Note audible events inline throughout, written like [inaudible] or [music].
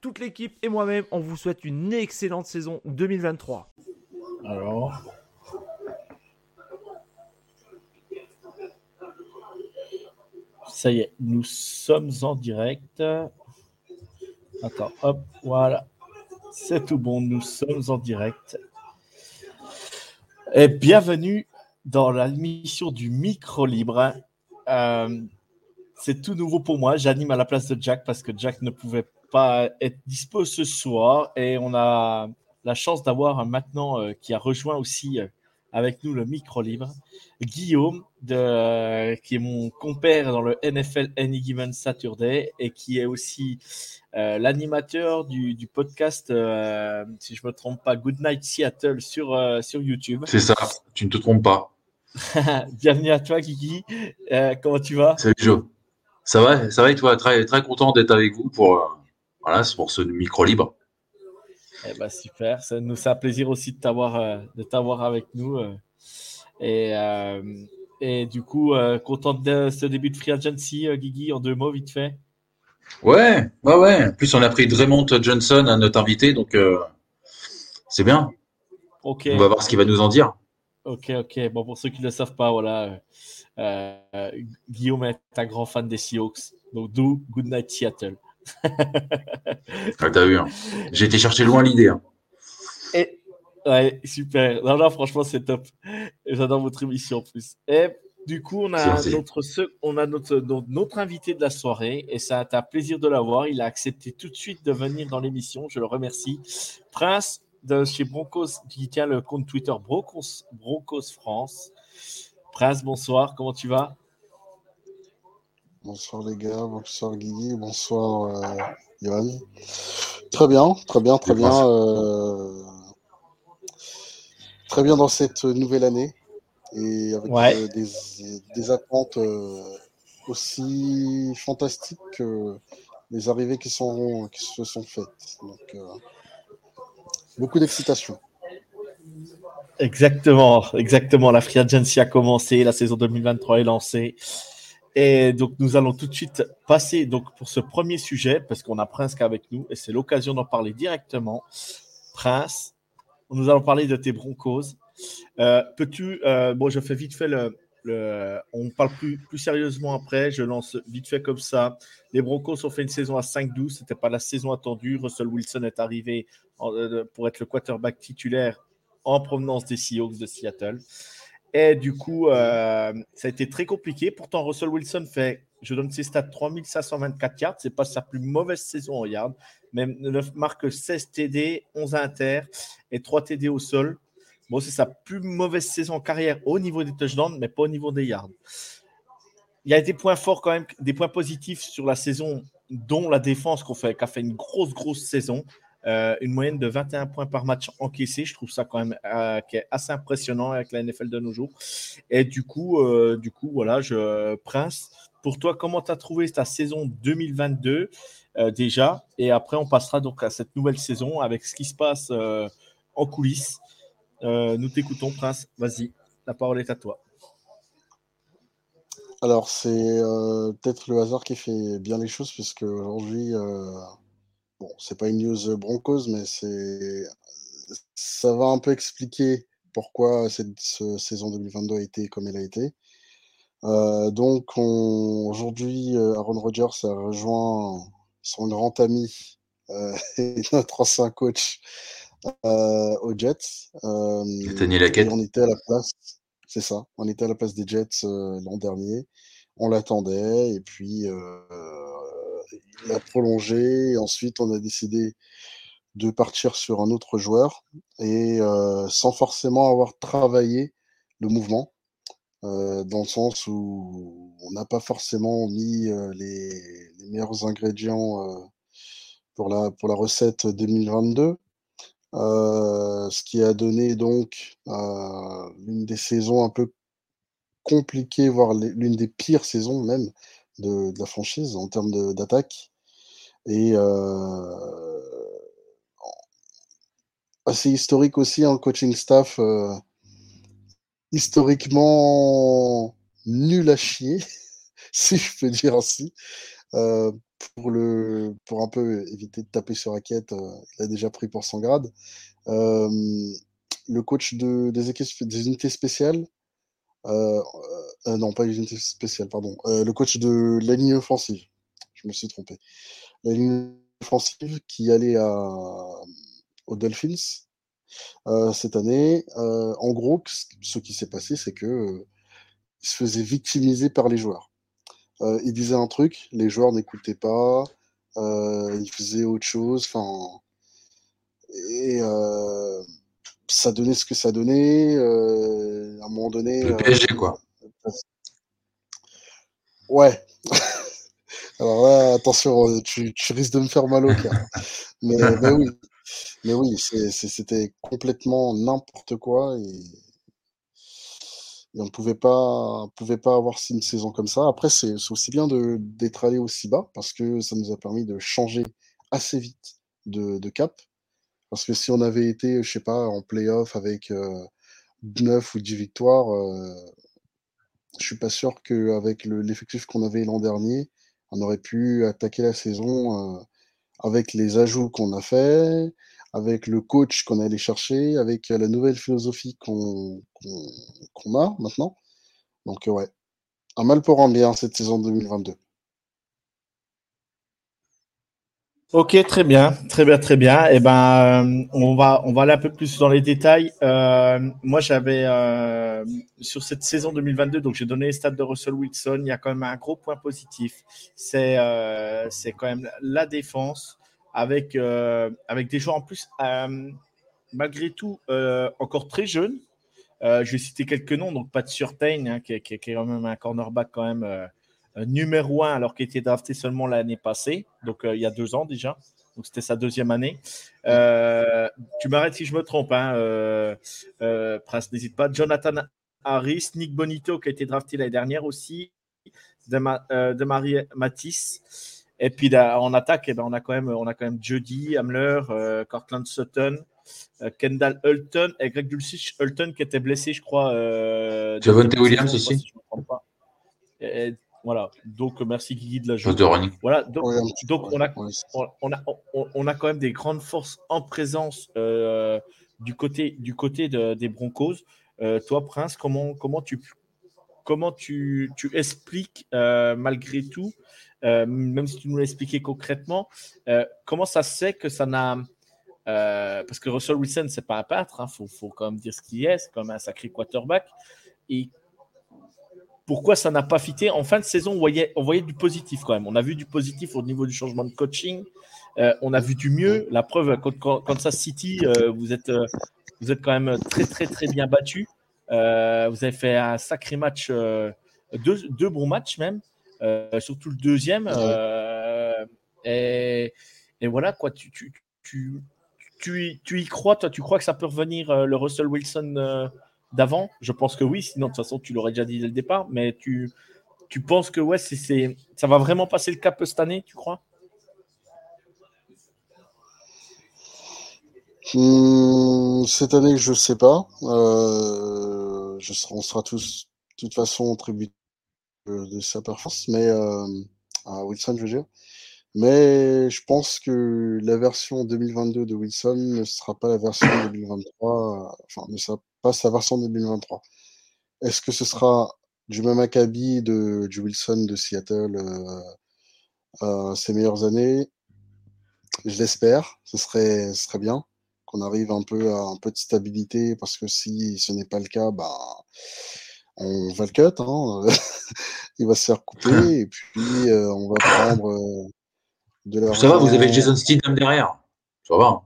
Toute l'équipe et moi-même, on vous souhaite une excellente saison 2023. Alors. Ça y est, nous sommes en direct. Attends, hop, voilà. C'est tout bon, nous sommes en direct. Et bienvenue dans la mission du micro libre. Euh, c'est tout nouveau pour moi. J'anime à la place de Jack parce que Jack ne pouvait pas être dispo ce soir et on a la chance d'avoir maintenant euh, qui a rejoint aussi euh, avec nous le micro libre, Guillaume, de, qui est mon compère dans le NFL Any Given Saturday et qui est aussi euh, l'animateur du, du, podcast, si je ne me trompe pas, Good Night Seattle sur, sur YouTube. C'est ça, tu ne te trompes pas. [laughs] Bienvenue à toi, Kiki. comment tu vas? Salut, Joe. Ça va, ça va et toi? Très, très content d'être avec vous pour, voilà, pour ce micro libre. Eh ben, super, ça nous fait un plaisir aussi de t'avoir euh, de t'avoir avec nous. Euh. et, euh, et du coup, content de ce début de free agency, Guigui, en deux mots, vite fait? Ouais, ouais, ouais. En plus, on a pris Draymond Johnson à notre invité, donc c'est bien. Ok. On va voir ce qu'il va nous en dire. Ok, ok. Bon, pour ceux qui ne le savent pas, voilà, Guillaume est un grand fan des Seahawks, donc d'où Good Night Seattle. Ah, t'as vu, hein. j'ai été chercher loin l'idée. Hein. Et... Ouais, super. Non, non, franchement, c'est top. J'adore votre émission en plus. Et du coup, on a, notre, on a notre, notre, invité de la soirée et ça a plaisir de l'avoir. Il a accepté tout de suite de venir dans l'émission. Je le remercie. Prince de chez Broncos, qui tient le compte Twitter Broncos, Broncos France. Prince, bonsoir. Comment tu vas? Bonsoir les gars, bonsoir Guigui, bonsoir euh, Très bien, très bien, très bien. Euh, très bien dans cette nouvelle année et avec euh, des, attentes euh, aussi fantastiques que les arrivées qui, sont, qui se sont faites. Donc, beaucoup d'excitation. Exactement, exactement. La Free Agency a commencé, la saison 2023 est lancée. Et donc, nous allons tout de suite passer donc, pour ce premier sujet, parce qu'on a Prince avec nous, et c'est l'occasion d'en parler directement. Prince, nous allons parler de tes broncos. Euh, peux-tu, euh, bon, je fais vite fait le, on parle plus, plus sérieusement après, je lance vite fait comme ça. Les Broncos ont fait une saison à 5-12, ce n'était pas la saison attendue. Russell Wilson est arrivé euh, pour être le quarterback titulaire en provenance des Seahawks de Seattle. Et du coup, euh, ça a été très compliqué. Pourtant, Russell Wilson fait, je donne ses stats, 3524 yards. Ce n'est pas sa plus mauvaise saison en yards. Même marque 16 TD, 11 inter et 3 TD au sol. Bon, c'est sa plus mauvaise saison en carrière au niveau des touchdowns, mais pas au niveau des yards. Il y a des points forts quand même, des points positifs sur la saison, dont la défense qu'on fait, qui a fait une grosse, grosse saison. Euh, une moyenne de 21 points par match encaissé. Je trouve ça quand même euh, assez impressionnant avec la NFL de nos jours. Et du coup, euh, du coup voilà, je, Prince, pour toi, comment tu as trouvé ta saison 2022 déjà? Et après, on passera donc à cette nouvelle saison avec ce qui se passe en coulisses. nous t'écoutons, Prince. Vas-y, la parole est à toi. Alors, c'est peut-être le hasard qui fait bien les choses, puisque aujourd'hui, bon, c'est pas une news Broncos, mais c'est ça va un peu expliquer pourquoi cette saison 2022 a été comme elle a été. Euh, donc aujourd'hui, euh, Aaron Rodgers a rejoint son grand ami euh, [laughs] et notre ancien coach aux Jets. on était à la place, c'est ça, on était à la place des Jets l'an dernier. On l'attendait et puis il a prolongé. Ensuite, on a décidé de partir sur un autre joueur et euh, sans forcément avoir travaillé le mouvement, euh, dans le sens où on n'a pas forcément mis euh, les, meilleurs ingrédients pour, la, pour la recette 2022. ce qui a donné donc l'une des saisons un peu compliquées, voire l'une des pires saisons même de, la franchise en termes d'attaque. Et assez historique aussi, un coaching staff historiquement nul à chier, [laughs] si je peux dire ainsi. Euh, pour, le, pour un peu éviter de taper sur euh, il a déjà pris pour son grade. Euh, le coach de, des unités spéciales, non pas les unités spéciales, pardon, le coach de la ligne offensive, je me suis trompé. La ligne offensive qui allait à, aux Dolphins cette année. en gros, ce qui s'est passé, c'est que il se faisait victimiser par les joueurs. Euh, il disait un truc, les joueurs n'écoutaient pas, euh, ils faisaient autre chose, enfin, et euh, ça donnait ce que ça donnait. à un moment donné. Le PSG, quoi. Ouais. [laughs] Alors là, attention, tu, risques de me faire mal au cœur. [laughs] mais, mais, oui, mais oui, c'était complètement n'importe quoi et on ne pouvait pas, pouvait pas avoir une saison comme ça. Après, c'est aussi bien d'être allé aussi bas parce que ça nous a permis de changer assez vite de, cap. Parce que si on avait été, je sais pas, en playoff avec 9 ou 10 victoires, euh, je suis pas sûr qu'avec l'effectif qu'on avait l'an dernier, on aurait pu attaquer la saison avec les ajouts qu'on a fait, avec le coach qu'on est allé chercher, avec la nouvelle philosophie qu'on a maintenant. Donc, ouais, un mal pour un bien cette saison 2022. Ok, très bien, très bien, très bien. Et eh ben, euh, on va on va aller un peu plus dans les détails. Euh, moi, j'avais euh, sur cette saison 2022, donc j'ai donné les stats de Russell Wilson. Il y a quand même un gros point positif. C'est c'est quand même la défense avec, avec des joueurs en plus, malgré tout, encore très jeunes. je vais citer quelques noms, donc Pat Surtain, hein, qui, est quand même un cornerback quand même numéro un, alors qu'il était drafté seulement l'année passée, donc il y a deux ans déjà. Donc c'était sa deuxième année. tu m'arrêtes si je me trompe, hein, Prince, n'hésite pas. Jonathan Harris, Nick Bonito, qui a été drafté l'année dernière aussi, de, de Marie Matisse. Et puis en attaque, eh ben, on, a quand même, on a quand même Jody, Hamler, euh, Cortland Sutton, euh, Kendall Hulton et Greg Dulcich Hulton qui était blessé, je crois. Euh, Javonte Williams aussi. Voilà, donc merci Guigui de la journée. Voilà, donc, on, a, on, a, on, a, quand même des grandes forces en présence euh, du côté, du côté des Broncos. toi, Prince, comment, comment tu, comment tu, tu expliques malgré tout euh, même si tu nous l'expliquais concrètement, euh, comment ça se fait que ça n'a. Euh, parce que Russell Wilson, c'est pas un peintre, il hein, faut, faut, quand même dire ce qu'il est, c'est comme un sacré quarterback. Et pourquoi ça n'a pas fité En fin de saison, on voyait, du positif quand même. On a vu du positif au niveau du changement de coaching. on a vu du mieux. La preuve, Kansas City, vous, êtes, vous êtes quand même très, très, très bien battu. vous avez fait un sacré match, deux, bons matchs même. Euh, surtout le deuxième. Euh, et, voilà, quoi, tu, tu, y crois, toi, tu crois que ça peut revenir euh, le Russell Wilson d'avant Je pense que oui, sinon de toute façon, tu l'aurais déjà dit dès le départ, mais tu, tu penses que ouais, c'est, ça va vraiment passer le cap cette année, tu crois? Hmm, Cette année, je ne sais pas. je on sera tous, de toute façon, tributaires de sa performance, mais euh, à Wilson, je veux dire. Mais je pense que la version 2022 de Wilson ne sera pas la version 2023, enfin, ne sera pas sa version 2023. Est-ce que ce sera du même acabit de, du Wilson de Seattle euh, ces meilleures années? Je l'espère, ce serait, ce serait bien qu'on arrive un peu à un peu de stabilité, parce que si ce n'est pas le cas, bah, on va le cut, hein. [laughs] il va se faire couper [laughs] et puis euh, on va prendre euh, de. Ça va, vous avez Jason Steedham derrière. Ça va.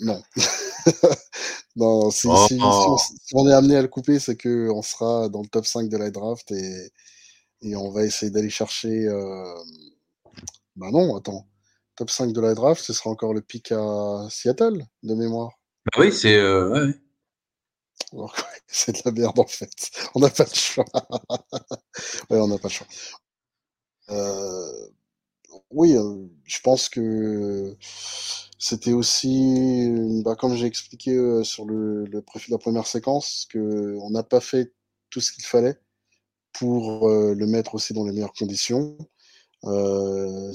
Non. [laughs] non, si, oh. si, on, est amené à le couper, c'est qu'on sera dans le top 5 de la draft et, et on va essayer d'aller chercher. Euh... Bah non, attends. top 5 de la draft, ce sera encore le pick à Seattle, de mémoire. Bah oui, c'est. Euh, [laughs] c'est de la merde en fait. On n'a pas de choix. [laughs] ouais, on n'a pas de choix. Euh, oui, euh, je pense que c'était aussi, bah, comme j'ai expliqué euh, sur le, le la première séquence, que on n'a pas fait tout ce qu'il fallait pour le mettre aussi dans les meilleures conditions.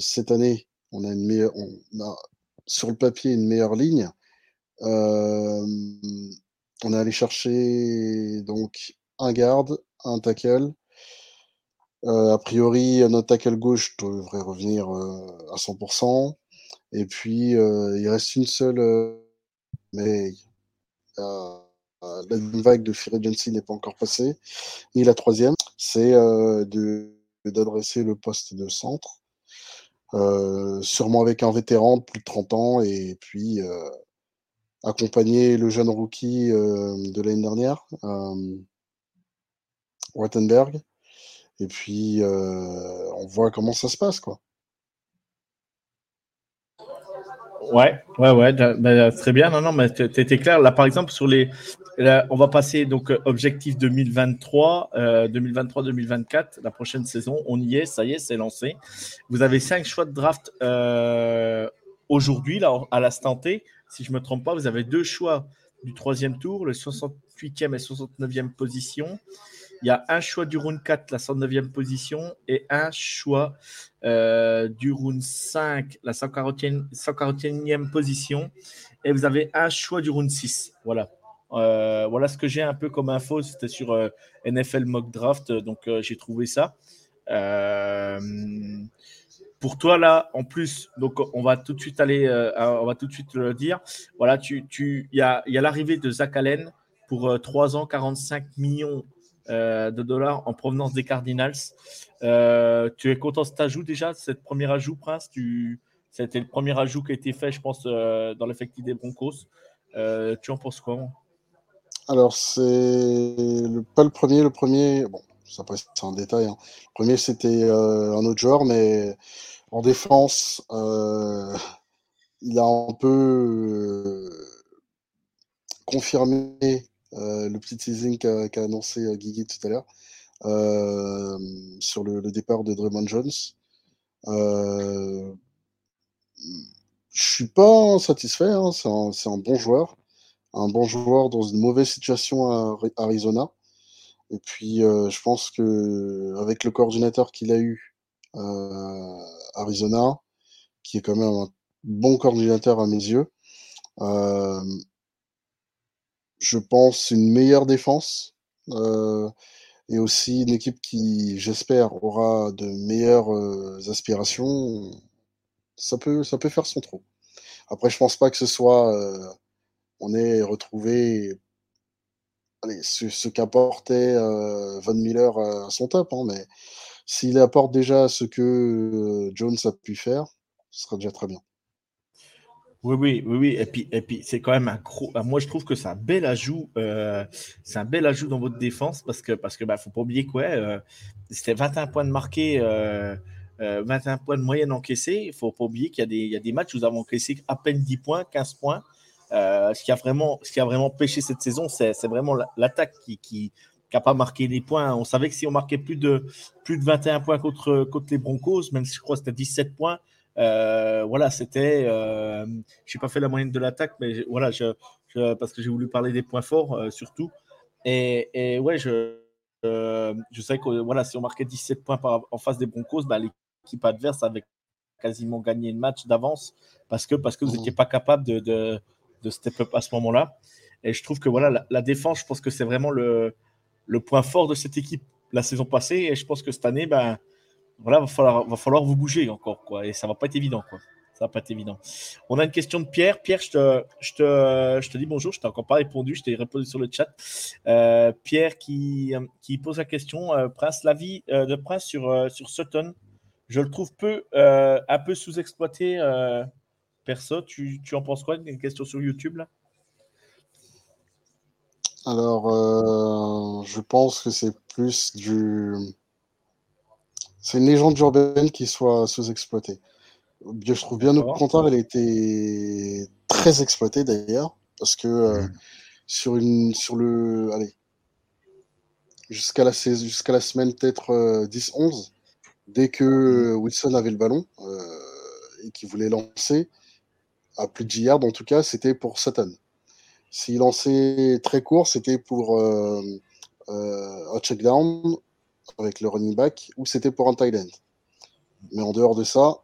cette année, on a une meilleure, on a sur le papier une meilleure ligne. on est allé chercher donc un garde, un tackle, euh, a priori, notre tackle gauche devrait revenir euh, à 100%. Et puis, euh, il reste une seule. mais la vague de Free Agency n'est pas encore passée. Ni la troisième, c'est d'adresser le poste de centre. sûrement avec un vétéran de plus de 30 ans. Et puis, accompagner le jeune rookie de l'année dernière, Wattenberg et puis, euh, on voit comment ça se passe, quoi. Ouais, ouais, ouais, bah, très bien. Non, non, mais tu étais clair. Là, par exemple, sur les. on va passer donc euh, objectif 2023, 2023-2024, euh, la prochaine saison. On y est, ça y est, c'est lancé. Vous avez cinq choix de draft aujourd'hui, là, à l'instant T. Si je ne me trompe pas, vous avez deux choix du troisième tour, le 68e et 69e position. Il y a un choix du round 4, la 109e position, et un choix euh, du round 5, la 140e, 141e position. Et vous avez un choix du round 6. Voilà. Euh, voilà ce que j'ai un peu comme info. C'était sur euh, NFL Mock Draft. Donc, j'ai trouvé ça. pour toi, là, en plus, donc on va tout de suite aller, on va tout de suite le dire. Voilà, tu, il y a, y a l'arrivée de Zach Allen pour 3 ans, 45 millions euh, de dollars en provenance des Cardinals. Euh, tu es content de cet ajout déjà, cette premier ajout, Prince? C'était le premier ajout qui a été fait, je pense, euh, dans l'effectif des Broncos. tu en penses quoi? Alors, c'est pas le premier. Le premier, bon, c'est un détail. Hein. Le premier, c'était un autre joueur, mais en défense, il a un peu confirmé le petit teasing qu'a annoncé euh, Guigui tout à l'heure euh, sur le, départ de Draymond Jones. je suis pas satisfait, hein, c'est un, bon joueur, un bon joueur dans une mauvaise situation à Arizona. Et puis, je pense que avec le coordinateur qu'il a eu à Arizona, qui est quand même un bon coordinateur à mes yeux, je pense, une meilleure défense euh, et aussi une équipe qui, j'espère, aura de meilleures euh, aspirations. Ça peut, ça peut faire son trou. Après, je pense pas que ce soit. Euh, on ait retrouvé ce, qu'apportait Von Miller à son top, hein, mais s'il apporte déjà ce que Jones a pu faire, ce sera déjà très bien. Oui, oui, oui, oui. Et puis, et puis c'est quand même un gros. Euh, moi, je trouve que c'est un bel ajout. Euh, c'est un bel ajout dans votre défense parce que, parce que, bah, faut pas oublier quoi. Euh, c'était 21 points de marqué, 21 points de moyenne encaissés. Il faut pas oublier qu'il y a des, il y a des matchs où vous avez encaissé à peine 10 points, 15 points. ce qui a vraiment, ce qui a vraiment pêché cette saison, c'est, vraiment l'attaque qui, qui, n'a pas marqué les points. On savait que si on marquait plus de, plus de 21 points contre, contre les Broncos, même si je crois que c'était 17 points, euh, voilà, c'était. Euh, je n'ai pas fait la moyenne de l'attaque, mais voilà, je, parce que j'ai voulu parler des points forts euh, surtout. Et, et, ouais, je, je sais que voilà, si on marquait 17 points en face des Broncos, bah, l'équipe adverse avait quasiment gagné le match d'avance parce que, parce que vous n'étiez mmh. pas capable de, de, de, step up à ce moment-là. Et je trouve que voilà, la, la défense, je pense que c'est vraiment le, le point fort de cette équipe la saison passée. Et je pense que cette année, ben, voilà, va falloir, va falloir vous bouger encore, quoi. Et ça va pas être évident, quoi. Ça va pas être évident. On a une question de Pierre. Pierre, je te, je te, je te dis bonjour. Je t'ai encore pas répondu. Je t'ai répondu sur le chat. Euh, Pierre qui, qui pose la question. Euh, Prince, l'avis euh, de Prince sur, sur Sutton, je le trouve peu, un peu sous-exploité. perso, tu, tu, en penses quoi Une question sur YouTube là? Alors, je pense que c'est plus du c'est une légende urbaine qui soit sous-exploitée. Je trouve bien au contraire, elle a été très exploitée d'ailleurs, parce que euh, mm. sur, une, sur le. Allez. Jusqu'à la, jusqu'à la semaine peut-être 10-11, euh, dès que mm. Wilson avait le ballon et qu'il voulait lancer, à plus de 10 yards en tout cas, c'était pour Sutton. S'il lançait très court, c'était pour un check down avec le running back ou c'était pour un tight end. Mais en dehors de ça,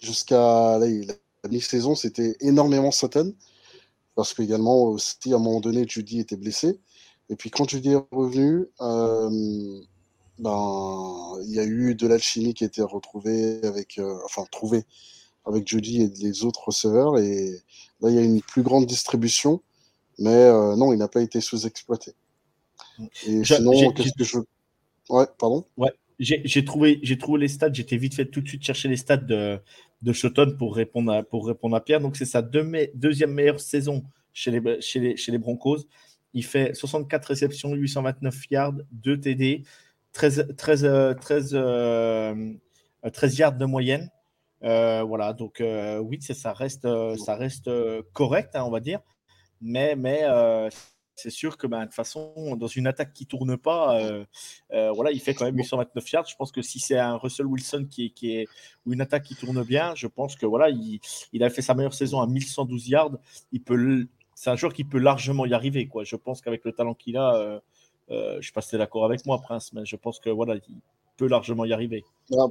jusqu'à la, mi-saison, c'était énormément Sutton. Parce qu'également, aussi, à un moment donné, Judy était blessé. Et puis, quand Judy est revenu, euh, ben, il y a eu de l'alchimie qui a été retrouvée avec, euh, enfin, trouvée avec Judy et les autres receveurs. Et là, il y a une plus grande distribution. Mais euh, non, il n'a pas été sous-exploité. Et sinon, qu'est-ce que je. Ouais, pardon? Ouais, j'ai trouvé, trouvé les stats. J'étais vite fait tout de suite chercher les stats de, de Shoton pour répondre à, pour répondre à Pierre. Donc, c'est sa deuxième meilleure saison chez les, chez, les, chez les Broncos. Il fait 64 réceptions, 829 yards, 2 TD, 13, 13, 13, 13 yards de moyenne. Euh, voilà, donc euh, oui, ça reste, ça reste correct, hein, on va dire. Mais, mais euh, c'est sûr que ben, de toute façon, dans une attaque qui tourne pas, euh, euh, voilà, il fait quand même 829 yards. Je pense que si c'est un Russell Wilson qui est, qui est, ou une attaque qui tourne bien, je pense que voilà, il, il a fait sa meilleure saison à 1112 yards. Il peut, c'est un joueur qui peut largement y arriver. Quoi. Je pense qu'avec le talent qu'il a, euh, je ne sais pas si tu es d'accord avec moi, Prince, mais je pense que voilà, il peut largement y arriver. Ah,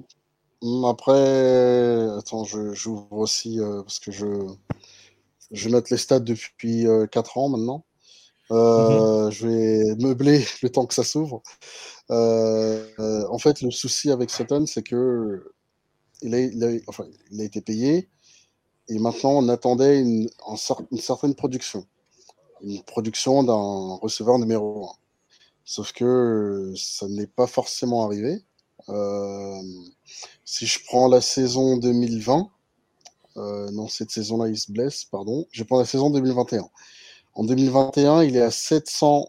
après, attends, j'ouvre aussi parce que je, je note les stats depuis 4 ans maintenant. Euh, je vais meubler [laughs] le temps que ça s'ouvre. Euh, euh, en fait, le souci avec Sutton, c'est que il a, été payé et maintenant on attendait une, une certaine production. Une production d'un receveur numéro 1. Sauf que ça n'est pas forcément arrivé. Si je prends la saison 2020, euh, non, cette saison-là, il se blesse, pardon. Je prends la saison 2021. En 2021, il est à 700,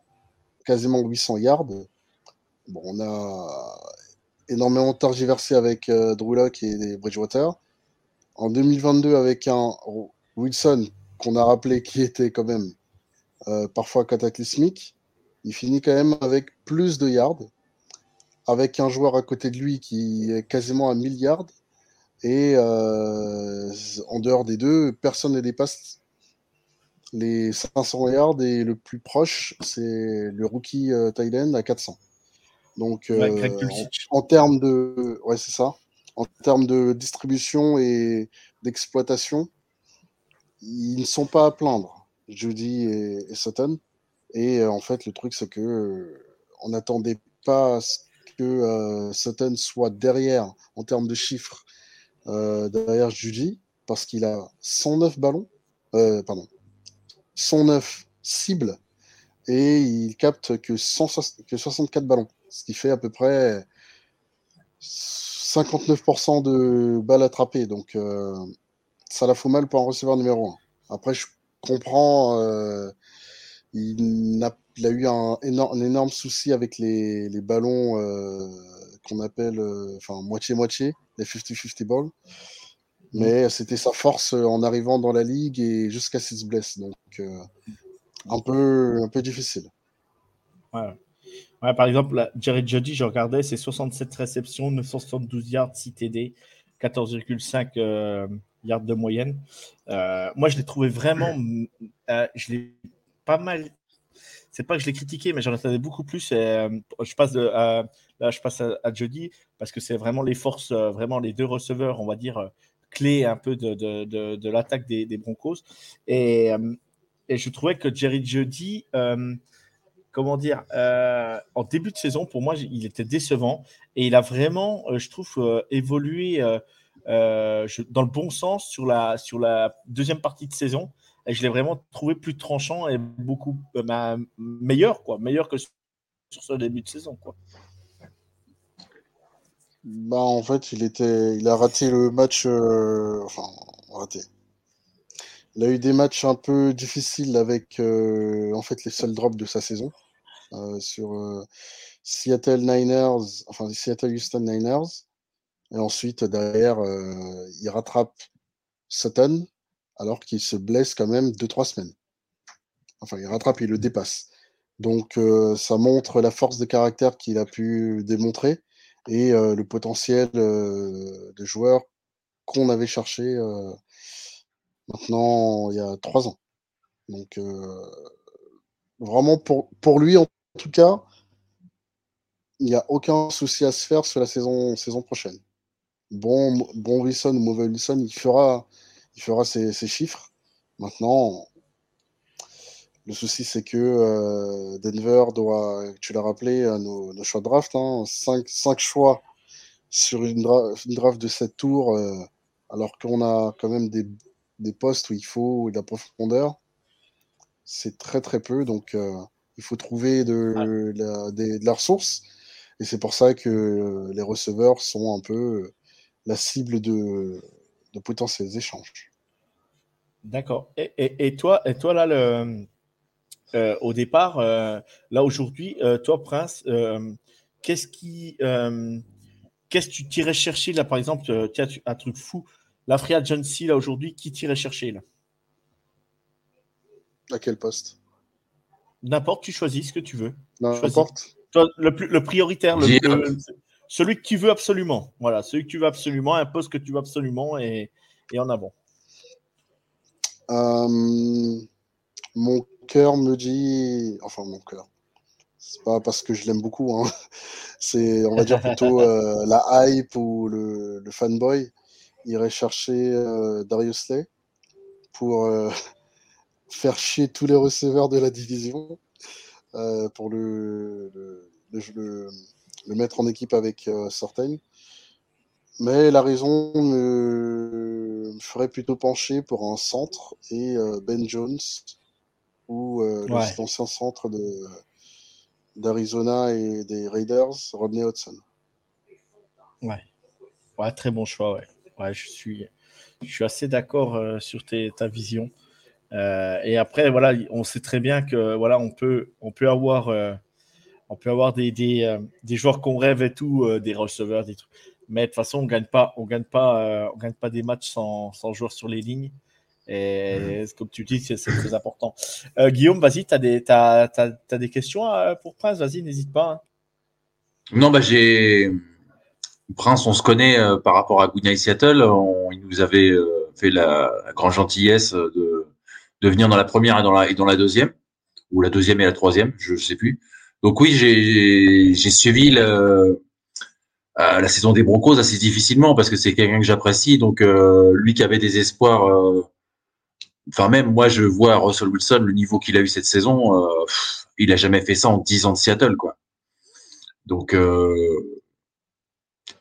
quasiment 800 yards. Bon, on a énormément tergiversé avec euh, Drew Locke Bridgewater. En 2022, avec un Wilson qu'on a rappelé qui était quand même euh, parfois cataclysmique, il finit quand même avec plus de yards, avec un joueur à côté de lui qui est quasiment à 1000 yards. Et euh, en dehors des deux, personne ne dépasse les 500 yards et le plus proche, c'est le rookie euh, à 400. Donc, euh, en, termes de, ouais, c'est ça. En termes de distribution et d'exploitation, ils ne sont pas à plaindre, Judy et, Sutton. Et euh, en fait, le truc, c'est que euh, on n'attendait pas que Sutton soit derrière en termes de chiffres derrière Judy, parce qu'il a 109 ballons, pardon, 109 cibles et il capte que, 64 ballons, ce qui fait à peu près 59% de balles attrapées. Donc euh, ça la fout mal pour un receveur numéro 1. Après, je comprends, euh, il, a, eu un énorme, souci avec les, ballons euh, qu'on appelle enfin moitié-moitié, les 50-50 balls. Mais c'était sa force euh, en arrivant dans la ligue et jusqu'à ce qu'il se blesse. Donc, euh, un, peu, un peu difficile. Ouais. Ouais, par exemple, Jerry Jody, je regardais, c'est 67 réceptions, 972 yards, 6 TD, 14,5 yards de moyenne. Euh, moi, je l'ai trouvé vraiment. je l'ai pas mal. C'est pas que je l'ai critiqué, mais j'en attendais beaucoup plus. je passe, là, je passe à, à Jody parce que c'est vraiment les forces, vraiment les deux receveurs, on va dire, clé un peu de, de, de, l'attaque des, des, Broncos. Et, euh, et, je trouvais que Jerry Jeudy, euh, comment dire, euh, en début de saison, pour moi, il était décevant. Et il a vraiment, je trouve, évolué dans le bon sens sur la, sur la deuxième partie de saison. Et je l'ai vraiment trouvé plus tranchant et beaucoup meilleur, quoi, meilleur que sur ce début de saison. Quoi. Bah, en fait, il était, il a raté le match, euh, enfin, raté. Il a eu des matchs un peu difficiles avec, euh, en fait, les seuls drops de sa saison euh, sur Seattle Niners, enfin Seattle Houston Niners, Et ensuite, derrière, euh, il rattrape Sutton alors qu'il se blesse quand même 2-3 semaines. Enfin, il rattrape, il le dépasse. Donc, euh, ça montre la force de caractère qu'il a pu démontrer et euh, le potentiel de joueur qu'on avait cherché maintenant il y a trois ans. Donc, vraiment, pour, pour lui, en tout cas, il n'y a aucun souci à se faire sur la saison, saison prochaine. Bon, bon Wilson ou mauvais Wilson, il fera, il fera ses, chiffres. Maintenant, le souci, c'est que euh, Denver doit, tu l'as rappelé, nos, nos, choix de draft, hein, 5, choix sur une, draft de 7 tours, euh, alors qu'on a quand même des, des, postes où il faut de la profondeur. C'est très très peu, donc euh, il faut trouver de, la, de la ressource. Et c'est pour ça que les receveurs sont un peu la cible de, de potentiels échanges. D'accord. Et, et, toi, et toi, là, le, euh, au départ, euh, là, aujourd'hui, euh, toi, Prince, qu'est-ce qui. Qu'est-ce que tu tirais chercher, là, par exemple, tiens, un truc fou, la Free Agency, là, aujourd'hui, qui tirait chercher, là? À quel poste? N'importe, tu choisis ce que tu veux. N'importe. Le, plus, le prioritaire, le, celui que tu veux absolument. Voilà, celui que tu veux absolument, un poste que tu veux absolument et, et en avant. Euh, mon cœur me dit. Enfin, mon cœur. C'est pas parce que je l'aime beaucoup. Hein. [laughs] C'est, on va dire plutôt euh, la hype ou le, le fanboy. Irait chercher euh, Darius Lay pour [laughs] faire chier tous les receveurs de la division. pour le, mettre en équipe avec euh, Mais la raison me, ferait plutôt pencher pour un centre et euh, Ben Jones ou euh, l'ancien centre de d'Arizona et des Raiders, Rodney Hudson. Ouais. ouais, très bon choix. Ouais, ouais je suis, je suis assez d'accord euh, sur ta vision. et après, voilà, on sait très bien que voilà, on peut, on peut avoir on peut avoir des, des, euh, des joueurs qu'on rêve et tout, euh, des receveurs, des trucs. Mais de toute façon, on ne gagne, pas, on gagne, pas, euh, on gagne pas des matchs sans, sans joueurs sur les lignes. Et mm. comme tu dis, c'est très important. Guillaume, vas-y, tu as, des, as, as, des questions pour Prince? Vas-y, n'hésite pas. Hein. Non, bah, j'ai. Prince, on se connaît par rapport à Goodnight Seattle. il nous avait fait la, grande gentillesse de, de venir dans la première et dans la, et dans la deuxième, ou la deuxième et la troisième, je ne sais plus. Donc oui, j'ai suivi le, euh, la saison des Broncos assez difficilement parce que c'est quelqu'un que j'apprécie. Donc euh, lui qui avait des espoirs, euh, enfin même moi je vois Russell Wilson le niveau qu'il a eu cette saison, il a jamais fait ça en 10 ans de Seattle quoi. Donc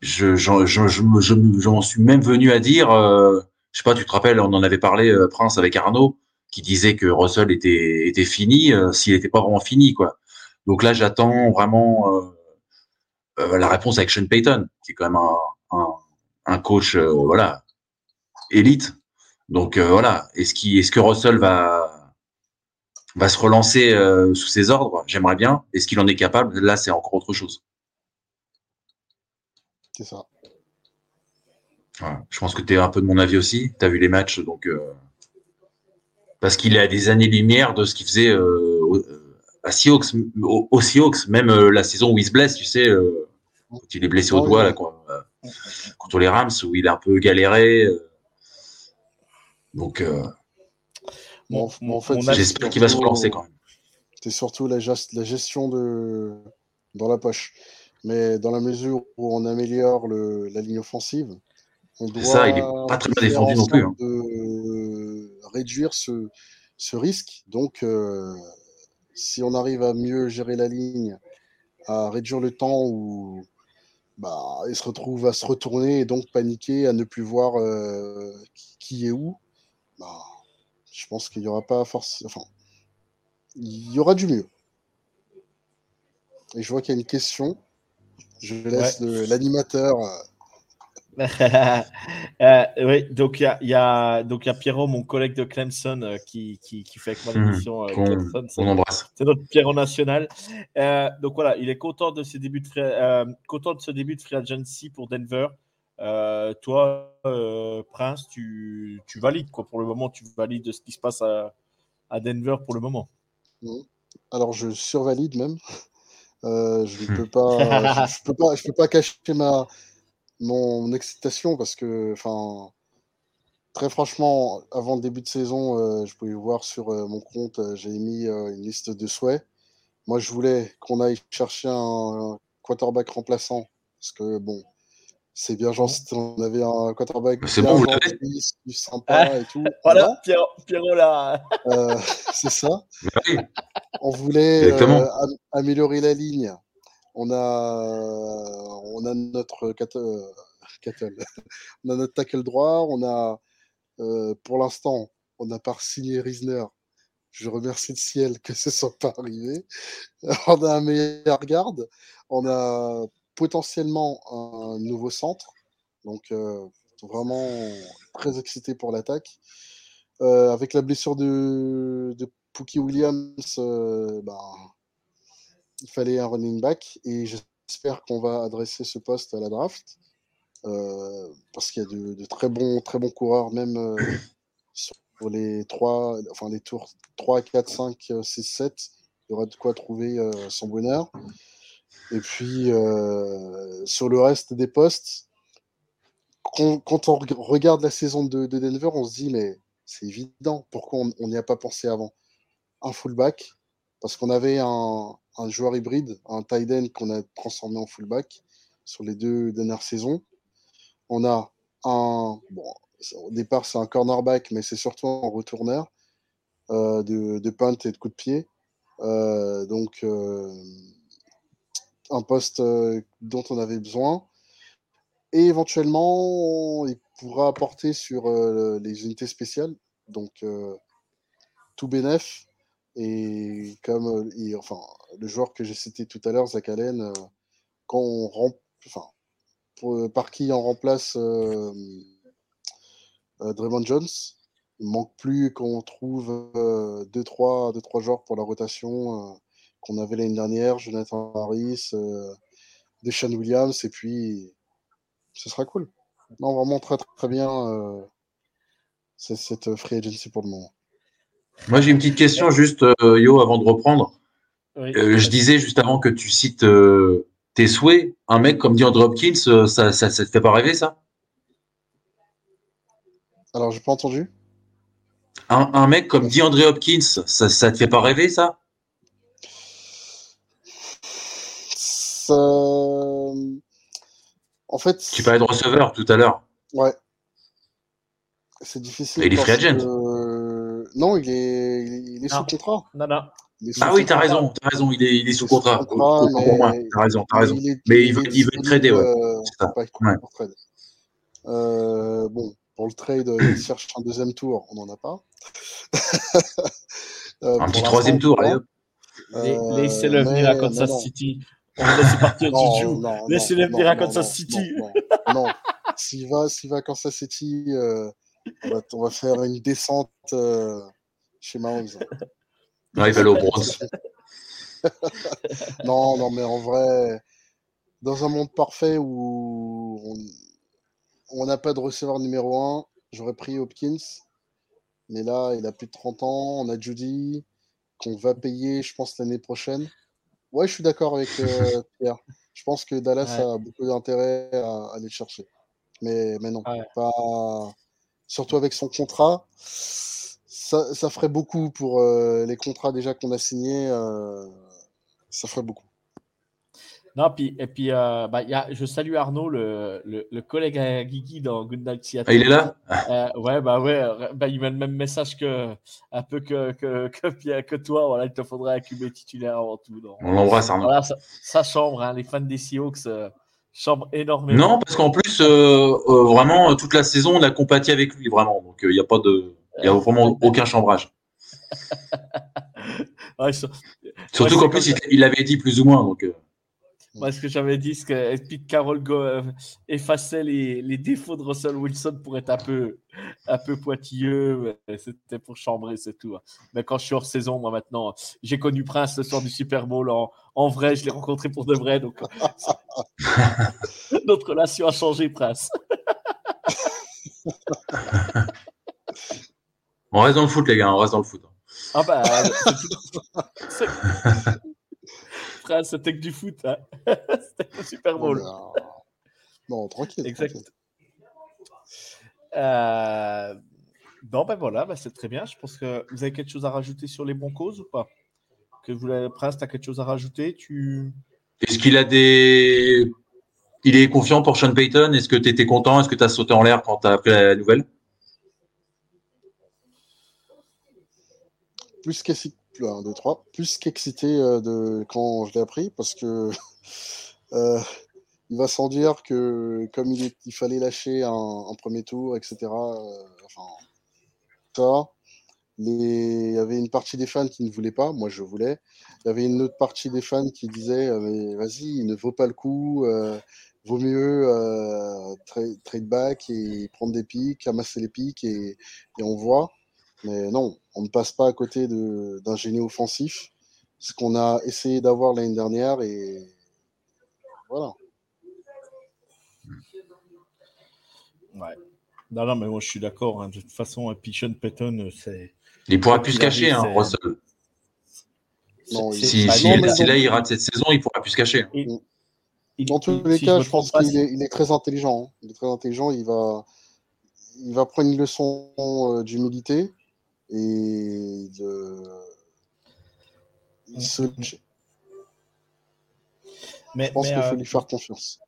je j'en je, je, suis même venu à dire, je sais pas, tu te rappelles, on en avait parlé Prince avec Arnaud qui disait que Russell était fini s'il n'était pas vraiment fini quoi. Donc là, j'attends vraiment euh, euh, la réponse avec Sean Payton, qui est quand même un, coach euh, élite. Donc voilà, est-ce est que Russell va va se relancer sous ses ordres? J'aimerais bien. Est-ce qu'il en est capable? Là, c'est encore autre chose. C'est ça. Je pense que tu es un peu de mon avis aussi. Tu as vu les matchs, donc parce qu'il est à des années-lumière de ce qu'il faisait à Seahawks, au, Seahawks, même euh, la saison où il se blesse, tu sais, euh, quand il est blessé au doigt, là, euh, contre les Rams, où il a un peu galéré. Donc, bon, en fait, j'espère qu'il va se relancer quand même. C'est surtout la, la, gestion de dans la poche. Mais dans la mesure où on améliore le, la ligne offensive, on doit ça, il est pas très bien défendu non plus. Hein. De réduire ce, ce risque. Donc, si on arrive à mieux gérer la ligne, à réduire le temps où bah, il se retrouve à se retourner et donc paniquer, à ne plus voir euh, qui est où, bah, je pense qu'il n'y aura pas forcément. Enfin, il y aura du mieux. Et je vois qu'il y a une question. Je laisse l'animateur euh, [laughs] Euh, oui, donc il y a, y, a, donc, y a Pierrot, mon collègue de Clemson, euh, qui, qui, qui, fait avec moi hmm. l'émission. Euh, on, embrasse. C'est notre Pierrot national. donc voilà, il est content de, ses débuts de free, content de ce début de free agency pour Denver. Euh, toi, euh, Prince, tu, tu, valides quoi pour le moment Tu valides ce qui se passe à, à Denver pour le moment Alors, je survalide même. Euh, je ne peux pas, je, peux pas, je peux pas cacher ma mon excitation parce que, enfin, très franchement, avant le début de saison, je pouvais voir sur mon compte, j'ai mis une liste de souhaits. Moi, je voulais qu'on aille chercher un quarterback remplaçant parce que bon, c'est bien gentil. On avait un quarterback c'est bon, sympa ah, et tout. [laughs] Voilà, Pierrot, là. Euh, [laughs] c'est ça. On voulait euh, améliorer la ligne. On a, on a notre euh, [laughs] on a notre tackle droit. On a, pour l'instant, on n'a pas signé Risner. Je remercie le ciel que ce soit pas arrivé. On a un meilleur garde. On a potentiellement un nouveau centre. Donc, euh, vraiment très excité pour l'attaque. Euh, avec la blessure de, de Pookie Williams, euh, ben, il fallait un running back et j'espère qu'on va adresser ce poste à la draft. parce qu'il y a de, très, bons, très bons coureurs, même sur les, 3, enfin, les tours 3, 4, 5, 6, 7. Il y aura de quoi trouver son bonheur. Et puis, euh, sur le reste des postes, quand, on regarde la saison de, Denver, on se dit, mais c'est évident, pourquoi on n'y a pas pensé avant? Un fullback, parce qu'on avait un, joueur hybride, un tight end qu'on a transformé en fullback sur les deux dernières saisons. On a un, au départ c'est un cornerback, mais c'est surtout un retourneur euh, de, de punt et de coup de pied. Euh, donc, un poste euh, dont on avait besoin. Et éventuellement, il pourra apporter sur euh, les unités spéciales, donc euh, tout bénef. Et comme enfin, le joueur que j'ai cité tout à l'heure, Zach Allen, quand on par qui on remplace Draymond Jones, il manque plus qu'on trouve 2-3 deux, trois, deux, trois joueurs pour la rotation qu'on avait l'année dernière, Jonathan Harris, euh, Deshaun Williams, et puis ce sera cool. Non, vraiment très très bien euh, cette free agency pour le moment. Moi j'ai une petite question juste, euh, Yo, avant de reprendre. je disais juste avant que tu cites tes souhaits, un mec comme DeAndre Hopkins, ça, ça, te fait pas rêver ça? Alors j'ai pas entendu. Un, mec comme DeAndre Hopkins, ça, ça te fait pas rêver ça? En fait. Tu parlais de receveur tout à l'heure. Ouais. C'est difficile. il est free agent. Non, il est, il est sous contrat. Non, non. Ah oui, t'as raison, as raison, il est, il est sous contrat. T'as raison, t'as raison. mais il veut, il veut trader, ouais. Euh, euh, bon, pour le trade, il cherche un deuxième tour, on n'en a pas. [laughs] un petit troisième tour, allez Laissez-le venir à Kansas City. On va laisser partir Juju. Laissez-le venir à Kansas City. Non, s'il va, s'il va à Kansas City, euh, on, va, faire une descente euh, chez Mahomes. Non, il va aller au bronze. [laughs] non, non, mais en vrai, dans un monde parfait où on n'a pas de receveur numéro 1, j'aurais pris Hopkins. Mais là, il a plus de 30 ans. On a Judy qu'on va payer, je pense, l'année prochaine. Ouais, je suis d'accord avec euh, [laughs] Pierre. Je pense que Dallas a beaucoup d'intérêt à, aller le chercher. Mais, mais non, pas... surtout avec son contrat. Ça, ça ferait beaucoup pour euh, les contrats déjà qu'on a signés. Euh, ça ferait beaucoup. Non, puis, et puis, euh, bah, y a, je salue Arnaud, le, le, le, collègue à Guigui dans Good Night Seattle. Ah, il est là? Euh, Ouais, bah ouais, bah, il met le même message que, un peu que, que, que, que toi. Voilà, il te faudrait un QB titulaire avant tout. Donc, On l'embrasse, Arnaud. Voilà, ça, ça chambre, hein, les fans des Seahawks euh, chambrent énormément. Non, parce qu'en plus, euh, euh, vraiment, toute la saison, on a compati avec lui, vraiment. Donc, il n'y a pas de. Il n'y a vraiment aucun chambrage. [laughs] ouais, Surtout ouais, qu'en plus, il, il l'avait dit plus ou moins. Donc, moi, ce que j'avais dit, c'est que Pete Carroll euh, effaçait les, les, défauts de Russell Wilson pour être un peu, un peu pointilleux. C'était pour chambrer, c'est tout. Hein. Mais quand je suis hors saison, moi maintenant, j'ai connu Prince le soir du Super Bowl en, en vrai, je l'ai rencontré pour de vrai. Donc, [laughs] notre relation a changé, Prince. [laughs] on reste dans le foot, les gars, on reste dans le foot. Ah bah, [laughs] c'est c'était que du foot. Hein. [laughs] c'était Super Bowl. Non, tranquille. Exact. Euh... Bon, ben voilà, ben c'est très bien. Je pense que vous avez quelque chose à rajouter sur les Broncos ou pas? Que vous, Prince, tu as quelque chose à rajouter? Tu... Est-ce qu'il a des. Il est confiant pour Sean Payton? Est-ce que tu étais content? Est-ce que tu as sauté en l'air quand tu as appris la nouvelle? Plus qu'excité, plus qu'excité euh, de quand je l'ai appris parce que [laughs] euh, il va sans dire que comme il, fallait lâcher un, premier tour, etc. Euh, enfin, ça. il y avait une partie des fans qui ne voulaient pas, moi je voulais. Il y avait une autre partie des fans qui disait mais vas-y, il ne vaut pas le coup, vaut mieux trade back et prendre des pics, amasser les pics et, et, on voit. Mais non, on ne passe pas à côté d'un génie offensif, ce qu'on a essayé d'avoir l'année dernière et voilà. Ouais. Non, non, mais moi je suis d'accord. Hein. De toute façon, Pichon Payton, c'est. Il pourra plus se cacher, hein, Russell. si, là il rate cette saison, il pourra plus se cacher. Dans tous les cas, je, pense qu'il est, il est, très intelligent. Hein. Il est très intelligent. Il va, il va prendre une leçon euh, d'humilité et de. se... Mais, je pense qu'il faut euh, lui faire confiance.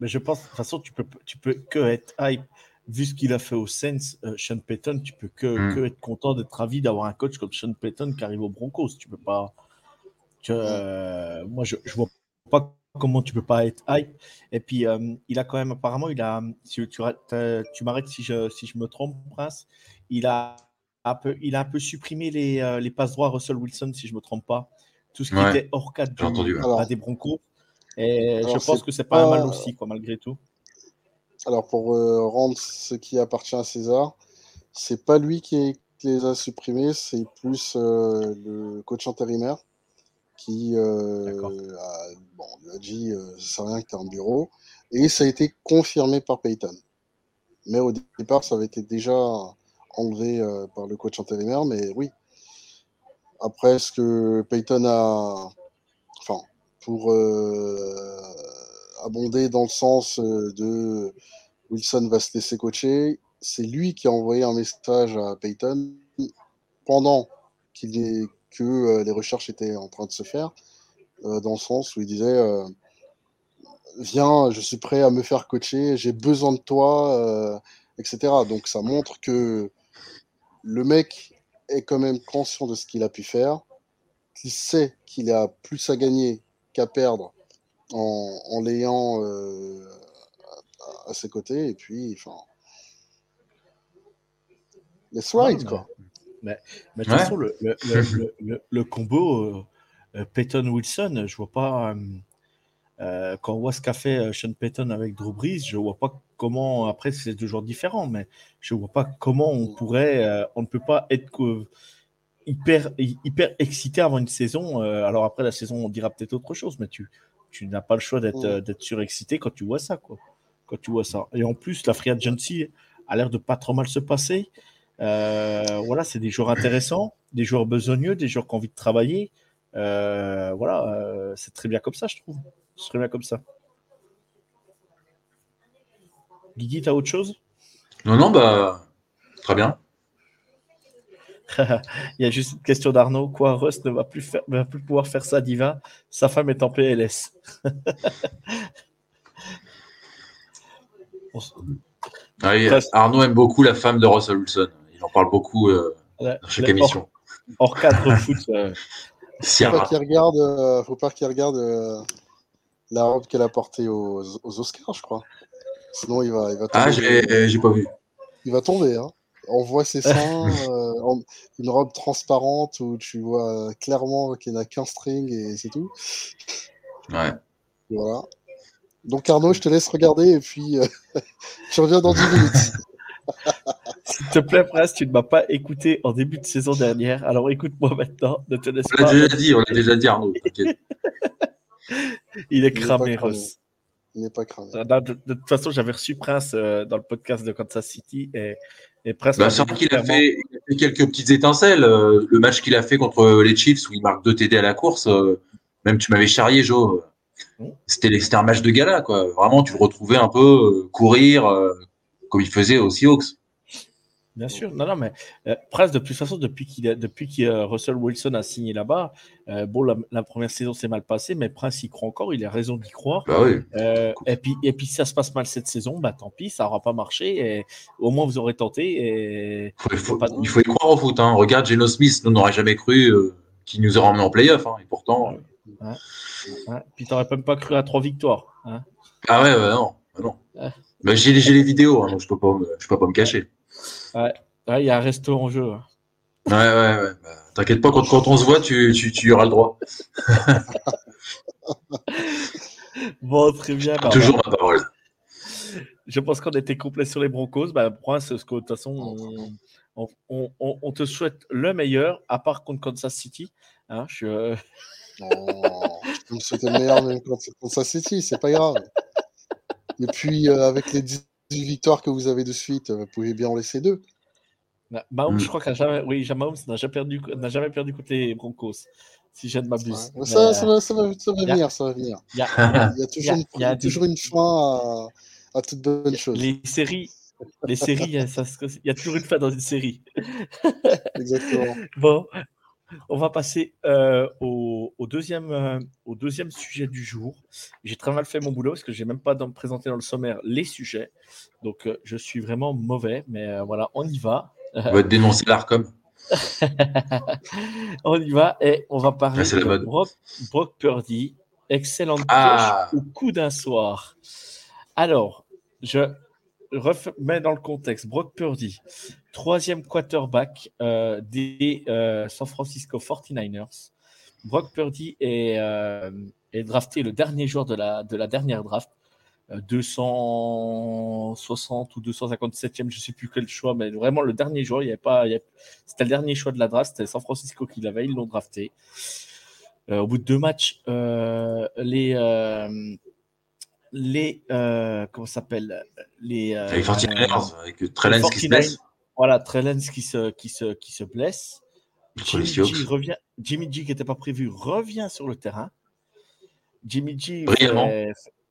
Mais je pense, de toute façon, tu peux, tu peux que être hype. Vu ce qu'il a fait au Sens, euh, Sean Payton, tu peux que, mm. que être content d'être ravi d'avoir un coach comme Sean Payton qui arrive au Broncos. Tu peux pas. Euh, moi, je, je vois pas comment tu peux pas être hype. Et puis, euh, il a quand même, apparemment, il a. Si tu, tu m'arrêtes si je, si je me trompe, Prince. Il a un peu, il a un peu supprimé les, les passes droits Russell Wilson, si je me trompe pas. Tout ce qui était hors cadre des Broncos. Et je pense que c'est pas, pas mal aussi, quoi, malgré tout. Alors, pour euh, rendre ce qui appartient à César, c'est pas lui qui, les a supprimés, c'est plus euh, le coach intérimaire qui euh, a, bon, lui a dit ça rien que tu en bureau. Et ça a été confirmé par Payton. Mais au départ, ça avait été déjà enlevé par le coach intérimaire, mais oui. Après, ce que Payton a. Enfin, pour euh, abonder dans le sens euh, de Wilson va se laisser coacher. C'est lui qui a envoyé un message à Peyton pendant qu'il que euh, les recherches étaient en train de se faire, dans le sens où il disait Viens, je suis prêt à me faire coacher, j'ai besoin de toi, etc. Donc ça montre que le mec est quand même conscient de ce qu'il a pu faire, qu'il sait qu'il a plus à gagner qu'à perdre en, en l'ayant euh, à, ses côtés. Et puis, enfin. Les slides, quoi. Mais, mais, de toute façon, le, le, le, le combo euh, Peyton-Wilson, je vois pas. Euh, quand on voit ce qu'a fait Sean Payton avec Drew Brees, je vois pas comment. Après, c'est toujours différent, mais je vois pas comment on pourrait. on ne peut pas être hyper, hyper excité avant une saison. Euh, alors après la saison, on dira peut-être autre chose, mais tu, tu n'as pas le choix d'être euh, d'être surexcité quand tu vois ça, quoi. Quand tu vois ça. Et en plus, la free agency a l'air de pas trop mal se passer. Euh, voilà, c'est des joueurs intéressants, des joueurs besogneux, des joueurs qui ont envie de travailler. Voilà, c'est très bien comme ça, je trouve. C'est très bien comme ça. Guigui, tu as autre chose? Non, non, bah, très bien. [laughs] Il y a juste une question d'Arnaud. Quoi, Russ ne va plus, faire, va plus pouvoir faire ça diva? Sa femme est en PLS. [laughs] Ah Arnaud aime beaucoup la femme de Russell Wilson. Il en parle beaucoup euh, dans chaque émission. Hors, cadre foot. Euh... Faut pas qu'il regarde, euh, faut pas qu'il regarde euh, la robe qu'elle a portée aux, Oscars, je crois. Sinon, il va, il va Ah, j'ai pas vu. Il va tomber, hein on voit ses seins, euh, une robe transparente où tu vois clairement qu'il n'a qu'un string et c'est tout. Ouais. Voilà. Donc Arnaud, je te laisse regarder et puis euh, [laughs] je reviens dans 10 minutes. [laughs] S'il te plaît, Prince, tu ne m'as pas écouté en début de saison dernière, alors écoute-moi maintenant. Ne te laisse on l'a déjà dit, on l'a déjà dit, Arnaud. [laughs] il est cramé, Ross. Il n'est pas cramé. De, de toute façon, j'avais reçu Prince dans le podcast de Kansas City et bah, c'est vrai qu'il a fait, quelques petites étincelles. Euh, le match qu'il a fait contre les Chiefs où il marque deux TD à la course, euh, même tu m'avais charrié, Joe. Mmh. C'était un match de gala, quoi. Vraiment, tu le retrouvais un peu euh, courir comme il faisait aux Seahawks. Bien sûr, non, non, mais euh, presque de toute façon, depuis qu'il depuis que euh, Russell Wilson a signé là-bas, euh, bon, la, première saison s'est mal passée, mais Prince y croit encore, il a raison d'y croire. Bah oui. et puis, et puis, si ça se passe mal cette saison, bah tant pis, ça n'aura pas marché. Et au moins, vous aurez tenté. Et... il, faut, y croire au foot. Hein. Regarde, Geno Smith, nous n'aurait jamais cru qu'il nous aurait emmené en playoff. Hein, et pourtant. Ouais. Ouais. Puis, t'aurais même pas cru à trois victoires. Hein. Ah ouais, non. non. Bah, j'ai les vidéos, hein, donc je peux, pas, je peux pas me cacher. Ouais, il y a un resto en jeu. Hein. Ouais, ouais, ouais. Bah, t'inquiète pas, quand, quand, on se voit, tu, tu, tu auras le droit. [laughs] bon, très bien. Bah, Toujours ma parole. Je pense qu'on était complet sur les Broncos. Bah, Prince, de toute façon, on, on, on, on, te souhaite le meilleur, à part contre Kansas City. Hein, je... Euh, [laughs] oh, je me souhaite le meilleur même contre Kansas City, c'est pas grave. Et puis, euh, avec les 10 victoires que vous avez de suite, vous pouvez bien en laisser deux. Mahomes, mm. je crois qu'il n'a jamais, oui, Mahomes n'a jamais perdu, n'a jamais perdu contre les Broncos, si je ne m'abuse. Ouais. Ça, ça, va, ça, va, ça va venir, ça va venir. [laughs] Il y a, il y a toujours, une, il y a toujours une fin à, à toute bonne chose. Les séries, les séries, il y, a, il y a toujours une fin dans une série. Exactement. [laughs] Bon, on va passer euh, au, au, deuxième, euh, au deuxième sujet du jour. J'ai très mal fait mon boulot parce que je n'ai même pas présenté dans le sommaire les sujets. Donc, euh, je suis vraiment mauvais, mais voilà, on y va. On va dénoncer l'ARCOM. [laughs] on y va et on va parler ah, de Brock, Brock, Purdy. Excellente ah. au coup d'un soir. Alors, je remets dans le contexte. Brock Purdy, troisième quarterback euh, des euh, San Francisco 49ers. Brock Purdy est, euh, est, drafté le dernier jour de la, de la dernière draft. 260 ou 257e, je ne sais plus quel choix, mais vraiment le dernier choix, il y avait pas, c'était le dernier choix de la draft, c'était San Francisco qui l'avait, ils l'ont drafté. Euh, au bout de deux matchs, euh, les euh, les comment s'appelle? Les les 49ers avec Trellens qui se blesse. Voilà, Trellens qui se qui se qui se blesse. Jimmy G revient, Jimmy G qui n'était pas prévu revient sur le terrain. Jimmy G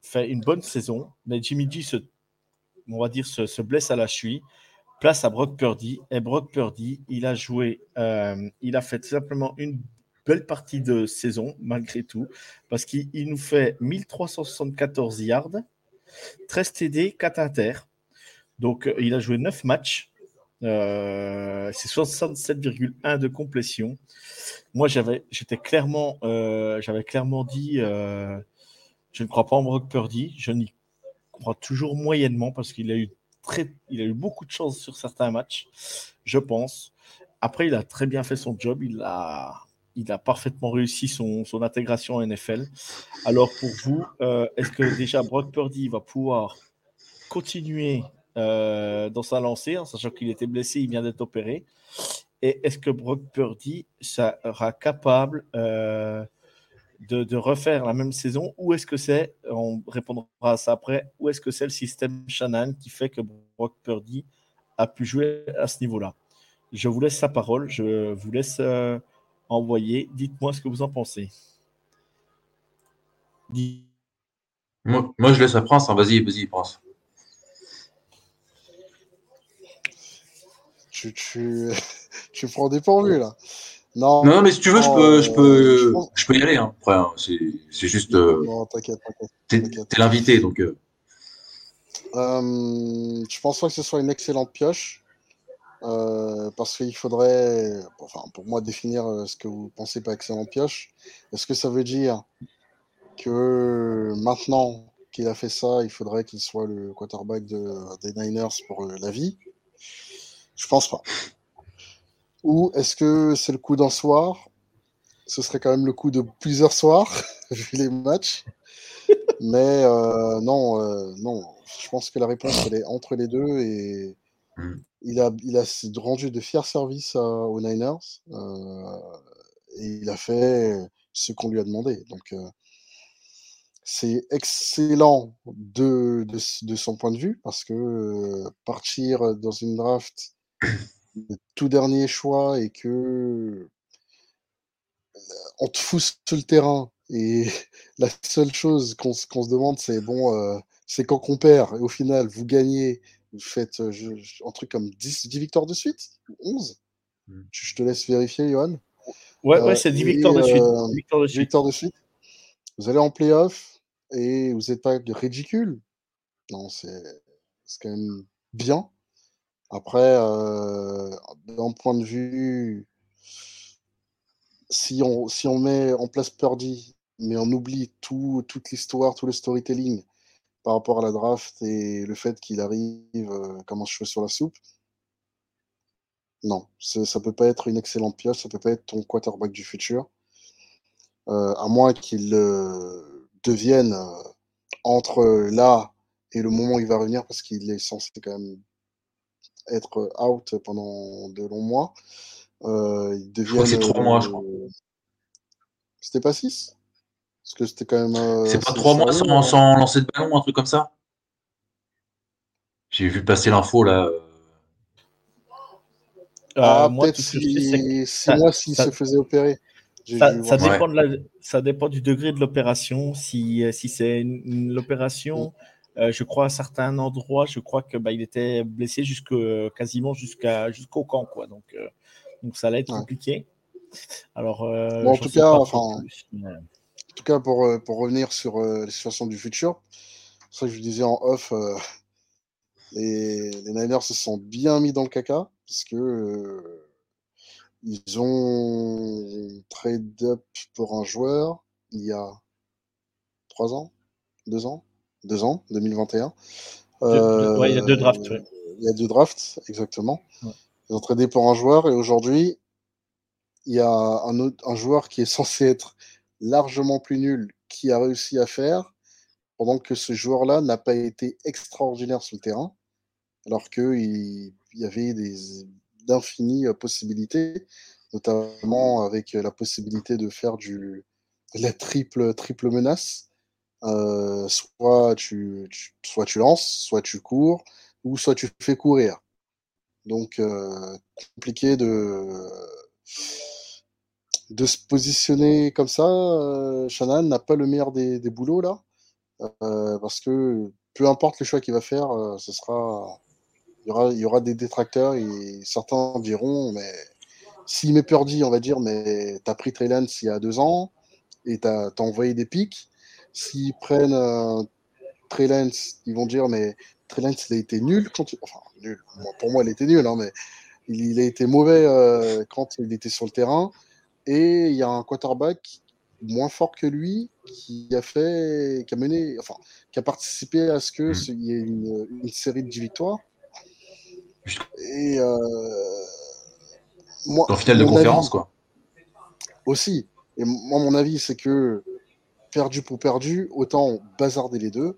fait une bonne saison, mais Jimmy G se, on va dire, se, blesse à la cheville. Place à Brock Purdy. Et Brock Purdy, il a joué, euh, il a fait simplement une belle partie de saison, malgré tout, parce qu'il nous fait 1374 yards, 13 TD, 4 inter. Donc, il a joué 9 matchs. Euh, c'est 67,1 de complétion. Moi, j'avais, j'étais clairement, euh, j'avais clairement dit, je ne crois pas en Brock Purdy. Je n'y crois toujours moyennement parce qu'il a eu très, il a eu beaucoup de chance sur certains matchs, je pense. Après, il a très bien fait son job. Il a, il a parfaitement réussi son, son intégration en NFL. Alors pour vous, euh, est-ce que déjà Brock Purdy va pouvoir continuer euh, dans sa lancée, en sachant qu'il était blessé, il vient d'être opéré Et est-ce que Brock Purdy sera capable euh, de, refaire la même saison? Ou est-ce que c'est, on répondra à ça après, ou est-ce que c'est le système Shannon qui fait que Brock Purdy a pu jouer à ce niveau-là? Je vous laisse sa parole, je vous laisse euh, envoyer. Dites-moi ce que vous en pensez. Moi, je laisse à Prince, hein. vas-y, vas-y, Prince. Tu, tu, [laughs] tu prends des pourvus là. Non, non, mais si tu veux, je peux, je peux, je, peux y aller. Hein. Après, hein, c'est juste. Euh, non, t'inquiète, t'inquiète. T'es l'invité, donc. Euh... Euh, je pense pas que ce soit une excellente pioche? Euh, parce qu'il faudrait, enfin, pour moi, définir euh, ce que vous pensez pas excellente pioche. Est-ce que ça veut dire que maintenant qu'il a fait ça, il faudrait qu'il soit le quarterback de, des Niners pour la vie? Je pense pas. Ou est-ce que c'est le coup d'un soir? Ce serait quand même le coup de plusieurs soirs, [laughs] vu les matchs. Mais euh, non, euh, non. Je pense que la réponse, elle est entre les deux. Et hmm. il, a, il a rendu de fiers services aux Niners. Euh, et il a fait ce qu'on lui a demandé. Donc, c'est excellent de, de, son point de vue parce que partir dans une draft le tout dernier choix et que euh, on te fout sur le terrain et [laughs] la seule chose qu'on se demande c'est bon euh, c'est quand qu'on perd et au final vous gagnez vous faites un truc comme 10, 10 victoires de suite 11 mmh. je te laisse vérifier Johan ouais, ouais c'est 10 victoires de suite 10 victoires de suite vous allez en playoff et vous n'êtes pas ridicule. Non, c'est quand même bien. Après, euh, d'un point de vue, si on, si on met en place Purdy, mais on oublie tout, toute l'histoire, tout le storytelling par rapport à la draft et le fait qu'il arrive euh, comme un cheveu sur la soupe, non, ça peut pas être une excellente pioche, ça peut pas être ton quarterback du futur. Euh, à moins qu'il deviennent euh, entre là et le moment où il va revenir, parce qu'il est censé quand même être out pendant de longs mois. Euh, il devient. C'est trois mois, je crois. C'était pas six? Parce que c'était quand même. Euh, c'est pas trois mois sans, sans, lancer de ballon, un truc comme ça? J'ai vu passer l'info là. Ah, peut-être si, six mois s'il se faisait opérer. Ça, dépend ça, dépend du degré de l'opération. Si, euh, si c'est l'opération, euh, je crois à certains endroits, je crois que bah, il était blessé jusque, quasiment jusqu'à, jusqu'au camp. Quoi. Donc, euh, donc ça allait être compliqué. Alors, en, tout cas, en tout cas, pour, pour revenir sur la situation du futur, c'est ça que je disais en off, les, les Niners se sont bien mis dans le caca, parce que ils ont trade up pour un joueur il y a trois ans, deux ans, deux ans, 2021. Euh, il y a deux drafts. Il y a deux drafts, exactement. Ils ont tradé pour un joueur et aujourd'hui, il y a un, autre, un joueur qui est censé être largement plus nul qui a réussi à faire, pendant que ce joueur-là n'a pas été extraordinaire sur le terrain, alors qu'il y avait d'infinies possibilités, notamment avec la possibilité de faire du, la triple, triple menace. Soit, tu, soit tu lances, soit tu cours, ou soit tu fais courir. Donc, compliqué de, de se positionner comme ça. Shannon n'a pas le meilleur des, des boulots là, parce que peu importe le choix qu'il va faire, ce sera il y aura, des détracteurs et certains diront, mais s'il met Purdy, on va dire, mais t'as pris Trey il y a deux ans et t'as as envoyé des pics. S'ils prennent euh, Trey Lance, ils vont dire, mais Trey Lance, il a été nul. Quand Enfin, nul. pour moi, il était nul, hein, mais il, a été mauvais euh, quand il était sur le terrain. Et il y a un quarterback moins fort que lui qui a fait, qui a mené, enfin, qui a participé à ce qu'il mmh. y ait une, une série de 10 victoires. Et euh, moi, en finale de conférence, quoi. Aussi. Et moi, mon avis, c'est que perdu pour perdu, autant bazarder les deux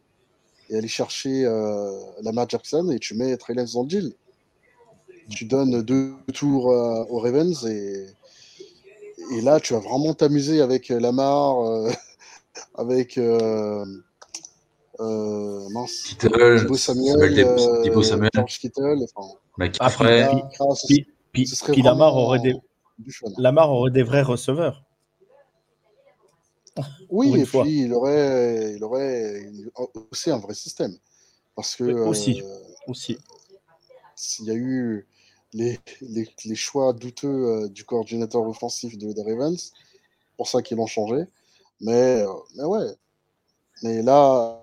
et aller chercher euh, Lamar Jackson et tu mets Trey Lance dans le deal. Tu donnes deux tours euh, aux Ravens et, et là, tu vas vraiment t'amuser avec Lamar, euh, [laughs] avec euh, mince. Kittle, Thibaut Samuel, euh, Samuel. George Kittle, enfin. Après, puis, puis, puis Lamar, aurait des, Lamar aurait des vrais receveurs. Oui, et fois. puis il aurait, il aurait aussi un vrai système. Parce que. Aussi. Euh, aussi. S'il y a eu les, les, les choix douteux euh, du coordinateur offensif de, Ravens, pour ça qu'ils l'ont changé. Mais, euh, mais ouais, mais là,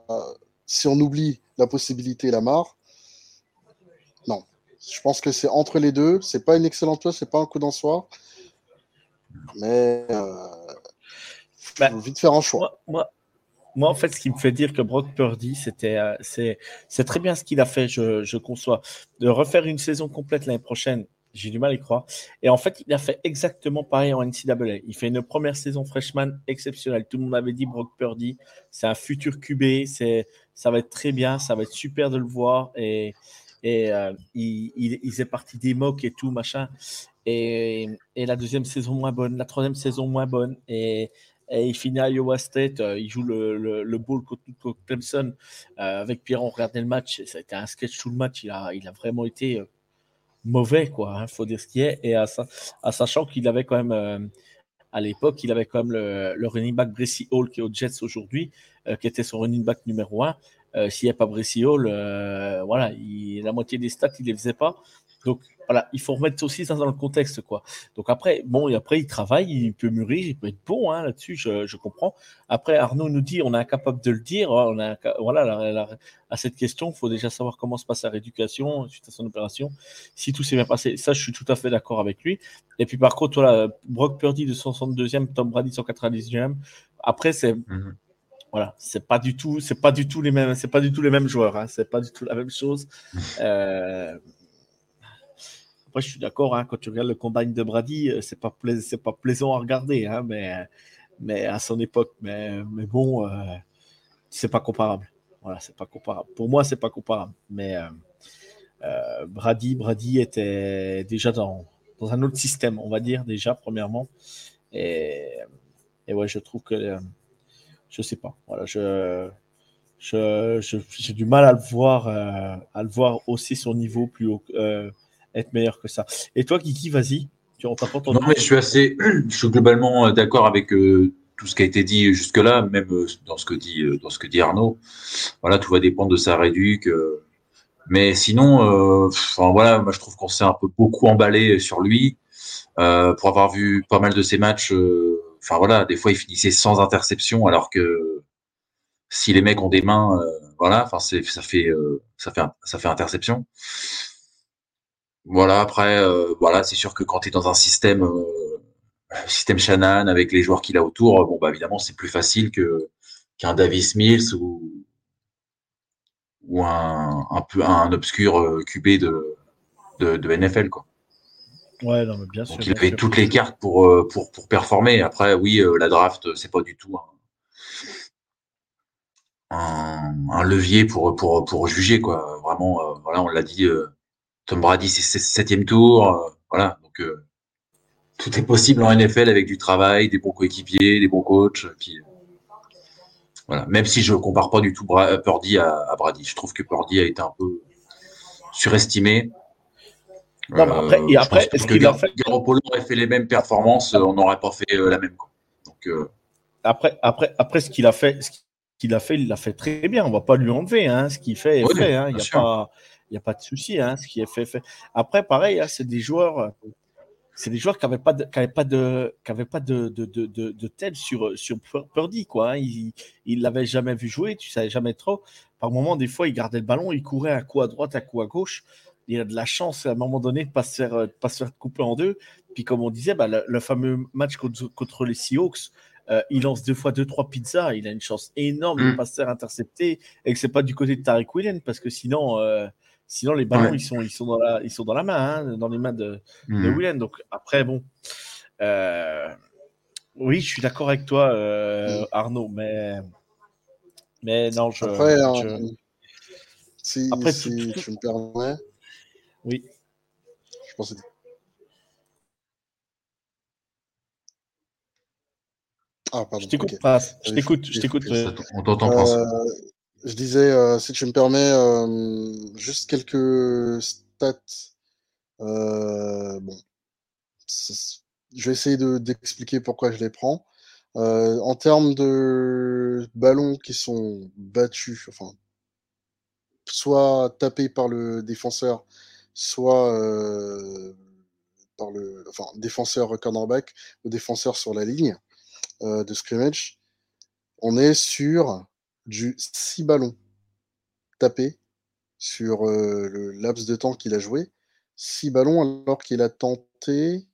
si on oublie la possibilité Lamar, non. Je pense que c'est entre les deux. C'est pas une excellente chose, c'est pas un coup d'en soi. Mais bah, vite faire un choix. Moi, moi, en fait, ce qui me fait dire que Brock Purdy, c'était, euh, c'est, c'est très bien ce qu'il a fait, je, je conçois. De refaire une saison complète l'année prochaine, j'ai du mal à y croire. Et en fait, il a fait exactement pareil en NCAA. Il fait une première saison freshman exceptionnelle. Tout le monde avait dit Brock Purdy, c'est un futur QB, c'est, ça va être très bien, ça va être super de le voir. Et, et euh, il, il, il faisait partie des mocks et tout, machin. Et, et, la deuxième saison moins bonne, la troisième saison moins bonne. Et, et il finit à Iowa State. il joue le, le, le ball contre, Clemson avec Pierre. On regardait le match. Ça a été un sketch tout le match. Il a, il a vraiment été mauvais, quoi. Hein, faut dire ce qui est. Et à, à sachant qu'il avait quand même à l'époque, il avait quand même le, running back Bressy Hall qui est aux Jets aujourd'hui, qui était son running back numéro 1. S'il n'y a pas Bressy Hall, voilà, il, la moitié des stats, il ne les faisait pas. Donc voilà, il faut remettre aussi ça dans le contexte, quoi. Donc après, bon, et après, il travaille, il peut mûrir, il peut être bon hein, là-dessus, je, comprends. Après, Arnaud nous dit, on est incapable de le dire. On a, voilà, à cette question, il faut déjà savoir comment se passe sa rééducation suite à son opération. Si tout s'est bien passé, ça, je suis tout à fait d'accord avec lui. Et puis par contre, voilà, Brock Purdy de 162e, Tom Brady 190e. Après, c'est mhm. voilà, c'est pas du tout, c'est pas du tout les mêmes, c'est pas du tout les mêmes joueurs, hein, c'est pas du tout la même chose. [laughs] Euh, après, je suis d'accord, hein, quand tu regardes le combine de Brady, euh, c'est pas, c'est pas plaisant à regarder, hein, mais, mais à son époque. Mais, mais bon, euh, c'est pas comparable. Voilà, c'est pas comparable. Pour moi, c'est pas comparable. Mais euh, Brady, Brady était déjà dans, dans un autre système, on va dire, déjà, premièrement. Et, et ouais, je trouve que. je sais pas. Voilà, je. j'ai du mal à le voir, à le voir aussi son niveau plus haut, être meilleur que ça. Et toi, Kiki, vas-y. Tu Non, mais je suis assez, [clears throat] je suis globalement euh, d'accord avec euh, tout ce qui a été dit jusque-là, même euh, dans ce que dit, dans ce que dit Arnaud. Voilà, tout va dépendre de sa réduc. mais sinon, enfin, voilà, moi je trouve qu'on s'est un peu beaucoup emballé sur lui pour avoir vu pas mal de ses matchs. Enfin voilà, des fois il finissait sans interception, alors que si les mecs ont des mains, voilà, enfin ça fait ça fait ça fait interception. Voilà, après, euh, voilà, c'est sûr que quand tu es dans un système, euh, système Shannon avec les joueurs qu'il a autour, bon, bah, évidemment, c'est plus facile que qu'un Davis Mills ou, ou un, un peu un obscur euh, QB de, de, de, NFL, quoi. Ouais, non, mais bien sûr. Donc, il avait toutes les cartes pour, pour, pour performer. Après, oui, la draft, c'est pas du tout un, un, levier pour, pour, pour juger, quoi. Vraiment, voilà, on l'a dit Tom Brady, c'est septième tour. Euh, voilà, donc euh, tout est possible en NFL avec du travail, des bons coéquipiers, des bons coachs. Puis, voilà. Même si je ne compare pas du tout Purdy à, Brady, je trouve que Purdy a été un peu surestimé. Non, après, et après, est-ce qu'il a fait Garoppolo aurait fait les mêmes performances, on n'aurait pas fait la même. Donc, après, après, après, ce qu'il a fait, ce qu'il a fait, il l'a fait très bien. On va pas lui enlever. Hein. Ce qu'il fait est fait. Hein. Il n'y a pas n'y a pas de souci. Hein, ce qui est fait, fait. Après, pareil, hein, c'est des joueurs. C'est des joueurs qui n'avaient pas de, qui pas de, qui pas de, de, de, de, tel sur, sur Purdy, quoi. Hein. Il ne l'avait jamais vu jouer, tu savais jamais trop. Par moment, des fois, il gardait le ballon, il courait un coup à droite, un coup à gauche. Il a de la chance à un moment donné de ne pas, se faire, pas se faire couper en deux. Puis, comme on disait, bah, le, fameux match contre, contre les Seahawks, euh, il lance deux fois deux, trois pizzas. Il a une chance énorme de ne mm. pas se faire intercepter et que ce n'est pas du côté de Tariq Williams parce que sinon, euh, Sinon, les ballons, ils, sont, ils, sont dans la, ils sont dans la main, hein, dans les mains de, mmh. Donc, après, bon. Euh, oui, je suis d'accord avec toi, euh, mmh. Arnaud, mais. Mais non, je. Après, euh, si, après, si tu me permets. Oui. Je pensais. Ah, pardon. Je t'écoute, Je t'écoute, je t'écoute. On t'entend pas je disais, euh, si tu me permets, euh, juste quelques stats. Euh, bon, je vais essayer d'expliquer pourquoi je les prends. en termes de ballons qui sont battus, enfin, soit tapés par le défenseur, soit par le enfin, défenseur cornerback ou défenseur sur la ligne de scrimmage, on est sur du 6 ballons tapés sur le laps de temps qu'il a joué. 6 ballons alors qu'il a tenté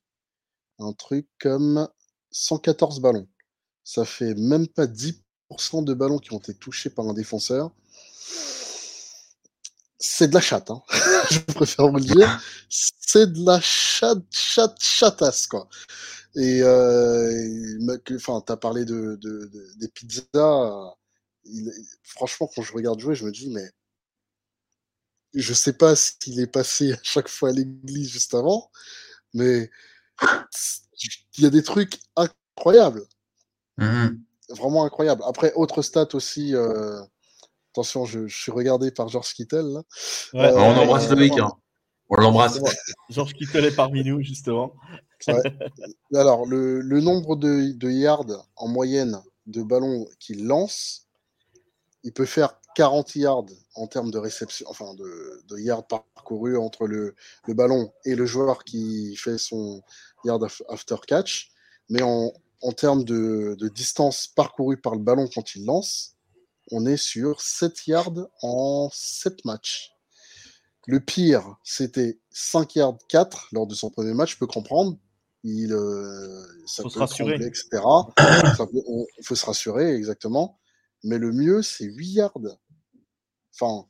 un truc comme 114 ballons. Ça fait même pas 10% de ballons qui ont été touchés par un défenseur. C'est de la chatte, hein. [laughs] je préfère vous le dire. C'est de la chatte, chatte, chatasse, quoi. Et, enfin, tu as parlé de, de, des pizzas franchement, quand je regarde jouer, je me dis, mais je sais pas s'il est passé à chaque fois à l'église juste avant, mais il y a des trucs incroyables. Mhm. Vraiment incroyable. Après, autre stat aussi. euh, Attention, je, je suis regardé par George là. Ouais. Euh, on embrasse le mec. hein. On l'embrasse. Georges Kittle est parmi nous, justement. Alors, le, le nombre de, de yards en moyenne de ballons qu'il lance, il peut faire 40 yards en termes de réception, enfin de, de yards parcourus entre le, le ballon et le joueur qui fait son yard af- after catch. Mais en, en termes de, de distance parcourue par le ballon quand il lance, on est sur 7 yards en 7 matchs. Le pire, c'était 5 yards 4 lors de son premier match, je peux comprendre. Il, euh, ça Faut peut se rassurer. trembler, etc. Il faut se rassurer, exactement. Mais le mieux, c'est 8 yards. Enfin,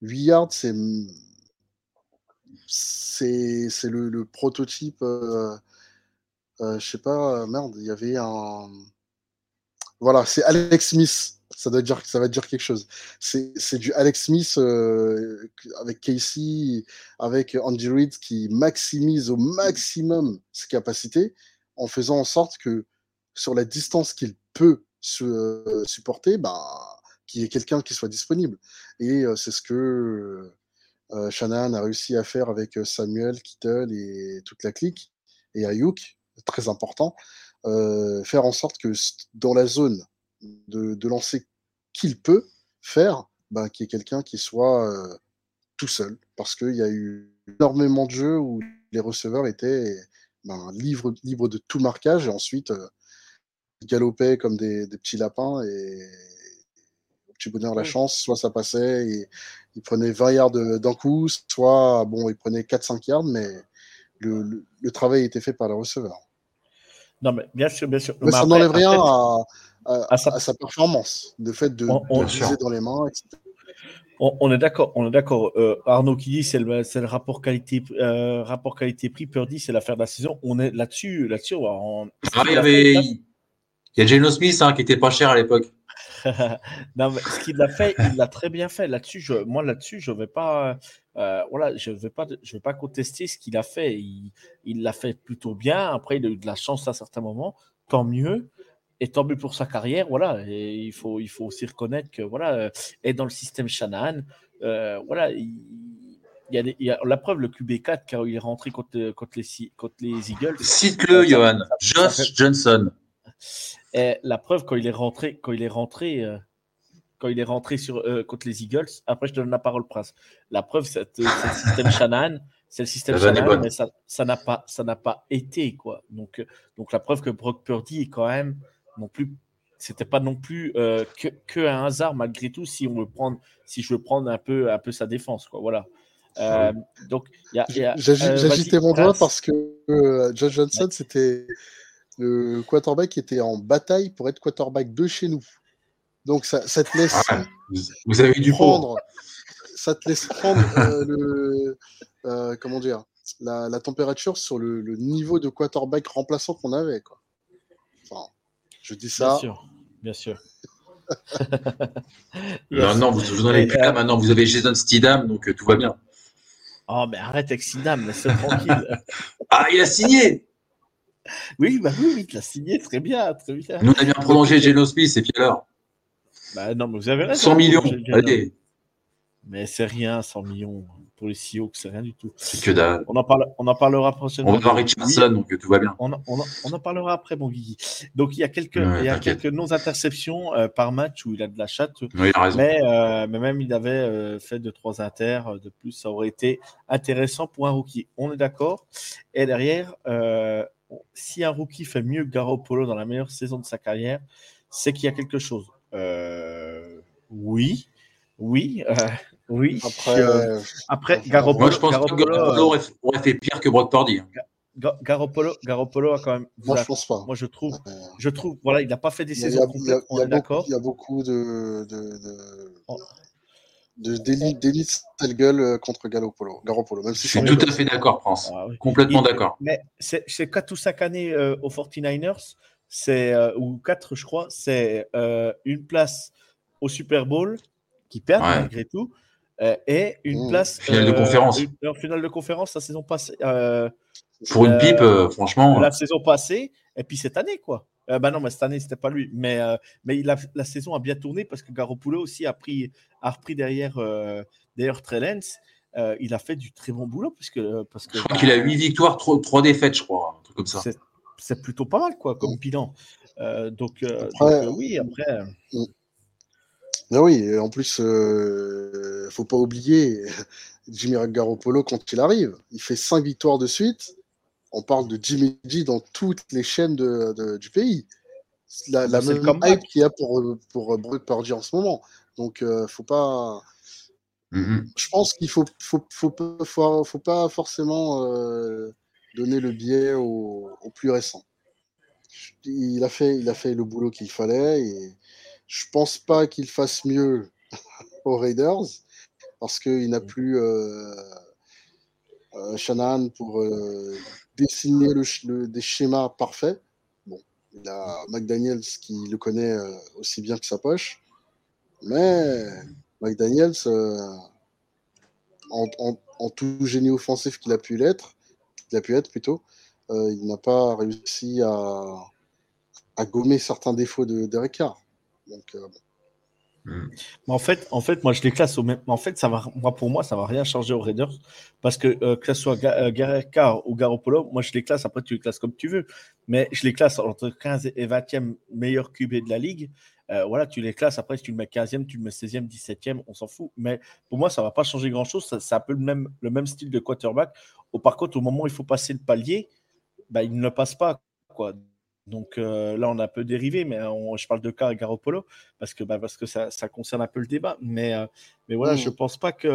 8 yards, c'est le, prototype. Euh, euh, je sais pas, euh, merde, il y avait un. Voilà, c'est Alex Smith. Ça doit dire, ça va dire quelque chose. C'est du Alex Smith euh, avec Casey, avec Andy Reid qui maximise au maximum ses capacités en faisant en sorte que sur la distance qu'il peut supporter, bah, qu'il y ait quelqu'un qui soit disponible. Et euh, c'est ce que euh, Shanahan a réussi à faire avec euh, Samuel, Kittle et toute la clique, et Ayuk, très important, euh, faire en sorte que dans la zone de, de lancer qu'il peut faire, bah, qu'il y ait quelqu'un qui soit euh, tout seul, parce qu'il y a eu énormément de jeux où les receveurs étaient ben, libres, de tout marquage, et ensuite euh, galopaient comme des, des petits lapins, et au petit bonheur la chance, soit ça passait, et ils prenaient 20 yards d'un coup, soit bon, ils prenaient 4-5 yards, mais le, le- le travail était fait par le receveur. Non, mais bien sûr, bien sûr. Mais Mais ça n'enlève rien à, à- à sa- à sa performance, le fait de, On- on- de viser dans les mains, etc. On, on est d'accord, on est d'accord. Euh, Arnaud qui dit c'est le, c'est le rapport qualité euh, rapport qualité prix Purdy, c'est l'affaire de la saison. On est là-dessus, là-dessus. on- Ah, il y avait. Il y a Geno Smith hein, qui était pas cher à l'époque. [laughs] non, mais ce qu'il a fait, il l'a très bien fait. Là-dessus, je, moi là-dessus, je vais pas, euh, voilà, je vais pas, je vais pas contester ce qu'il a fait. Il, l'a fait plutôt bien. Après, il a eu de la chance à certains moments. Tant mieux. Et tant mieux pour sa carrière, voilà. Et il faut, il faut aussi reconnaître que voilà, euh, et dans le système Shanahan, euh, voilà, il, il y a, des- il y a la preuve le QB4 quand il est rentré contre, contre les, contre les Eagles. Cite-le, Johan. Josh Johnson. Et la preuve, quand il est rentré, quand il est rentré, euh, quand il est rentré sur, euh, contre les Eagles, après je donne la parole, Prince. La preuve, c'est le système Shanahan. C'est le système Shanahan, mais ça ça n'a pas, ça n'a pas été. quoi. Donc, euh, donc la preuve que Brock Purdy est quand même non plus. C'était pas non plus euh, que, que un hasard malgré tout si on veut prendre, si je veux prendre un peu, un peu sa défense, quoi. Voilà. Euh, donc, il y a, y a- J'agi- euh, J'agitais vas-y, mon doigt parce que euh, Josh Johnson, c'était le quarterback était en bataille pour être quarterback de chez nous. Donc ça, ça te laisse vous, avez du pour. prendre, ça te laisse prendre euh, [laughs] le, euh, comment dire, la, la température sur le, le niveau de quarterback remplaçant qu'on avait. Quoi. Enfin, je dis Bien ça. sûr, bien sûr. [laughs] Non, non, vous, vous n'en avez plus euh, là maintenant. Vous avez Jason Steedham, donc euh, tout va bien. Oh, mais arrête avec Sidam, laisse-le tranquille. Ah, il a signé Oui, bah oui, oui, tu l'as signé, très bien, très bien. Nous, on a bien prolongé Geno Smith, et puis alors? Bah non, mais vous avez raison. 100 millions. Allez, Mais c'est rien, 100 millions pour les CEO, c'est rien du tout. c'est que dalle. On en, parle, on en parlera prochainement. On va voir Richardson, donc tout va bien. On, en- on en- on en parlera après, mon Guigui. Donc, il y a quelques, Ouais, il y a t'inquiète. quelques non-interceptions euh, par match où il a de la chatte. Oui, il a raison. Mais, euh, mais même il avait euh, fait deux trois inters de plus, ça aurait été intéressant pour un rookie. On est d'accord. Et derrière, si un rookie fait mieux que Garoppolo dans la meilleure saison de sa carrière, c'est qu'il y a quelque chose. Euh, oui, oui, euh, oui. Après, Euh, euh, après Moi, Garoppolo, Moi, je pense que Garoppolo, euh, aurait, aurait fait pire que Brock Purdy. Ga- Garoppolo, Garoppolo a quand même. moi, je pense pas. moi, je trouve, je trouve, voilà, il n'a pas fait des saisons complètes. il y On a est beaucoup, d'accord. il y a beaucoup de, de, de, Oh. De délit, délit de sale gueule euh, contre Garoppolo. Garoppolo même si Je suis c'est tout à fait d'accord, France. Ah oui. Complètement d'accord. Mais c'est c'est 4 ou 5 années euh, aux 49ers, c'est, euh, ou 4 je crois, c'est euh, une place au Super Bowl qui perd Ouais. malgré tout, euh, et une Mmh. place Finale de euh, conférence. une- en finale de conférence la saison passée. euh, Pour une Euh, pipe, euh, franchement, la saison passée, et puis cette année, quoi. Euh, bah non, mais cette année, c'était pas lui. Mais, euh, mais il a, la saison a bien tourné parce que Garoppolo aussi a, pris, a repris derrière, euh, derrière Trellens. Euh, il a fait du très bon boulot parce que. Parce que Je crois qu'il a 8 victoires, 3, défaites, je crois. Un truc comme ça. c'est- c'est plutôt pas mal, quoi, comme bilan. Euh, donc, euh, Après- donc, euh, oui, après. Mais oui, en plus, euh, faut pas oublier [laughs] Jimmy Garoppolo quand il arrive. Il fait cinq victoires de suite. On parle de Jimmy G dans toutes les chaînes de, de- du pays. La, la même hype qu'il y a pour, pour Brock Purdy en ce moment. Donc, euh, faut pas. Mhm. Je pense qu'il faut, faut, faut, pas- faut, faut pas forcément euh, donner le biais au, au plus récent. Il a fait, il a fait le boulot qu'il fallait et je pense pas qu'il fasse mieux [laughs] aux Raiders parce qu'il n'a plus euh, euh, Shanahan pour euh, dessiner des schémas parfaits. Bon, il a McDaniels qui le connaît euh, aussi bien que sa poche, mais McDaniels, euh, en, tout génie offensif qu'il a pu l'être, a pu être plutôt, euh, il n'a pas réussi à, à gommer certains défauts de Derek Carr. Donc, Mais en fait, en fait, moi, je les classe au même. En fait, ça va, moi, pour moi, ça va rien changer aux Raiders parce que euh, que ce soit Ga- euh, Garrett Carr ou Garoppolo, moi, je les classe. Après, tu les classes comme tu veux, mais je les classe entre 15 et 20e meilleur QB de la ligue. Euh, voilà, tu les classes. Après, si tu le mets 15e, tu le mets 16e, 17e, on s'en fout. Mais pour moi, ça va pas changer grand-chose. Ça- C'est un peu le même, le même style de quarterback. Au, par contre, au moment où il faut passer le palier, bah, il ne le passe pas. Quoi. Donc euh, là, on a un peu dérivé, mais on- je parle de Carr et Garoppolo parce que, bah, parce que ça, ça concerne un peu le débat. Mais, euh, mais voilà, je pense pas que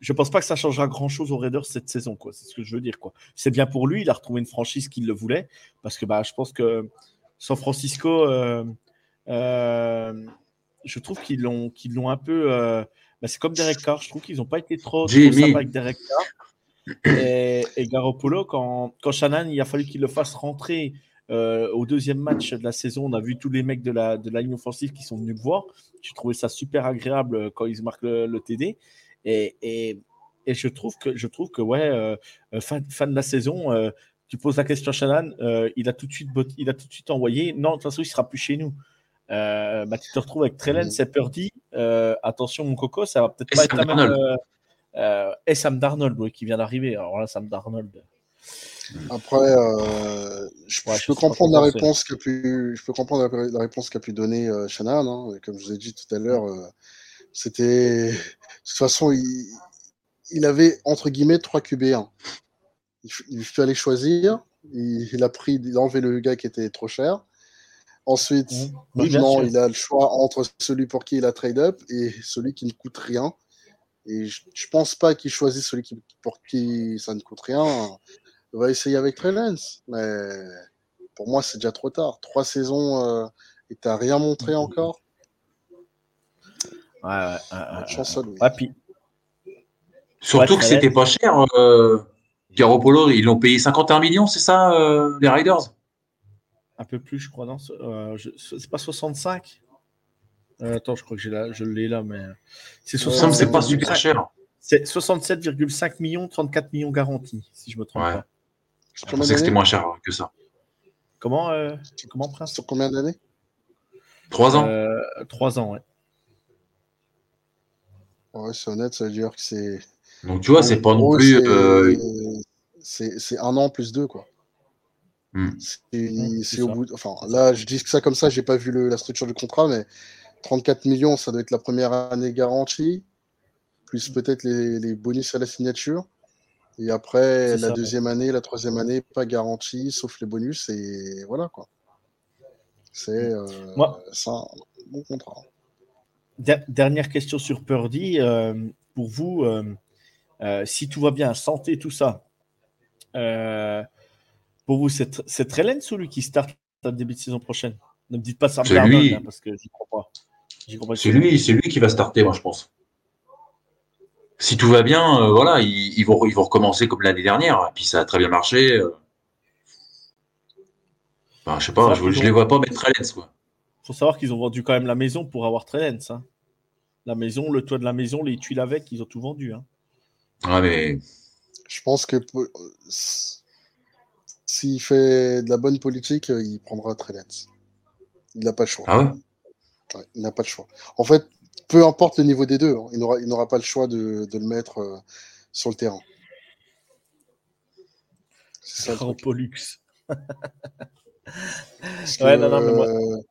je pense pas que ça changera grand chose aux Raiders cette saison. quoi. C'est ce que je veux dire. quoi. C'est bien pour lui. Il a retrouvé une franchise qu'il le voulait parce que bah, je pense que San Francisco, euh, euh, je trouve qu'ils l'ont un peu. euh, bah, c'est comme Derek Carr. Je trouve qu'ils n'ont pas été trop, trop sympas avec Derek Carr. Et, et Garoppolo, quand, quand Shannon, il a fallu qu'il le fasse rentrer euh, au deuxième match de la saison, on a vu tous les mecs de la, de la ligne offensive qui sont venus le voir. J'ai trouvé ça super agréable euh, quand ils marquent le, le TD. Et, et, et je trouve que, je trouve que ouais, euh, fin, fin de la saison, euh, tu poses la question à Shannon, il, a tout de suite, il a tout de suite envoyé. Non, de toute façon, il sera plus chez nous. Bah, tu te retrouves avec Trellen, Mhm. c'est Purdy. Attention, mon coco, ça va peut-être pas Sam être la même. Darnold. et Sam Darnold, oui, qui vient d'arriver. Alors là, Sam Darnold. Après, euh, je, Ouais, je je peux comprendre la réponse qu'a pu, je peux comprendre la, la réponse qu'a pu donner euh, Shanahan. hein. Comme je vous ai dit tout à l'heure, euh, c'était, de toute façon, il, il avait entre guillemets trois QB1. Il, il fallait choisir. Il, il a pris, il a enlevé le gars qui était trop cher. Ensuite, maintenant, il a le choix entre celui pour qui il a trade up et celui qui ne coûte rien. Et je, je pense pas qu'il choisisse celui qui, pour qui ça ne coûte rien. Il va essayer avec Trey Lance. Mais pour moi, c'est déjà trop tard. Trois saisons euh, et t'as rien montré encore? Ouais, ouais, ouais, Bonne ouais, chance à lui. ouais, puis- Surtout Ouais, que c'était pas cher. Euh, Garoppolo, ils l'ont payé 51 millions, c'est ça, euh, les Riders? Un peu plus, je crois. Non, euh, je- c'est pas 65 Euh, Attends, je crois que j'ai là, je l'ai là, mais c'est Ça me semble que c'est pas 67,5 super cher. C'est 67,5 millions, 34 millions garantis, si je me trompe Ouais. pas. Je pensais que c'était moins cher que ça. Comment, euh, comment Prince? Sur combien d'années? Trois ans Euh, Trois ans, ouais. Ouais, c'est honnête, ça veut dire que c'est. Donc tu vois, c'est pas non plus. c'est- euh, C'est un an plus deux, quoi. Hmm. C'est au bout. de- Enfin, là, je dis que ça comme ça, j'ai pas vu le- la structure du contrat, mais 34 millions, ça doit être la première année garantie, plus peut-être les, les bonus à la signature. Et après, la ça, ouais. deuxième année, la troisième année, pas garantie, sauf les bonus, et voilà, quoi. C'est euh, un bon contrat. Der- dernière question sur Purdy. euh, pour vous, euh, euh, si tout va bien, santé, tout ça, euh, pour vous, c'est c'est Trellens ou lui qui start à début de saison prochaine? Ne me dites pas Darnold, lui. hein, parce que j'y crois pas. J'y crois pas C'est lui, c'est lui qui va starter, moi, je pense. Si tout va bien, euh, voilà, ils, ils vont, ils vont recommencer comme l'année dernière. Et puis ça a très bien marché. euh. Enfin, je sais pas, je, ont- les vois pas mettre Trellens, quoi. faut savoir qu'ils ont vendu quand même la maison pour avoir Trellens. hein. La maison, le toit de la maison, les tuiles avec, ils ont tout vendu. hein. Ouais, mais Je pense que s'il fait de la bonne politique, il prendra Trellens. Il n'a pas le choix. Ah ouais il n'a pas le choix. En fait, peu importe le niveau des deux, hein, il n'aura pas le choix de, le mettre euh, sur le terrain. C'est ça. Pollux. [laughs] ouais, non, non, mais moi... Euh,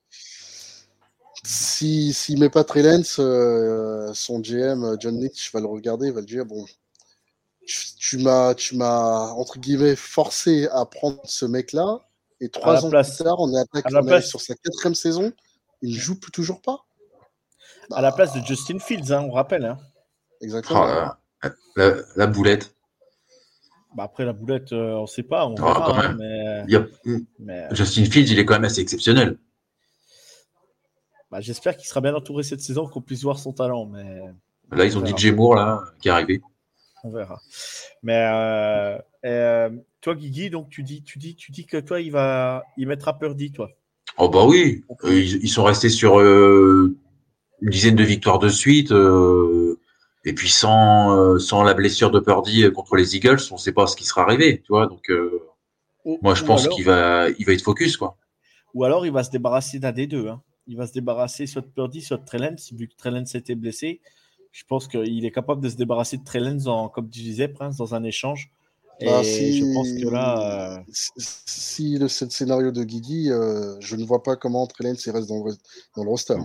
s'il si, ne met pas Trellens, euh, son GM, John Nick, va le regarder, il va le dire bon, tu m'as, tu m'as entre guillemets forcé à prendre ce mec-là, et trois ans plus tard, on est, attaqué, sur sa quatrième saison, il joue toujours pas. À la place de Justin Fields, hein, on rappelle. Hein. Exactement. Oh la, boulette. Bah après, la boulette, euh, on ne sait pas. On verra, hein, mais... mais... Justin Fields, il est quand même assez exceptionnel. Bah, J'espère qu'il sera bien entouré cette saison, qu'on puisse voir son talent. Mais... Là, ils ont dit Moore là, qui est arrivé. On verra. Mais euh, euh, toi, Guigui, donc tu dis, tu dis, tu dis que toi, il va, il mettra Purdy, toi. Oh bah oui, ils, sont restés sur euh, une dizaine de victoires de suite. Euh, et puis sans, euh, sans la blessure de Purdy contre les Eagles, on ne sait pas ce qui sera arrivé. Tu vois, donc moi je pense qu'il va, il va être focus. Quoi. Ou alors il va se débarrasser d'un des deux. Hein. Il va se débarrasser soit de Purdy, soit de Trellens, vu que Trellens était blessé. Je pense qu'il est capable de se débarrasser de Trellens, en, comme tu disais, Prince, dans un échange bah, si, je pense que là. Euh, si, le, scénario de Guigui, euh, je ne vois pas comment Trellens reste dans le, dans le roster.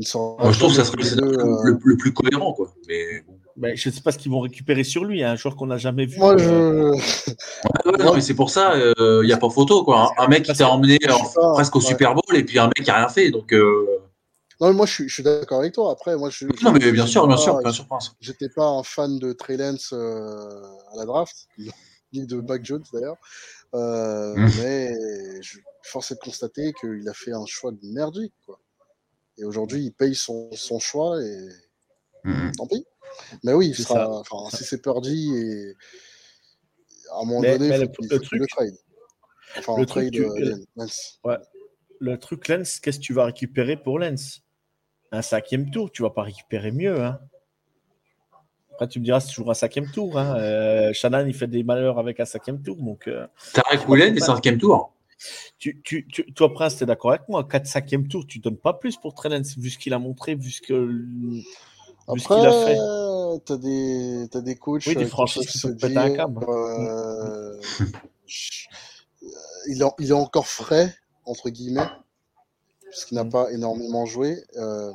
Je trouve que ça serait le, le, plus cohérent. Quoi. Mais... Ben, je ne sais pas ce qu'ils vont récupérer sur lui, hein, un joueur qu'on n'a jamais vu. Moi, je... mais c'est pour ça, il euh, n'y a pas photo. Quoi. Un, mec qui t'a emmené presque au Super Bowl et puis un mec qui n'a rien fait. Donc, Non, mais moi je suis, je suis d'accord avec toi. Après, moi je. Non, mais bien sûr, bien sûr, bien sûr. J'étais pas un fan de Trellens à la draft [laughs] ni de Mac Jones d'ailleurs. Euh, mmh. Mais je force de constater qu'il a fait un choix merdique. Quoi. Et aujourd'hui, il paye son, son choix et mmh. tant pis. Mais oui, il sera, si c'est Purdy, et à un moment donné, il faut le, truc, le trade. Enfin, le truc, trade, euh, Lens. Ouais. Le truc Lens, qu'est-ce que tu vas récupérer pour Lens? Un cinquième tour, tu vas pas récupérer mieux. Hein tu me diras, c'est toujours un cinquième tour. Hein. Euh, Shannon, il fait des malheurs avec un cinquième tour. Donc, euh, Tarek Woolen est cinquième tour. Tu, tu, tu, toi, Prince, tu es d'accord avec moi? 4 5e tour, tu donnes pas plus pour Trellens, vu ce qu'il a montré, vu ce qu'il a fait. Tu as des, as des coachs oui, des franchises qui se péter un câble. Euh, il, est, il, est, encore frais, entre guillemets, puisqu'il n'a mm. pas énormément joué. Euh,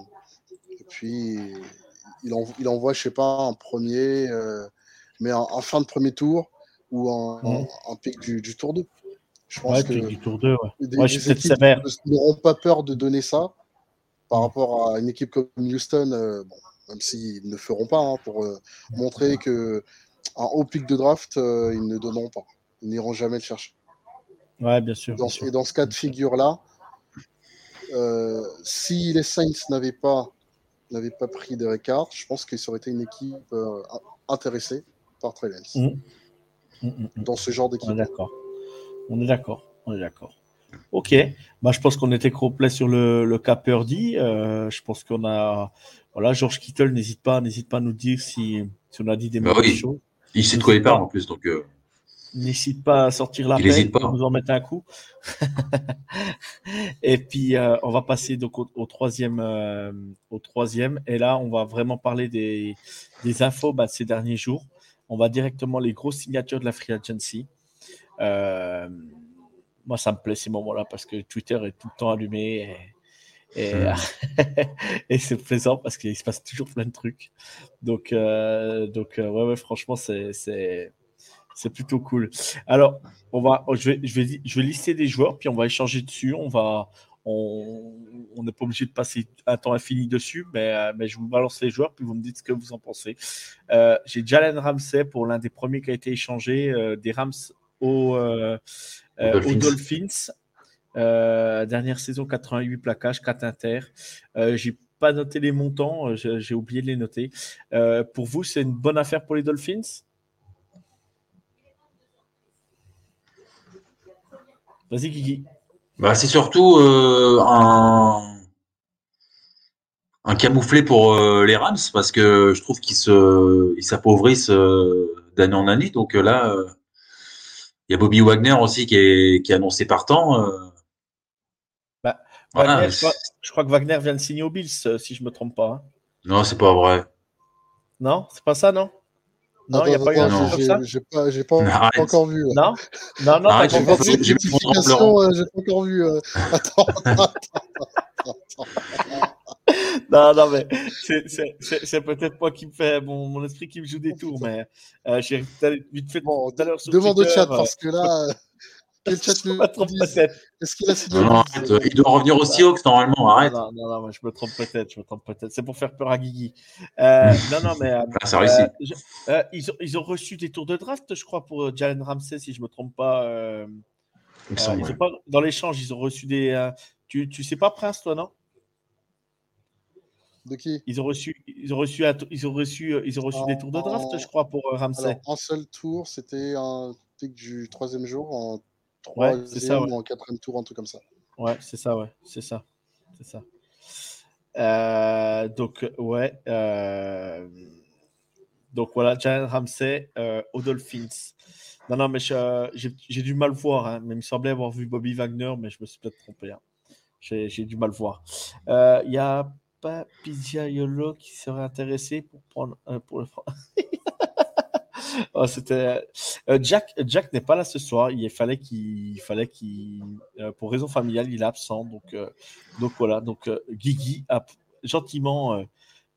et puis, il, envoie, je sais pas, un premier, euh, mais en, fin de premier tour ou en, pic du, tour 2. Je pense que du tour 2, n'auront pas peur de donner ça par rapport à une équipe comme Houston, euh, même s'ils ne le feront pas, hein, pour euh, montrer que un haut pic de draft, ils ne donneront pas. Ils n'iront jamais le chercher. Ouais, bien sûr. Et dans ce cas de figure-là, si les Saints n'avaient pas n'avait pas pris Derek Carr, je pense qu'il aurait été une équipe euh, intéressée par Trellens. Mmh. Mmh, mmh, dans ce genre d'équipe. D'accord. On est d'accord. On est d'accord. Ok. Bah, je pense qu'on était complet sur le, le cas Purdy. Euh, je pense qu'on a. Voilà, George Kittle, n'hésite pas, n'hésite pas à nous dire si, si on a dit des bah mauvaises choses. Il sait de quoi il parle en plus. Donc, euh, N'hésite pas à sortir la peine pour nous en mettre un coup. [laughs] et puis, euh, on va passer donc au, troisième, euh, au troisième. Et là, on va vraiment parler des, des infos bah, de ces derniers jours. On va directement les grosses signatures de la Free Agency. Euh, moi, ça me plaît ces moments-là parce que Twitter est tout le temps allumé. Et, et, hmm. [laughs] et c'est plaisant parce qu'il se passe toujours plein de trucs. Donc, donc ouais, ouais, franchement, c'est plutôt cool. Alors, on va, je, vais, je, vais, je vais lister des joueurs, puis on va échanger dessus. On va, on n'est pas obligé de passer un temps infini dessus, mais, euh, mais, je vous balance les joueurs, puis vous me dites ce que vous en pensez. Euh, j'ai Jalen Ramsey pour l'un des premiers qui a été échangé euh, des Rams aux, Dolphins. dernière saison, 88 plaquages, 4 inter. j'ai pas noté les montants, j'ai oublié de les noter. pour vous, c'est une bonne affaire pour les Dolphins? Vas-y, Kiki. Bah, c'est surtout euh, un, un camouflé pour euh, les Rams parce que je trouve qu'ils se, s'appauvrissent euh, d'année en année. Donc là, Il y a Bobby Wagner aussi qui est, qui est annoncé partant. Euh. Bah, Wagner, je, crois, que Wagner vient de signer au Bills, euh, si je ne me trompe pas. Hein. Non, c'est pas vrai. Non, c'est pas ça, non? Non, il n'y a pas eu un truc comme ça? J'ai pas, j'ai pas, encore vu. Non? Non, non, j'ai pas, pas encore vu. [laughs] Attends, attends, attends. Non, non, mais [laughs] c'est peut-être moi qui me fait mon, mon, esprit qui me joue des tours, mais euh, j'ai vite fait bon, tout à l'heure sur Demande au chat euh, parce que là. [laughs] Quel chat Est-ce qu'il a signé non, arrête, Il doit revenir au Seahawks normalement, arrête. Non, non, non, je me trompe peut-être, je me trompe peut-être. C'est pour faire peur à Guigui. Euh, non, non, mais. Euh, ah, ça. Euh, ils, ont, ils ont reçu des tours de draft, je crois, pour Jalen Ramsey, si je me trompe pas. ils ont pas dans l'échange, ils ont reçu des. tu, tu sais pas, Prince, toi, non? De qui? Ils ont reçu, ils ont reçu, ils ont reçu, ils ont reçu des tours de draft, je crois, pour Ramsey. Alors, un seul tour, c'était un pick du troisième jour, en troisième ouais, ou en quatrième tour, un truc comme ça. Ouais, c'est ça, ouais, c'est ça, c'est ça. Euh, donc, ouais. Euh... Donc voilà, Jalen Ramsey euh, aux Dolphins. Non, non, mais j'ai du mal voir. Hein, mais il me semblait avoir vu Bobby Wagner, mais je me suis peut-être trompé. Hein. J'ai du mal voir. Euh, il y a pas Yolo qui serait intéressé pour prendre pour le [laughs] oh, c'était euh, Jack Jack n'est pas là ce soir. Il fallait qu'il fallait qu'il euh, pour raison familiale il est absent. Donc euh, donc voilà. Donc Guigui a gentiment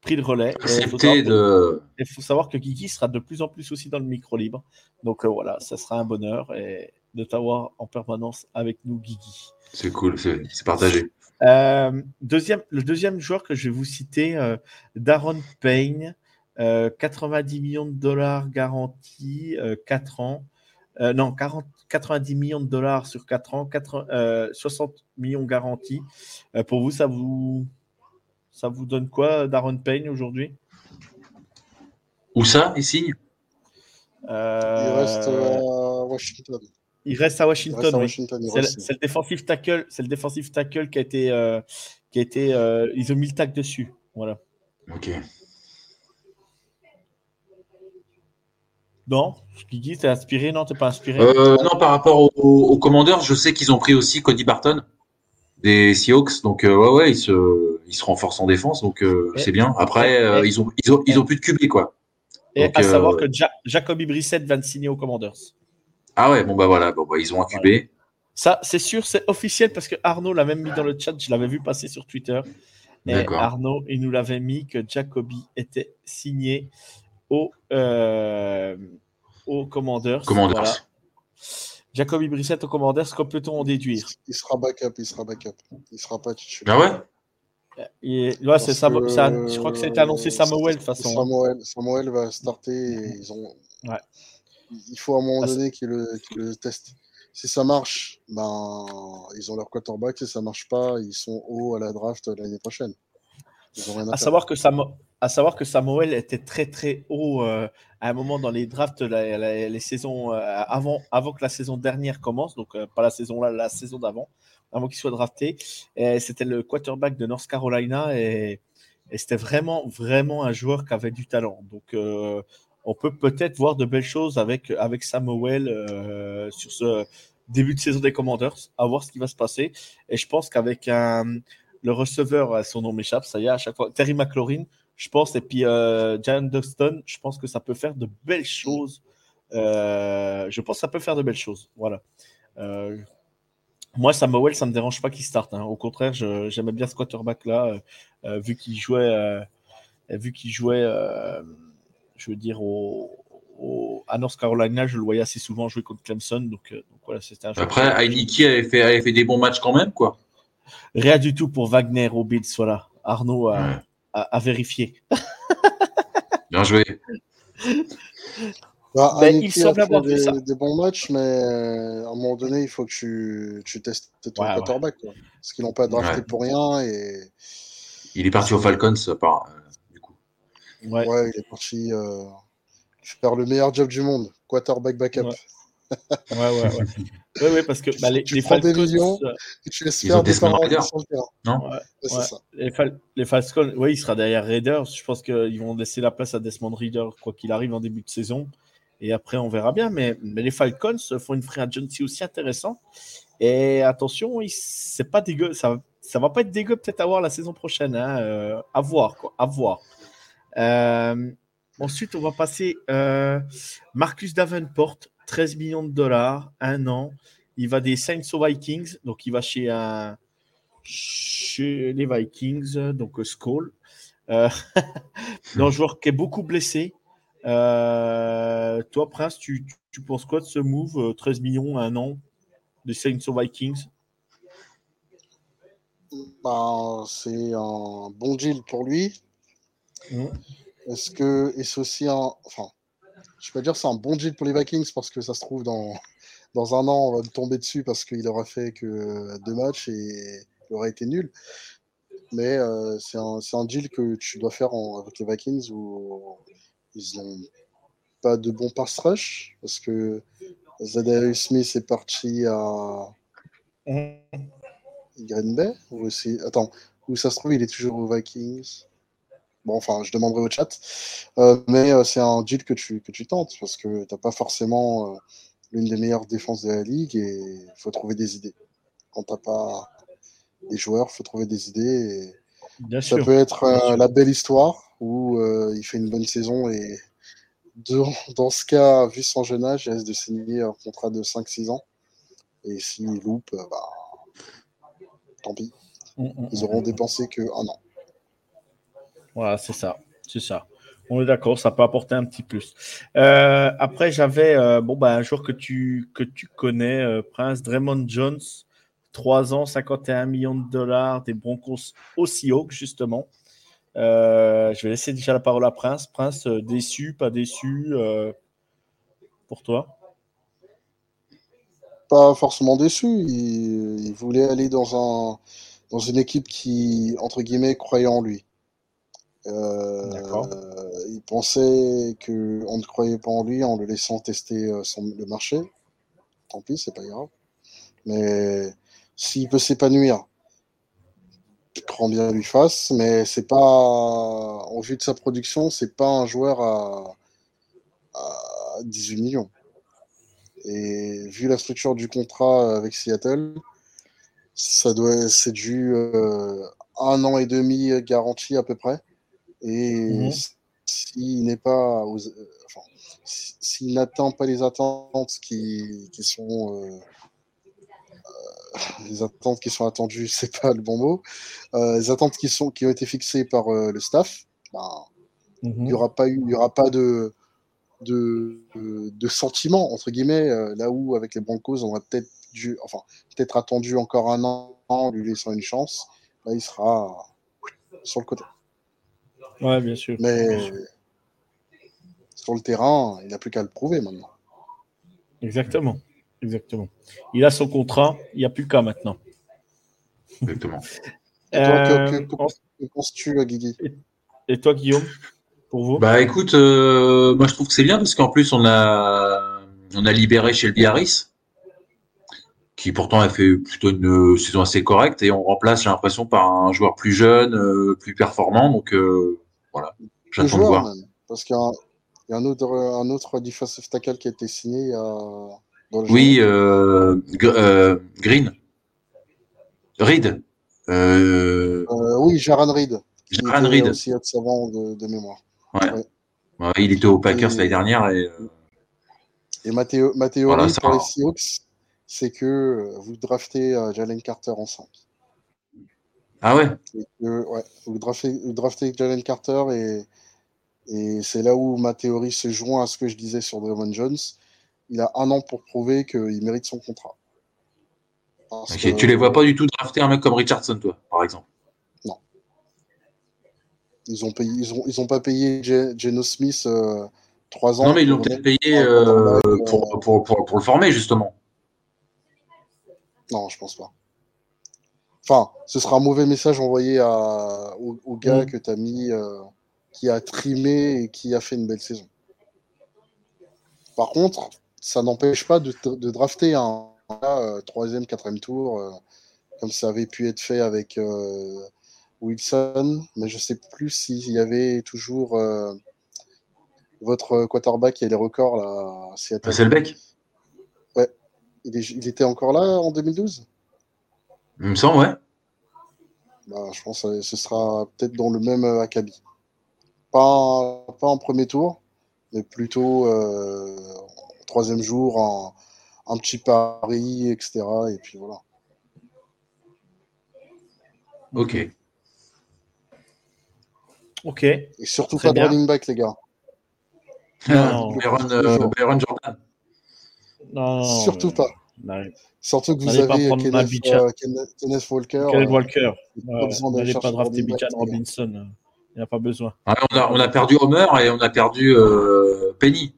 pris le relais. Il faut, de... faut, savoir que Guigui sera de plus en plus aussi dans le micro libre. Donc voilà ça sera un bonheur et de t'avoir en permanence avec nous Guigui. C'est cool c'est partagé euh, deuxième, le deuxième joueur que je vais vous citer, euh, Darren Payne, 90 euh, millions de dollars garantis, 4 ans. non, 40, 90 millions de dollars sur 4 ans, 60 millions garantis. pour vous, ça vous, ça vous donne quoi, Darren Payne, aujourd'hui? Où ça, il signe? Il reste à Washington. Il reste à Washington. C'est le, défensif tackle, c'est le défensif tackle qui a été, euh, qui a été, euh, ils ont mis le tac dessus. Voilà. Ok. Non, Guigui, t'es inspiré? Non, t'es pas inspiré? Euh, Non, par rapport aux au commandeurs, je sais qu'ils ont pris aussi Cody Barton des Seahawks. Donc, ouais, ouais, ils se, ils se renforcent en défense. Donc, c'est bien. Après, ils, ont, ils, ont, ils ont plus de QB, quoi. Et à savoir que Jacoby Brissett va signer aux Commanders. Ah ouais, bon bah voilà, bon, bah, ils ont incubé. Ça, c'est sûr, c'est officiel parce que Arnaud l'a même mis dans le chat, je l'avais vu passer sur Twitter. Et Arnaud, il nous l'avait mis que Jacoby était signé au, euh, au Commanders. Commanders. Jacoby Brissett au Commanders, que peut-on en déduire? Il sera backup, il sera backup. Il sera pas titulaire. Ah ouais? Et là, c'est ça, je crois que ça a été annoncé Samuel de toute façon. Hein. Samuel, Samuel va starter et ils ont. Ouais il faut à un moment ah, donné qu'ils le, le testent. Si ça marche, ben, ils ont leur quarterback. Si ça marche pas, ils sont hauts à la draft l'année prochaine. À, savoir que à savoir que Samuel était très très haut euh, à un moment dans les drafts, les saisons euh, avant, avant que la saison dernière commence, donc euh, pas la saison là, la saison d'avant, avant qu'il soit drafté. C'était le quarterback de North Carolina et, et c'était vraiment vraiment un joueur qui avait du talent. Donc on peut peut-être voir de belles choses avec, avec Samuel euh, sur ce début de saison des Commanders, à voir ce qui va se passer. Et je pense qu'avec le receveur, son nom m'échappe, ça y est, à chaque fois, Terry McLaurin, je pense, et puis euh, Jan je pense que ça peut faire de belles choses. Euh, je pense que ça peut faire de belles choses. Voilà. Euh, moi, Samuel, ça ne me dérange pas qu'il starte. Hein. Au contraire, j'aimais bien ce quarterback-là, vu qu'il jouait, vu qu'il jouait je veux dire, au, à North Carolina, je le voyais assez souvent jouer contre Clemson. Donc, euh, voilà, c'était un Après, Heineke avait fait, avait fait des bons matchs quand même, quoi. Rien du tout pour Wagner au Bills, voilà. Arnaud a, a, vérifié. [laughs] Bien joué. Bah, ben, il semble avoir des, ça. des bons matchs, mais euh, à un moment donné, il faut que tu, tu testes ton quarterback. Parce qu'ils n'ont pas drafté pour rien. Et... Il est parti aux Falcons par, Ouais. il est parti euh, faire le meilleur job du monde, quarterback backup. Ouais, [laughs] ouais, ouais. [laughs] ouais. ouais, parce que bah, les, tu les prends Falcons, des millions euh, et tu laisses faire des parents sur le terrain. Non ouais, ça. Les, Fal les, Falcons, oui, il sera derrière Raiders. Je pense qu'ils vont laisser la place à Desmond Reader, quoi qu'il arrive en début de saison. Et après, on verra bien. Mais, les Falcons font une free agency aussi intéressante. Et attention, c'est pas dégueu. Ça, ça va pas être dégueu peut-être à voir la saison prochaine. Hein. Euh, à voir, quoi. À voir. Euh, ensuite, on va passer euh, Marcus Davenport, 13 millions de dollars, un an. Il va des Saints aux Vikings, donc il va chez, un, chez les Vikings, donc Skull. Euh, un [laughs] joueur qui est beaucoup blessé. toi, Prince, tu, penses quoi de ce move 13 millions, un an, des Saints aux Vikings? Bah, C'est un bon deal pour lui. Mmh. Est-ce que et c'est aussi un, enfin, je peux dire c'est un bon deal pour les Vikings parce que ça se trouve dans [laughs] dans un an on va me tomber dessus parce qu'il aura fait que deux matchs et il aura été nul. Mais euh, c'est un, un, deal que tu dois faire avec les Vikings où ils n'ont pas de bon pass rush parce que Zadarius Smith est parti à Green Bay ou aussi attends où ça se trouve il est toujours aux Vikings? Bon, enfin, je demanderai au chat. Euh, mais euh, c'est un deal que tu, que tu tentes parce que tu n'as pas forcément euh, l'une des meilleures défenses de la ligue et il faut trouver des idées. Quand tu n'as pas des joueurs, il faut trouver des idées. Et ça peut être la belle histoire où il fait une bonne saison et dans, ce cas, vu son jeune âge, il reste de signer un contrat de 5-6 ans. Et s'il loupe, bah, tant pis. Mm, mm, Ils auront mm, dépensé que un an. Voilà, c'est ça. C'est ça. On est d'accord, ça peut apporter un petit plus. Euh, après, j'avais euh, bon, bah, un joueur que tu, que tu connais, euh, Prince, Draymond Jones, 3 ans, 51 millions de dollars, des Broncos aussi haut, justement. je vais laisser déjà la parole à Prince. Prince, déçu, pas déçu pour toi? Pas forcément déçu. Il, voulait aller dans une équipe qui, entre guillemets, croyait en lui. Euh, il pensait qu'on ne croyait pas en lui en le laissant tester euh, le marché. Tant pis, c'est pas grave. Mais s'il peut s'épanouir, crois bien lui fasse. Mais c'est pas, en vue de sa production, c'est pas un joueur à, 18 millions. Et vu la structure du contrat avec Seattle, ça doit, c'est du euh, un an et demi garanti à peu près. Et mmh s'il n'est pas, euh, enfin, s'il n'atteint pas les attentes qui, qui sont euh, euh, les attentes qui sont attendues, [laughs] c'est pas le bon mot. les attentes qui sont qui ont été fixées par le staff, ben, il n'y mmh aura pas eu, il y aura pas de de, de, sentiment entre guillemets là où avec les Broncos on aurait peut-être dû, enfin peut-être attendu encore un an, lui laissant une chance. Là, il sera sur le côté. Ouais, bien sûr. Mais sur le terrain, il n'a plus qu'à le prouver maintenant. Exactement. Exactement. Il a son contrat, il n'y a plus qu'à maintenant. Exactement. Et toi, que, que, penses-tu, Guigui? Et toi, Guillaume, pour vous? Bah écoute, euh, moi je trouve que c'est bien parce qu'en plus on a on a libéré chez le Biarritz, qui pourtant a fait plutôt une saison assez correcte, et on remplace, j'ai l'impression, par un joueur plus jeune, euh, plus performant. Donc euh, voilà, j'attends de voir. parce qu'il y, a un autre, un autre defensive tackle qui a été signé dans le Oui, euh, euh, Green. Reed. Euh, oui, Jaran Reed. Jaran Reed. aussi savant de, de mémoire. Ouais. ouais. il était aux Packers l'année dernière. Et, et Matteo, Matteo voilà, pour les Seahawks, c'est que vous draftez Jalen Carter en 5. Ah ouais Ouais, vous draftez, Jalen Carter et, et c'est là où ma théorie se joint à ce que je disais sur Draymond Jones. Il a un an pour prouver qu'il mérite son contrat. Tu les vois pas du tout drafter un mec comme Richardson, toi, par exemple? Non. Ils ont payé, ils ont, ils ont pas payé Geno Smith euh, trois ans. Non, mais ils l'ont peut-être payé euh, pour, pour, pour, pour, le former, justement. Non, je pense pas. Enfin, ce sera un mauvais message envoyé à, au, gars mm. que tu as mis, euh, qui a trimé et qui a fait une belle saison. Par contre, ça n'empêche pas de, drafter un, euh, troisième, quatrième tour, euh, comme ça avait pu être fait avec Wilson, mais je sais plus s'il y avait toujours votre quarterback qui a les records là. C'est le bec Ouais. Il, est- il était encore là en 2012 Il me semble, ouais. Bah, Je pense que ce sera peut-être dans le même euh, acabit. Pas, en- pas en premier tour, mais plutôt euh, en troisième jour, un, un petit pari, etc. Et puis voilà. Ok. Ok. Et surtout Très pas de running back, les gars. Non. Byron, euh, Byron Jordan. Non, surtout euh, pas. Surtout que vous N'allez pas avez prendre Kenneth, euh, Kenneth- Kenneth Walker. Kenneth euh, Walker. pas Ouais, besoin d'aller N'allez pas drafter gars. Robinson. euh, Il n'y a pas besoin. Ouais, on, a, on a perdu Homer et on a perdu euh, Penny.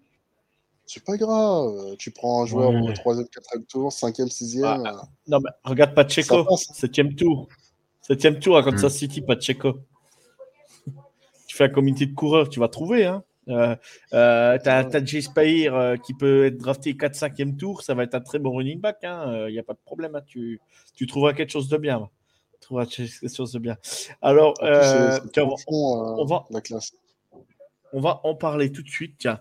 C'est pas grave. Tu prends un joueur Ouais. au troisième, quatrième tour, cinquième, sixième. Ah, euh, Non, mais regarde Pacheco. Ça passe. Septième tour. Septième tour à Kansas Mm. City, Pacheco. [laughs] tu fais un comité de coureurs, tu vas trouver. Hein. Euh, euh, t'as, t'as Jay Spahir euh, qui peut être drafté 4-5e tour, ça va être un très bon running back. Il hein. n'y a pas de problème. hein. Tu, tu trouveras quelque chose de bien. Tu trouveras quelque chose de bien. Alors, plus, euh, tiens, fond, euh, on va- la classe. on va en parler tout de suite. Tiens,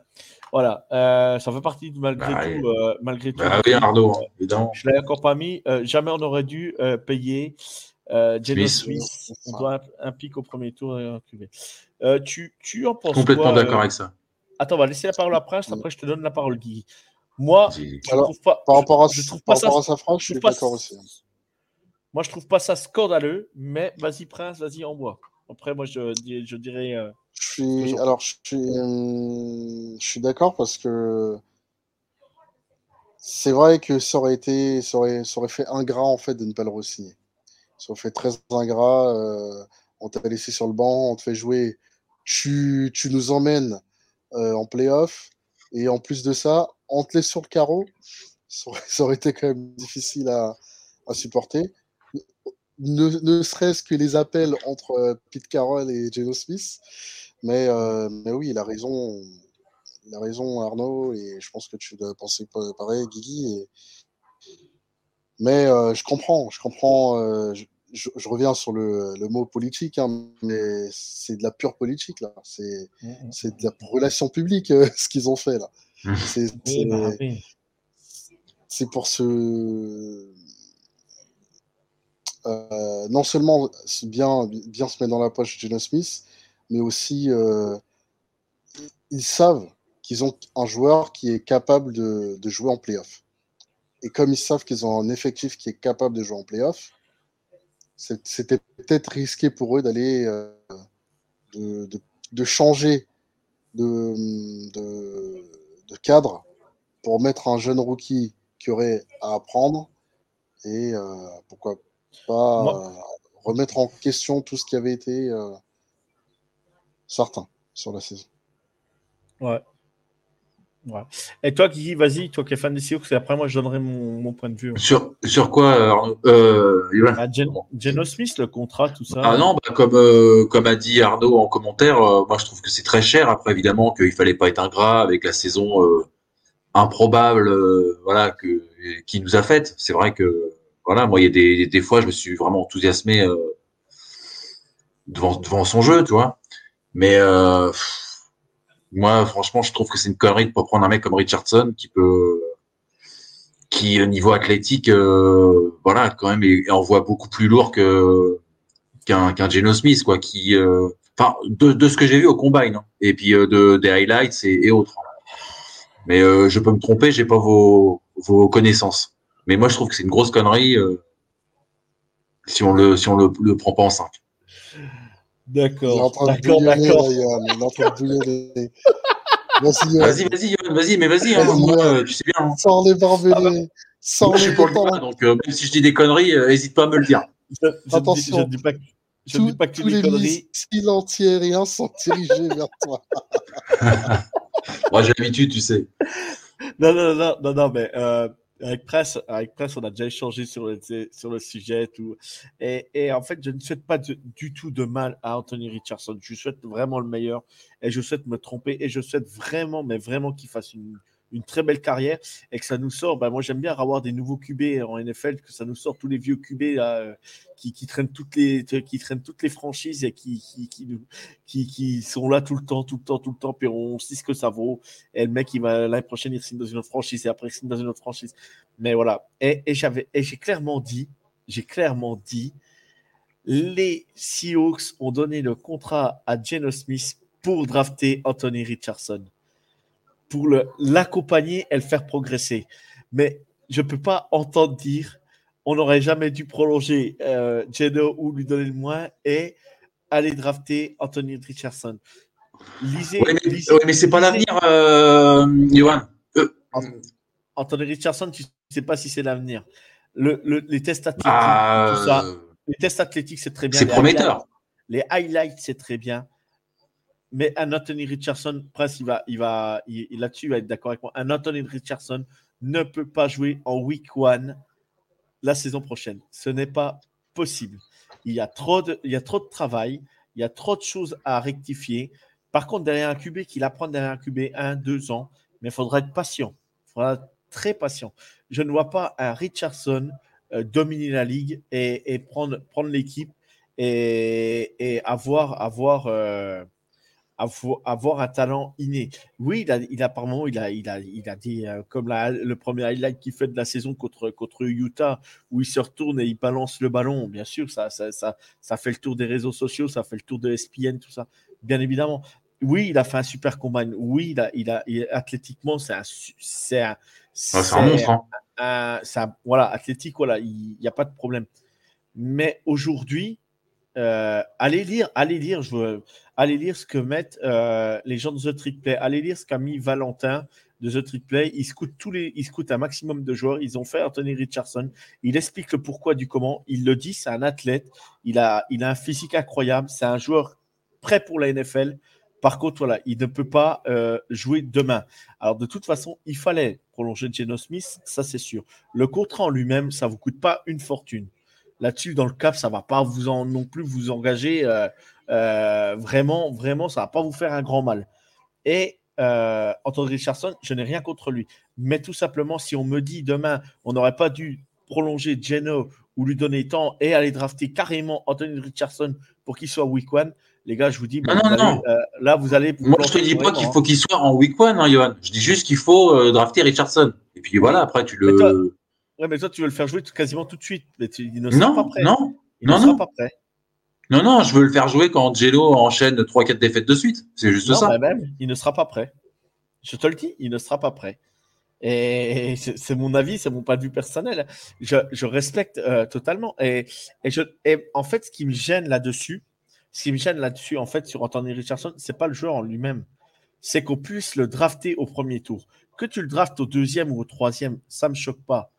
voilà, euh, ça fait partie de malgré Bah, tout. euh, malgré tout Bah oui, Arnaud, hein, évidemment. je ne l'ai encore pas mis. euh, jamais on aurait dû euh, payer euh, Geno Smith. Smith. On doit un, un pic au premier tour et un QB. Euh, tu, tu en penses Complètement d'accord euh, avec ça. Attends, on va laisser la parole à Prince. Après, je te donne la parole, Guy. Moi, je Alors, trouve pas. Par je- rapport à, je trouve par pas ça. rapport à sa phrase, je je suis trouve pas d'accord aussi. Moi, je trouve pas ça scandaleux, mais vas-y, Prince, vas-y, en bois. Après, moi, je, dis- je dirais. euh, Je suis, alors, je suis, je suis d'accord parce que c'est vrai que ça aurait été, ça aurait, ça aurait fait ingrat en fait de ne pas le re-signer. Ça fait très ingrat. euh, on t'a laissé sur le banc, on te fait jouer, tu, tu nous emmènes euh, en playoff et en plus de ça, on te laisse sur le carreau. Ça aurait, été quand même difficile à, à supporter. Ne, serait-ce que les appels entre euh, Pete Carroll et Geno Smith. Mais, mais oui, il a raison. Il a raison, Arnaud, et je pense que tu dois penser pa- pareil, Guigui. Mais euh, je comprends, je comprends. euh, je, je- je reviens sur le, le mot politique, hein, mais c'est de la pure politique, là. C'est de la relation publique, euh, ce qu'ils ont fait, là. C'est Oui, c'est- bah oui. c'est pour se. euh, non seulement se bien, bien se mettre dans la poche de Geno Smith, mais aussi euh, ils savent qu'ils ont un joueur qui est capable de, de jouer en playoff. Et comme ils savent qu'ils ont un effectif qui est capable de jouer en playoff, c'était peut-être risqué pour eux d'aller euh, de, de- de changer de, cadre pour mettre un jeune rookie qui aurait à apprendre et euh, pourquoi pas euh, remettre en question tout ce qui avait été certain sur la saison. Ouais. Ouais. Et toi, Guy, vas-y, toi qui es fan des Seahawks, et après, moi, je donnerai mon, mon point de vue. Sur, sur quoi, euh, Arnaud euh, Ah, Gen- Geno Smith, le contrat, tout ça. Ah non, bah, comme, euh, comme a dit Arnaud en commentaire, euh, moi je trouve que c'est très cher. Après, évidemment, qu'il fallait pas être ingrat avec la saison euh, improbable voilà, que, qui nous a faite. C'est vrai que, voilà, moi, il y a des, des fois, je me suis vraiment enthousiasmé devant, devant son jeu, tu vois. Mais pff, moi, franchement, je trouve que c'est une connerie de pas prendre un mec comme Richardson qui peut, qui au niveau athlétique, euh, voilà, quand même, est, envoie beaucoup plus lourd que qu'un qu'un Geno Smith, quoi, qui, euh, enfin, de, de ce que j'ai vu au combine, hein, et puis euh, de des highlights et, et autres. Mais euh, je peux me tromper, j'ai pas vos vos connaissances. Mais moi, je trouve que c'est une grosse connerie euh, si on le si on le, le prend pas en 5. Il est en D'accord, train de d'accord, bouillonner, d'accord. Il est en train de bouillonner. Vas-y. Vas-y, vas-y, vas-y, mais vas-y, hein, moi, euh, tu sais bien. hein. Sors les barbelés. Sors Moi, je les suis pour le débat, donc euh, même si je dis des conneries, euh, hésite pas à me le dire. Je, dis, Attention. je ne dis pas, que- je ne Tous dis pas que tu tous dis les conneries. missiles antiaériens sont dirigés [laughs] vers toi. [laughs] Moi, j'ai l'habitude, tu sais. Non, non, non, non, non, mais euh, avec Presse, avec Presse, on a déjà échangé sur le, sujet et en fait, je ne souhaite pas du tout de mal à Anthony Richardson. Je souhaite vraiment le meilleur et je souhaite me tromper et je souhaite vraiment, mais vraiment qu'il fasse une, une très belle carrière et que ça nous sort. Ben, moi, j'aime bien avoir des nouveaux QB en NFL, que ça nous sort tous les vieux QB euh, qui, traînent toutes les, qui traînent toutes les franchises et qui, qui, qui, sont là tout le temps, tout le temps, tout le temps, puis on sait ce que ça vaut. Et le mec, il va l'année prochaine, il signe dans une autre franchise et après, il signe dans une autre franchise. Mais voilà. Et, et j'ai clairement dit, j'ai clairement dit, les Seahawks ont donné le contrat à Geno Smith pour drafter Anthony Richardson pour l'accompagner et le faire progresser. Mais je ne peux pas entendre dire on n'aurait jamais dû prolonger euh, Geno ou lui donner le moins et aller drafter Anthony Richardson. Lisez. Mais, mais c'est pas l'avenir, euh, Johan. Euh, Anthony Richardson, tu ne sais pas si c'est l'avenir. Le, les tests athlétiques, ah, tout ça. Les tests athlétiques, c'est très bien. C'est prometteur. les highlights, c'est très bien. Mais un Anthony Richardson, Prince, il va, il va, là-dessus, il va être d'accord avec moi. Un Anthony Richardson ne peut pas jouer en week one la saison prochaine. Ce n'est pas possible. Il y a trop de, travail, il y a trop de choses à rectifier. Par contre, derrière un QB, qu'il apprend derrière un QB un, deux ans, mais il faudra être patient. Il faudra être très patient. Je ne vois pas un Richardson euh, dominer la ligue et, prendre, prendre l'équipe et, avoir, avoir euh, avoir un talent inné. Oui, il a, il a par moment, il a, il a, il a dit, euh, comme le premier highlight qu'il fait de la saison contre, contre Utah, où il se retourne et il balance le ballon. Bien sûr, ça, ça, ça, ça fait le tour des réseaux sociaux, ça fait le tour de ESPN, tout ça. Bien évidemment. Oui, il a fait un super combat. Oui, il a, il a, athlétiquement, c'est un, c'est un, c'est un monstre. Hein. voilà, athlétique, voilà, il n'y a pas de problème. Mais aujourd'hui, euh, allez lire, allez lire, je lire ce que mettent euh, les gens de The Trick Play, allez lire ce qu'a mis Valentin de The Trick Play. Ils scoutent tous les, ils un maximum de joueurs. Ils ont fait Anthony Richardson. Il explique le pourquoi du comment. Il le dit, c'est un athlète. Il a, il a un physique incroyable. C'est un joueur prêt pour la NFL. Par contre, voilà, il ne peut pas euh, jouer demain. Alors, de toute façon, il fallait prolonger Geno Smith, ça c'est sûr. Le contrat en lui-même, ça ne vous coûte pas une fortune. Là-dessus, dans le cap, ça ne va pas vous en, non plus vous engager. Euh, euh, vraiment, vraiment, ça va pas vous faire un grand mal. Et euh, Anthony Richardson, je n'ai rien contre lui. Mais tout simplement, si on me dit demain, on n'aurait pas dû prolonger Geno ou lui donner temps et aller drafter carrément Anthony Richardson pour qu'il soit week one, les gars, je vous dis, non, non, non. Euh, là, vous allez. Moi, je te dis pas qu'il faut qu'il soit en week one, hein, Johan. Je dis juste qu'il faut euh, drafter Richardson. Et puis voilà, après, tu le. Ouais, mais toi, tu veux le faire jouer quasiment tout de suite. Mais tu, il ne non, pas prêt. Non, il non, ne non. pas prêt. Non, non, je veux le faire jouer quand Gelo enchaîne 3-4 défaites de suite. C'est juste ça. même, il ne sera pas prêt. Je te le dis, il ne sera pas prêt. Et c'est mon avis, c'est mon point de vue personnel. Je, respecte euh, totalement. Et, je, en fait, ce qui me gêne là-dessus, ce qui me gêne là-dessus, en fait, sur Anthony Richardson, c'est pas le joueur en lui-même. C'est qu'on puisse le drafter au premier tour. Que tu le draftes au deuxième ou au troisième, ça me choque pas.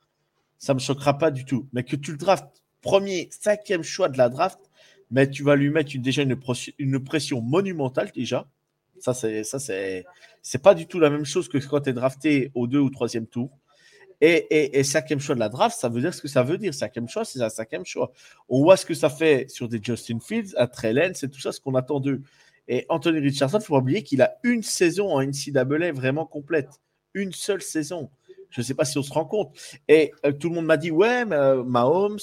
Ça me choquera pas du tout. Mais que tu le draftes premier, cinquième choix de la draft, mais tu vas lui mettre déjà une, pression monumentale déjà. Ça, c'est ça, c'est c'est pas du tout la même chose que quand tu es drafté au deux ou troisième tour. Et, cinquième choix de la draft, ça veut dire ce que ça veut dire. Cinquième choix, c'est un cinquième choix. On voit ce que ça fait sur des Justin Fields, à Trellen, c'est tout ça ce qu'on attend d'eux. Et Anthony Richardson, il faut pas oublier qu'il a une saison en NCAA vraiment complète. Une seule saison. Je ne sais pas si on se rend compte. Et euh, tout le monde m'a dit, ouais, mais, euh, Mahomes,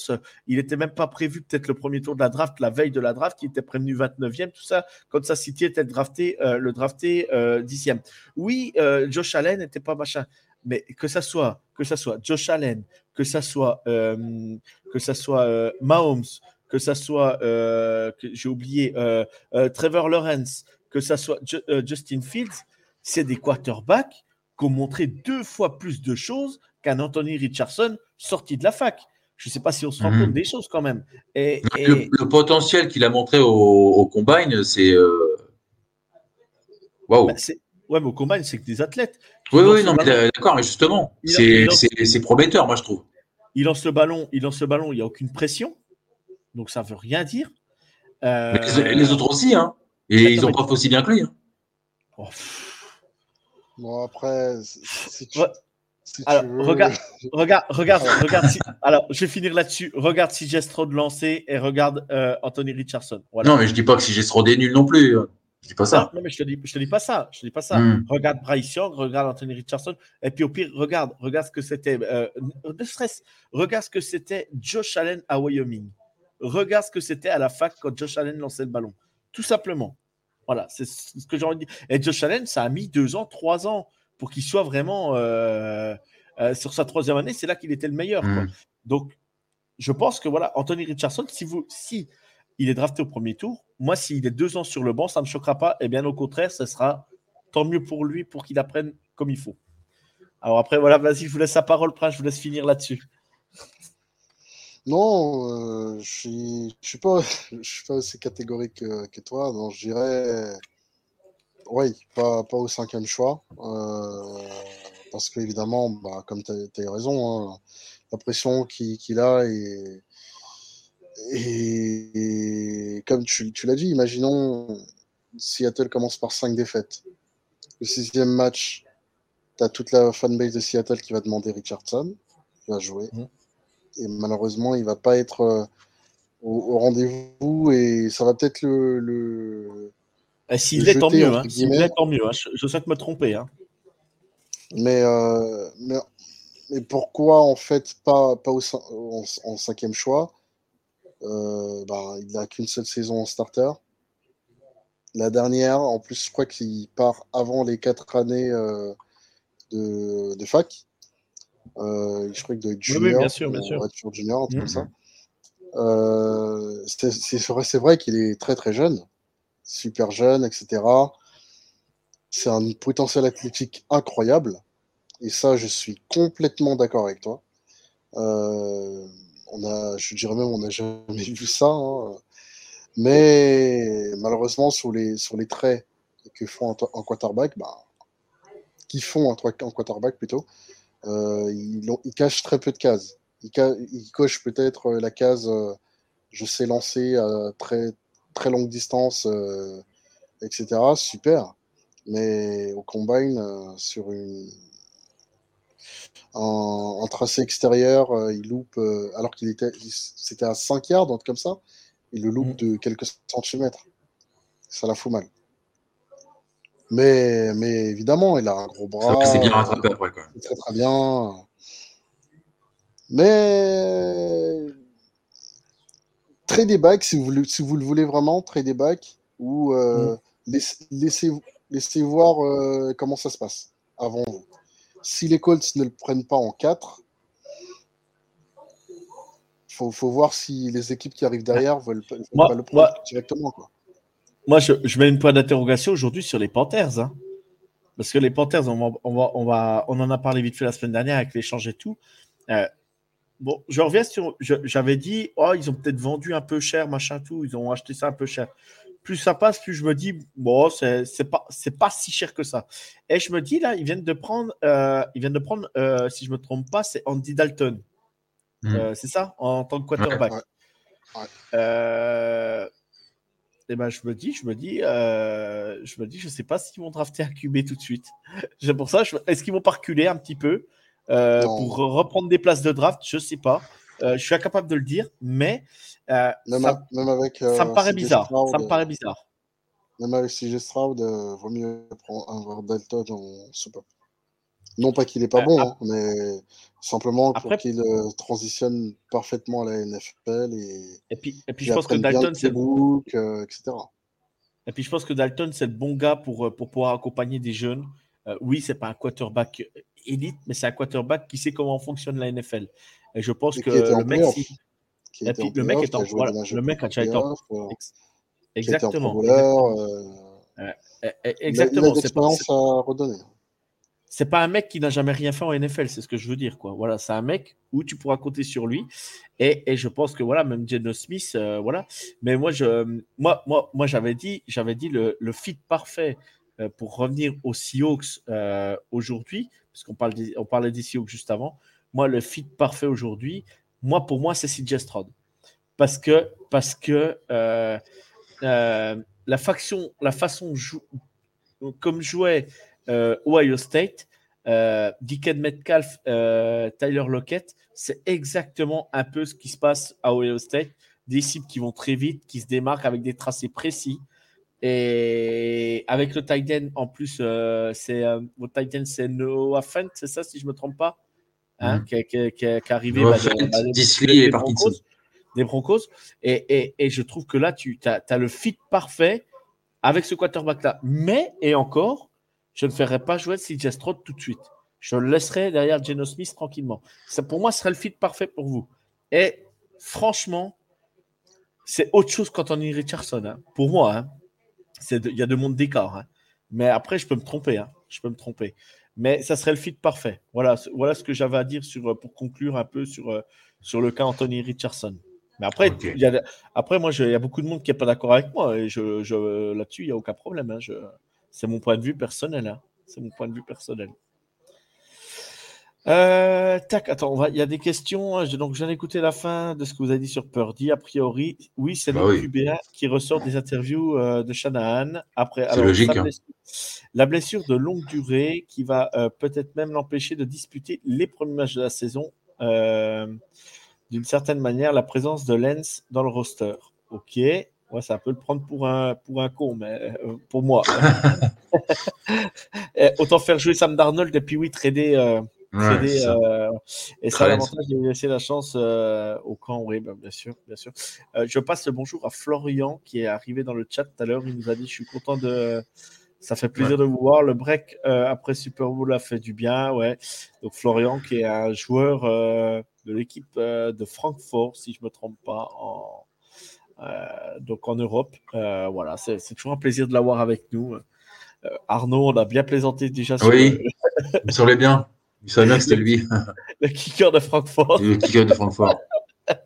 il n'était même pas prévu peut-être le premier tour de la draft, la veille de la draft, il était prévenu 29e, tout ça, comme ça, City était drafté, euh, le drafté 10e. Oui, Josh Allen n'était pas machin. Mais que ça soit, que ça soit Josh Allen, que ça soit, que ça soit Mahomes, que ça soit, j'ai oublié, Trevor Lawrence, que ça soit Justin Fields, c'est des quarterbacks ont montré deux fois plus de choses qu'un Anthony Richardson sorti de la fac. Je ne sais pas si on se rend mhm. compte des choses quand même. Et, Le, potentiel qu'il a montré au, combine, c'est. Euh... Waouh! Bah, ouais, mais au combine, c'est que des athlètes. Oui, oui, non, d'accord, mais justement, c'est prometteur, moi, je trouve. Il lance le ballon, il lance le ballon, il n'y a aucune pression. Donc, ça ne veut rien dire. Euh, les, autres aussi, hein. Et ils n'ont pas fait aussi bien que lui. Hein. Oh, Bon, après, si tu, alors, regarde, [laughs] regarde, regarde, regarde. alors, je vais finir là-dessus. Regarde si Strode lancé et regarde euh, Anthony Richardson. Non, mais je dis pas que si Strode est nul non plus. Je dis pas ça. Non, mais je te dis, je te dis pas ça. Je te dis pas ça. Hmm. Regarde Bryce Young, regarde Anthony Richardson, et puis au pire, regarde, regarde ce que c'était. euh, de stress. Regarde ce que c'était Josh Allen à Wyoming. Regarde ce que c'était à la fac quand Josh Allen lançait le ballon. Tout simplement. Voilà, c'est ce que j'ai envie de dire. Et Josh Allen, ça a mis deux ans, trois ans pour qu'il soit vraiment euh, euh, sur sa troisième année. C'est là qu'il était le meilleur. quoi. Hmm. Donc, je pense que voilà, Anthony Richardson, si, vous, si il est drafté au premier tour, moi, s'il est deux ans sur le banc, ça ne me choquera pas. Et bien au contraire, ce sera tant mieux pour lui pour qu'il apprenne comme il faut. Alors après, voilà, vas-y, je vous laisse la parole, Prince, je vous laisse finir là-dessus. Non, euh, je je suis pas, [laughs] je suis pas aussi catégorique que, toi. Non, je dirais, oui, pas, pas au cinquième choix, euh, parce qu'évidemment, bah, comme tu as, raison, hein, la pression qu'il a et, et, comme tu, tu l'as dit, imaginons Seattle commence par cinq défaites. Le sixième match, tu as toute la fanbase de Seattle qui va demander Richardson, qui va jouer. Mhm. Et malheureusement, il va pas être euh, au, au rendez-vous et ça va peut-être le, le... Et s'il Le l'est, tant jeter, mieux. Hein. S'il l'est, tant mieux. hein. Je, je souhaite me tromper. Hein. Mais, euh, mais, mais pourquoi en fait pas, pas au, en, en cinquième choix? Euh, ben, Il n'a qu'une seule saison en starter. La dernière, en plus, je crois qu'il part avant les quatre années euh, de, de fac. Euh, je crois que de oui, junior, bien sûr, bien sûr. Junior, un truc comme ça. Euh, c'est vrai, c'est vrai qu'il est très très jeune, super jeune, etc. C'est un potentiel athlétique incroyable. Et ça, je suis complètement d'accord avec toi. Euh, on a, je dirais même, on n'a jamais vu ça. hein. Mais malheureusement, sur les, sur les traits que font un, un quarterback, bah, qui font un, tra- un quarterback plutôt, euh, ils cachent très peu de cases. Ca- ils cochent peut-être euh, la case euh, je sais lancer à très, très longue distance, euh, etc. Super. Mais au combine, sur une, un, un tracé extérieur, il loupe, alors qu'il était, il- c'était à 5 yards, truc comme ça, il le loupe Mm. de quelques centimètres. Ça la fout mal. Mais, mais évidemment, il a un gros bras. c'est bien euh, rattrapé après. Quoi. très très bien. Mais trade des bacs, si vous, le- si vous le voulez vraiment, trade des bacs, ou euh, laisse- laissez, laissez voir euh, comment ça se passe avant vous. Si les Colts ne le prennent pas en 4, faut, faut voir si les équipes qui arrivent derrière veulent, pas- veulent Moi- pas le prendre moi- directement. Quoi. Moi, je, je mets une point d'interrogation aujourd'hui sur les Panthers. hein. Parce que les Panthers, on, va, on, va, on, va- on en a parlé vite fait la semaine dernière avec l'échange et tout. Euh, bon, je reviens sur. J'avais dit, oh, ils ont peut-être vendu un peu cher, machin, tout. Ils ont acheté ça un peu cher. Plus ça passe, plus je me dis, bon, c'est pas, pas si cher que ça. Et je me dis, là, ils viennent de prendre, euh, ils viennent de prendre euh, si je me trompe pas, c'est Andy Dalton. Mm. Euh, c'est ça, en tant que quarterback. Ouais, ouais. Euh, et ben, je me dis, je me dis, euh, je me dis, je sais pas s'ils vont drafter un QB tout de suite. [laughs] C'est pour ça, je- est-ce qu'ils vont pas reculer un petit peu euh, pour reprendre des places de draft? Je sais pas. Euh, je suis incapable de le dire, mais Même, ça, même avec. ça me paraît bizarre. Stroud, Ça me paraît bizarre. Même avec CJ Stroud, vaut mieux prendre avoir Dalton en soupape. Non pas qu'il est pas Euh, bon, hein, mais simplement pour Après- qu'il euh, transitionne parfaitement à la NFL et Et puis, et puis qu'il je pense que Dalton, le c'est euh, etc. Et puis je pense que Dalton, c'est le bon gars pour, euh, pour pouvoir accompagner des jeunes. Euh, oui, c'est pas un quarterback élite, mais c'est un quarterback qui sait comment fonctionne la NFL. Et je pense Et que le mec, si- Et puis, le mec est en- voilà, le mec a déjà été en- euh, Exactement. Exactement. euh, Eh, eh, il a- il a de l'expérience à redonner. C'est pas un mec qui n'a jamais rien fait en NFL, c'est ce que je veux dire. Quoi. Voilà, c'est un mec où tu pourras compter sur lui. Et, et je pense que voilà, même Geno Smith, euh, voilà. Mais moi, je, moi, moi, moi, j'avais dit, j'avais dit le, le fit parfait euh, pour revenir aux Seahawks euh, aujourd'hui, parce qu'on parle on parlait des Seahawks juste avant. Moi, le fit parfait aujourd'hui, moi, pour moi, c'est CJ Stroud. Parce que, parce que la, faction, la façon jou- comme jouait Ohio State, euh, Dickens Metcalf, euh, Tyler Lockett, c'est exactement un peu ce qui se passe à Ohio State. Des cibles qui vont très vite, qui se démarquent avec des tracés précis. Et avec le tight end, en plus, euh, c'est euh, votre tight end, c'est Noah Fent, c'est ça, si je ne me trompe pas, hein, Mhm. qui, qui- qui- qui est arrivé Noah bah, Fent, bah, des- et Broncos, Parkinson. Des Broncos. Et, et- et je trouve que là, tu as, le fit parfait avec ce quarterback-là. Mais, et encore, je ne ferai pas jouer CJ Stroud tout de suite. Je le laisserai derrière Geno Smith tranquillement. Ça, pour moi, ce serait le fit parfait pour vous. Et franchement, c'est autre chose qu'Anthony Richardson. hein. Pour moi, hein. C'est il y a deux mondes d'écart. hein. Mais après, je peux me tromper. hein. Je peux me tromper. Mais ça serait le fit parfait. Voilà, ce- voilà ce que j'avais à dire sur, euh, pour conclure un peu sur, euh, sur le cas Anthony Richardson. Mais après, il y a, après moi, je- il y a beaucoup de monde qui n'est pas d'accord avec moi. Et je, je- là-dessus, il n'y a aucun problème. Je- c'est mon point de vue personnel. hein. C'est mon point de vue personnel. Euh, tac, attends, on va- il y a des questions. Je- Donc, je viens d'écouter la fin de ce que vous avez dit sur Purdy. A priori, oui, c'est Bah le oui. QBA qui ressort des interviews euh, de Shanahan. Après, alors, logique, hein. blessure- la blessure de longue durée qui va euh, peut-être même l'empêcher de disputer les premiers matchs de la saison. D'une certaine manière, la présence de Lens dans le roster. Ok, ouais, ça peut le prendre pour un, pour un con, mais euh, pour moi. [laughs] Eh, autant faire jouer Sam Darnold et puis oui, trader. euh, trader, euh, et ça, l'avantage de lui laisser la chance au camp, oui, bah, bien sûr, bien sûr. Je passe le bonjour à Florian qui est arrivé dans le chat tout à l'heure. Il nous a dit Je suis content de. Ça fait plaisir de vous voir. Le break après Super Bowl a fait du bien. Ouais. Donc, Florian, qui est un joueur de l'équipe de Francfort, si je ne me trompe pas, en, donc en Europe. Euh, voilà, c'est toujours un plaisir de l'avoir avec nous. Euh, Arnaud, on a bien plaisanté déjà sur Oui. le, Il semblait bien. Il savait bien que c'était lui, [laughs] le kicker de Francfort. le kicker de Francfort. [laughs]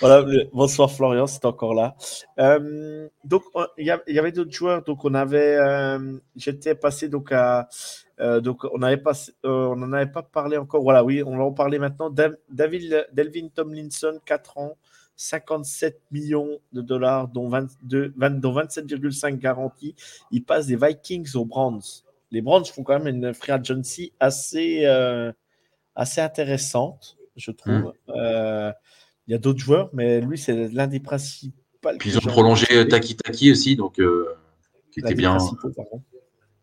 Voilà, bonsoir Florian, c'est encore là. Euh, donc, on- il y, avait d'autres joueurs. Donc, on avait, euh, j'étais passé donc à, euh, donc on avait euh, n'en avait pas parlé encore. Voilà, oui, on va en parler maintenant. Dav- David, Delvin Tomlinson, 4 ans, 57 millions de dollars, dont, 22, 20 dont 27,5 garantis. Il passe des Vikings aux Browns. Les Browns font quand même une free agency assez, euh, assez intéressante, je trouve. Euh, il y a d'autres joueurs, mais lui, c'est l'un des principaux. Puis ils ont prolongé de- Taki Taki aussi, donc euh, qui était bien.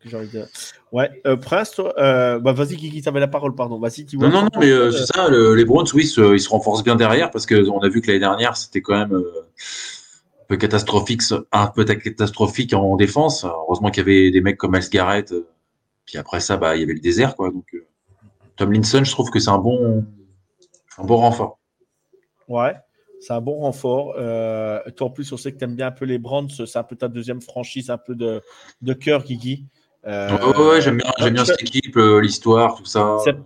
J'ai envie de- Ouais, euh, Prince, toi, euh, bah, vas-y, Guigui, t'avais la parole, pardon. Vas-y, tu vois. Non, non, non, mais euh, c'est ça, le- les Browns, oui, se- ils se renforcent bien derrière parce qu'on a vu que l'année dernière, c'était quand même un peu catastrophique, un peu catastrophique en défense. Heureusement qu'il y avait des mecs comme Miles Garrett. Puis après ça, bah, il y avait le désert, quoi. Donc, euh, Tomlinson, je trouve que c'est un bon, un bon renfort. Ouais, c'est un bon renfort. Toi, en plus, on sait que tu aimes bien un peu les Brands. C'est un peu ta deuxième franchise, un peu de, de cœur, Guigui. Euh, Ouais, ouais, j'aime bien, j'aime bien je- cette équipe, euh, l'histoire, tout ça. C'est-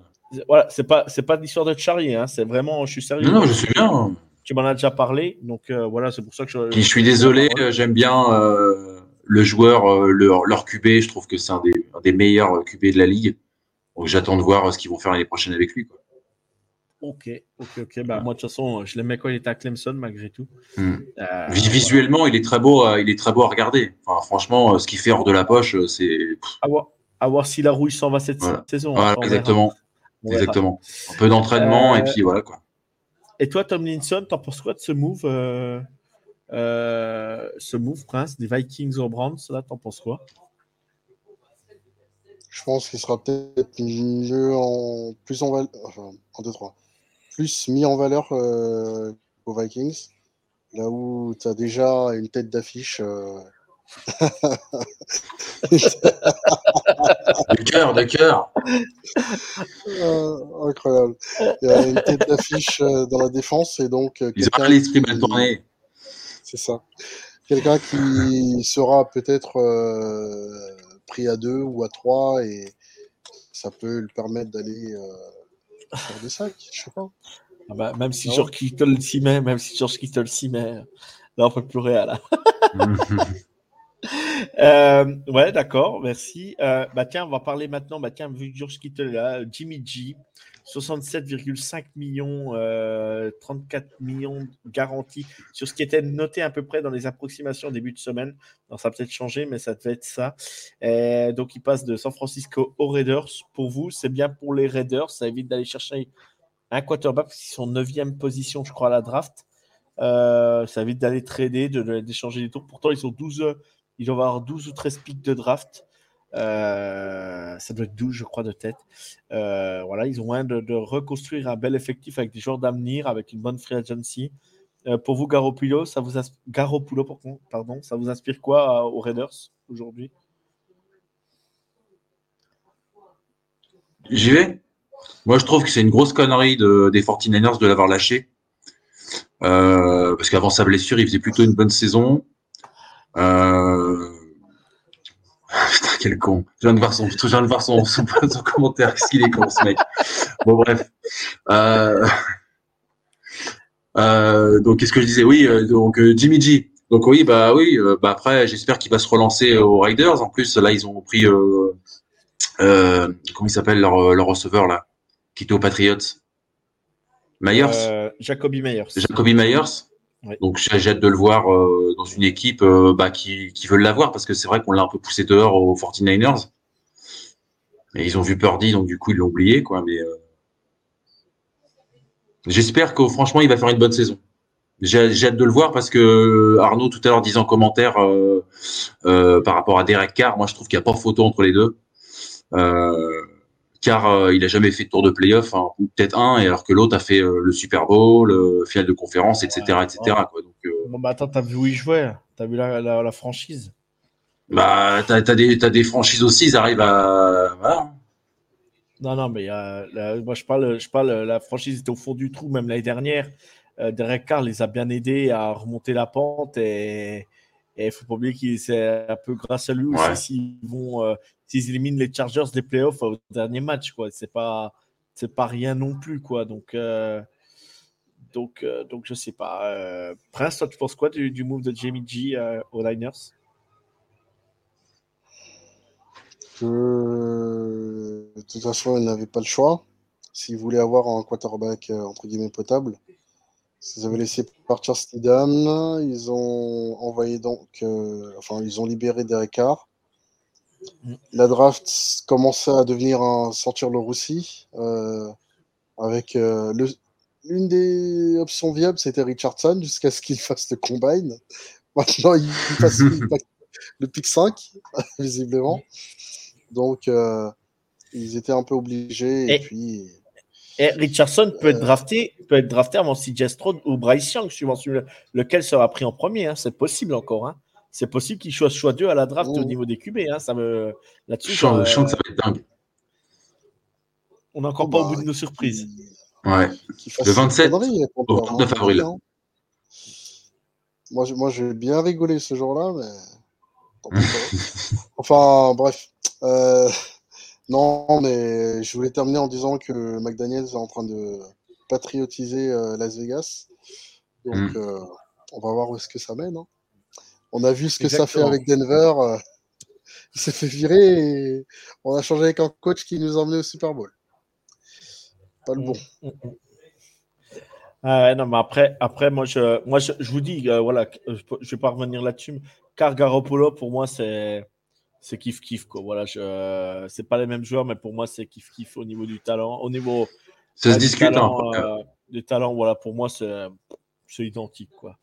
Voilà, c'est pas, c'est pas l'histoire de Charlie, hein, c'est vraiment, je suis sérieux. Non, non, je suis bien. Tu m'en as déjà parlé, donc euh, voilà, c'est pour ça que je. Puis je suis désolé, j'aime bien euh, le joueur, leur, leur QB. Je trouve que c'est un des, un des meilleurs QB de la ligue. Donc j'attends de voir ce qu'ils vont faire l'année prochaine avec lui. Quoi. Ok, ok, ok. Bah, moi, de toute façon, je l'aimais quand il était à Clemson, malgré tout. Hmm. Euh, Vi- Visuellement, il est très beau, à- il est très beau à regarder. Enfin, franchement, euh, ce qu'il fait hors de la poche, euh, c'est à voir, à voir si la rouille s'en va cette Voilà. saison. voilà, Enfin, on verra. exactement, On exactement. Un peu d'entraînement Euh, et puis voilà quoi. Et toi, Tomlinson, t'en penses quoi de ce move euh, euh, Ce move, Prince, des Vikings aux Browns, là, t'en penses quoi? Je pense qu'il sera peut-être mieux en plus en valeur, enfin, en deux, trois. Plus mis en valeur euh, aux Vikings, là où tu as déjà une tête d'affiche. euh, De cœur, de cœur. euh, incroyable. Il y a une tête d'affiche euh, dans la défense et donc Ils ont l'esprit mal tourné. C'est ça. Quelqu'un qui sera peut-être pris à deux ou à trois et ça peut lui permettre d'aller faire des sacs, je sais pas. Ah bah, Même si. George Kittle s'y met, même si George Kittle s'y met, là, on peut plus rien, là. [laughs] Euh, ouais, d'accord, merci. Euh, bah tiens, on va parler maintenant. Bah tiens, vu que George Kittle est là, Jimmy G, 67,5 millions, euh, 34 millions garantis sur ce qui était noté à peu près dans les approximations début de semaine. Non, ça a peut-être changé, mais ça devait être ça. Euh, donc, il passe de San Francisco aux Raiders. Pour vous, c'est bien pour les Raiders. Ça évite d'aller chercher un quarterback parce qu'ils sont 9e position, je crois, à la draft. Euh, ça évite d'aller trader, de- de- d'échanger des tours. Pourtant, ils sont 12, ils doivent avoir 12 ou 13 pics de draft. Euh, ça doit être 12, je crois, de tête. Euh, voilà, ils ont moyen de, reconstruire un bel effectif avec des joueurs d'avenir, avec une bonne free agency. Euh, pour vous, Garoppolo, ça vous, Garoppolo, pardon, ça vous inspire quoi aux Raiders aujourd'hui? J'y vais? Moi, je trouve que c'est une grosse connerie de, des 49ers de l'avoir lâché. parce qu'avant sa blessure, il faisait plutôt une bonne saison. Euh, quel con. Je viens de voir son, je viens de voir son, son, commentaire. Qu'est-ce qu'il est con, ce mec. Bon, bref. Euh, euh, donc, qu'est-ce que je disais? Oui, euh, donc Jimmy G. Donc oui, bah oui. Bah après, j'espère qu'il va se relancer aux Riders. En plus, là, ils ont pris comment il s'appelle leur, leur receveur là, qui était aux Patriots. Myers? Jacoby Myers. Jacoby Myers. Donc j'ai hâte de le voir euh, dans une équipe euh, bah, qui, qui veut l'avoir parce que c'est vrai qu'on l'a un peu poussé dehors aux 49ers. Et ils ont vu Purdy, donc du coup ils l'ont oublié. Quoi, mais euh, J'espère que franchement il va faire une bonne saison. J'ai hâte de le voir parce que Arnaud tout à l'heure disait en commentaire par rapport à Derek Carr, moi je trouve qu'il n'y a pas photo entre les deux. Euh, car euh, il a jamais fait de tour de playoff, hein, ou peut-être un, et alors que l'autre a fait euh, le Super Bowl, le final de conférence, etc., etc. Quoi. Donc, euh, bon, bah attends, t'as vu où il jouait T'as vu la, la, franchise? Bah, t'as as des, as des franchises aussi, ils arrivent à. Voilà. Non, non, mais moi je parle, je parle, la franchise était au fond du trou, même l'année dernière. Derek Carr les a bien aidés à remonter la pente et il faut pas oublier que c'est un peu grâce à lui aussi s'ils vont, s'ils éliminent les Chargers des playoffs au dernier match, quoi. C'est pas, c'est pas rien non plus, quoi. Donc, euh, donc, euh, donc, je sais pas. Euh, Prince, toi, tu penses quoi du, move de Jamie G aux Niners? De toute façon, il n'avait pas le choix. S'ils voulaient avoir un quarterback entre guillemets potable, ils avaient laissé partir Steedham. Ils ont envoyé donc, enfin, ils ont libéré Derek Carr. La draft commençait à devenir un sortir le roussi. Euh, avec euh, le, l'une des options viables, c'était Richardson jusqu'à ce qu'il fasse le combine. Maintenant, il passe le pick 5, [laughs] visiblement. Donc, euh, ils étaient un peu obligés. Et, puis. Et Richardson peut être drafté, peut être drafté avant CJ Stroud ou Bryce Young, suivant lequel sera pris en premier. Hein. C'est possible encore. Hein c'est possible qu'il soit choix 2 à la draft au niveau des QB. Hein, ça me... Là-dessus, je sens, que ça va être dingue. On n'est encore oh, pas au bout de nos surprises. Ouais. Le 27 au 29 avril. Hein. Moi, je, moi, j'ai bien rigolé ce jour-là, mais. [laughs] enfin, bref. Euh, non, mais je voulais terminer en disant que McDaniels est en train de patriotiser euh, Las Vegas. Donc, mm. euh, on va voir où est-ce que ça mène. Hein. On a vu ce que ça fait avec Denver. Euh, [laughs] il s'est fait virer et on a changé avec un coach qui nous a emmené au Super Bowl. Pas le bon. Mm, mm, mm. Ah non, mais après, après moi, je, moi, je, vous dis, euh, voilà, je ne vais pas revenir là-dessus. Car Garoppolo, pour moi, c'est c'est kiff kiff quoi. Voilà, je c'est pas les mêmes joueurs, mais pour moi c'est kiff kiff au niveau du talent, au niveau ça se discute talent, hein, euh, talent, voilà, pour moi c'est c'est identique. Quoi.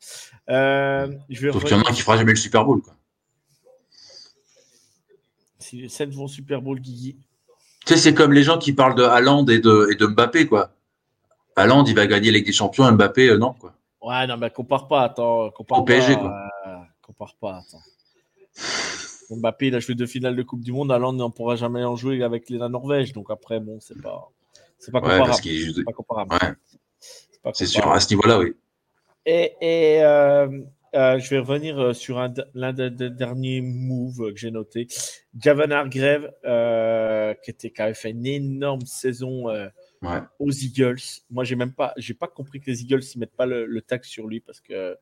Euh, je vais Sauf qu'il y en a un qui fera jamais le Super Bowl. Quoi. Si les 7 vont Super Bowl, Guigui. Tu sais, c'est comme les gens qui parlent de Haaland et de, et de Mbappé. quoi. Haaland, il va gagner avec des champions, Mbappé, euh, non. quoi. Ouais, non, mais compare pas. Attends, compare Au PSG, quoi. Euh, compare pas. Attends. Mbappé, il a joué deux finales de Coupe du Monde. Haaland n'en pourra jamais en jouer avec la Norvège. Donc après, bon, c'est pas, c'est pas comparable. Ouais, c'est pas comparable. Ouais. C'est sûr, à ce niveau-là, oui. Et, euh, euh, je vais revenir euh, sur l'un des, derniers moves que j'ai noté. Javan Hargrave, qui était même fait une énorme saison aux Eagles. Moi, j'ai même pas, j'ai pas compris que les Eagles ne mettent pas le, tag sur lui parce que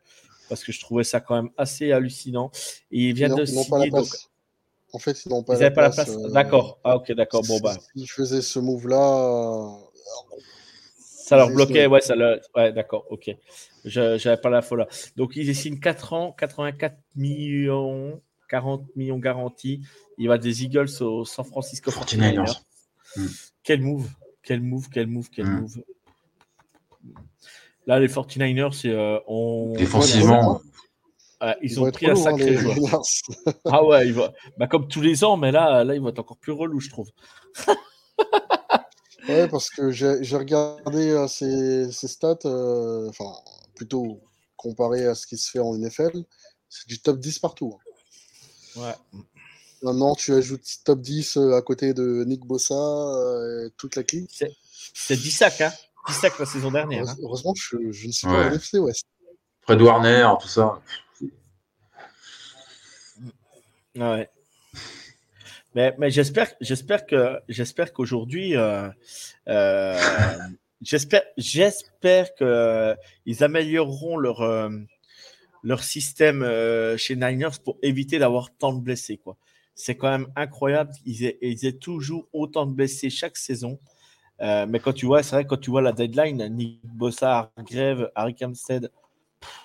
parce que je trouvais ça quand même assez hallucinant. Et il vient de signer. En fait, ils n'ont pas, la place. D'accord. Ah, ok, d'accord. Bon, bah. Ils faisaient ce move-là. Ça leur bloquait, ouais, ça leur... ouais d'accord, ok. Je n'avais pas la folie. Donc, il signe 4 ans, 84 millions, 40 millions garantis. Il va des Eagles au San Francisco 49ers. Hmm. Quel move, quel move, quel move, quel hmm. move. Là, les 49ers, c'est. Euh, on... Défensivement. ils, ont pris un sacré joueur. ah ouais, il va... bah, comme tous les ans, mais là, là, il va être encore plus relou, je trouve. [laughs] ouais, parce que j'ai regardé ses, stats, enfin, plutôt comparé à ce qui se fait en NFL, c'est du top 10 partout. Hein. Ouais. Maintenant, tu ajoutes top 10 à côté de Nick Bossa, et toute la clique. C'est 10 sacs, hein 10 sacs la saison dernière. Hein. Heureusement, je, je, ne suis pas ouais. FC West. Fred Warner, tout ça. Ouais. Mais, mais j'espère, j'espère que, j'espère qu'aujourd'hui, euh, euh, j'espère, j'espère que ils amélioreront leur euh, leur système chez Niners pour éviter d'avoir tant de blessés, quoi. C'est quand même incroyable. Ils aient, ils aient toujours autant de blessés chaque saison. mais quand tu vois, c'est vrai, quand tu vois la deadline, Nick Bossa, Grève, Harry Kamstead,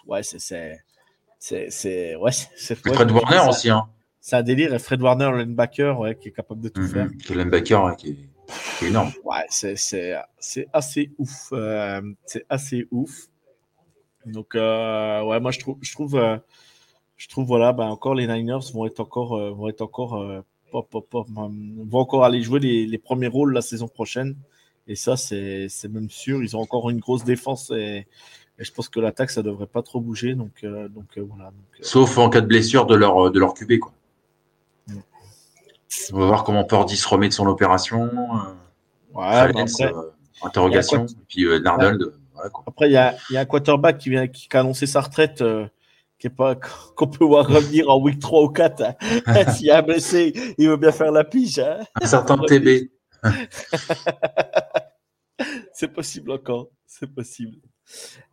ouais, c'est, c'est, c'est, ouais, c'est. Fred Warner aussi, hein c'est un délire. Et Fred Warner, le linebacker, ouais, qui est capable de tout mhm. faire. Le linebacker qui, est, énorme. Ouais, c'est assez ouf. Euh, c'est assez ouf. Donc, euh, ouais, moi, je trouve, je trouve, euh, je trouve voilà, ben, encore les Niners vont être encore, vont être encore, pop, pop, pop, vont encore aller jouer les, les, premiers rôles la saison prochaine. Et ça, c'est même sûr. Ils ont encore une grosse défense et, et je pense que l'attaque, ça devrait pas trop bouger. Donc, donc voilà. Sauf en cas de blessure de leur, de leur QB, quoi. On va voir comment Purdy se remet de son opération. Euh, ouais, après, euh, interrogation. Et puis euh, Darnold. Après, il y a, y a, un quarterback qui, vient, qui a annoncé sa retraite. [laughs] qu'on peut voir revenir en week 3 ou 4. Hein. [laughs] S'il y a un blessé, il veut bien faire la pige. Hein. Un certain TB. [laughs] c'est possible encore. C'est possible.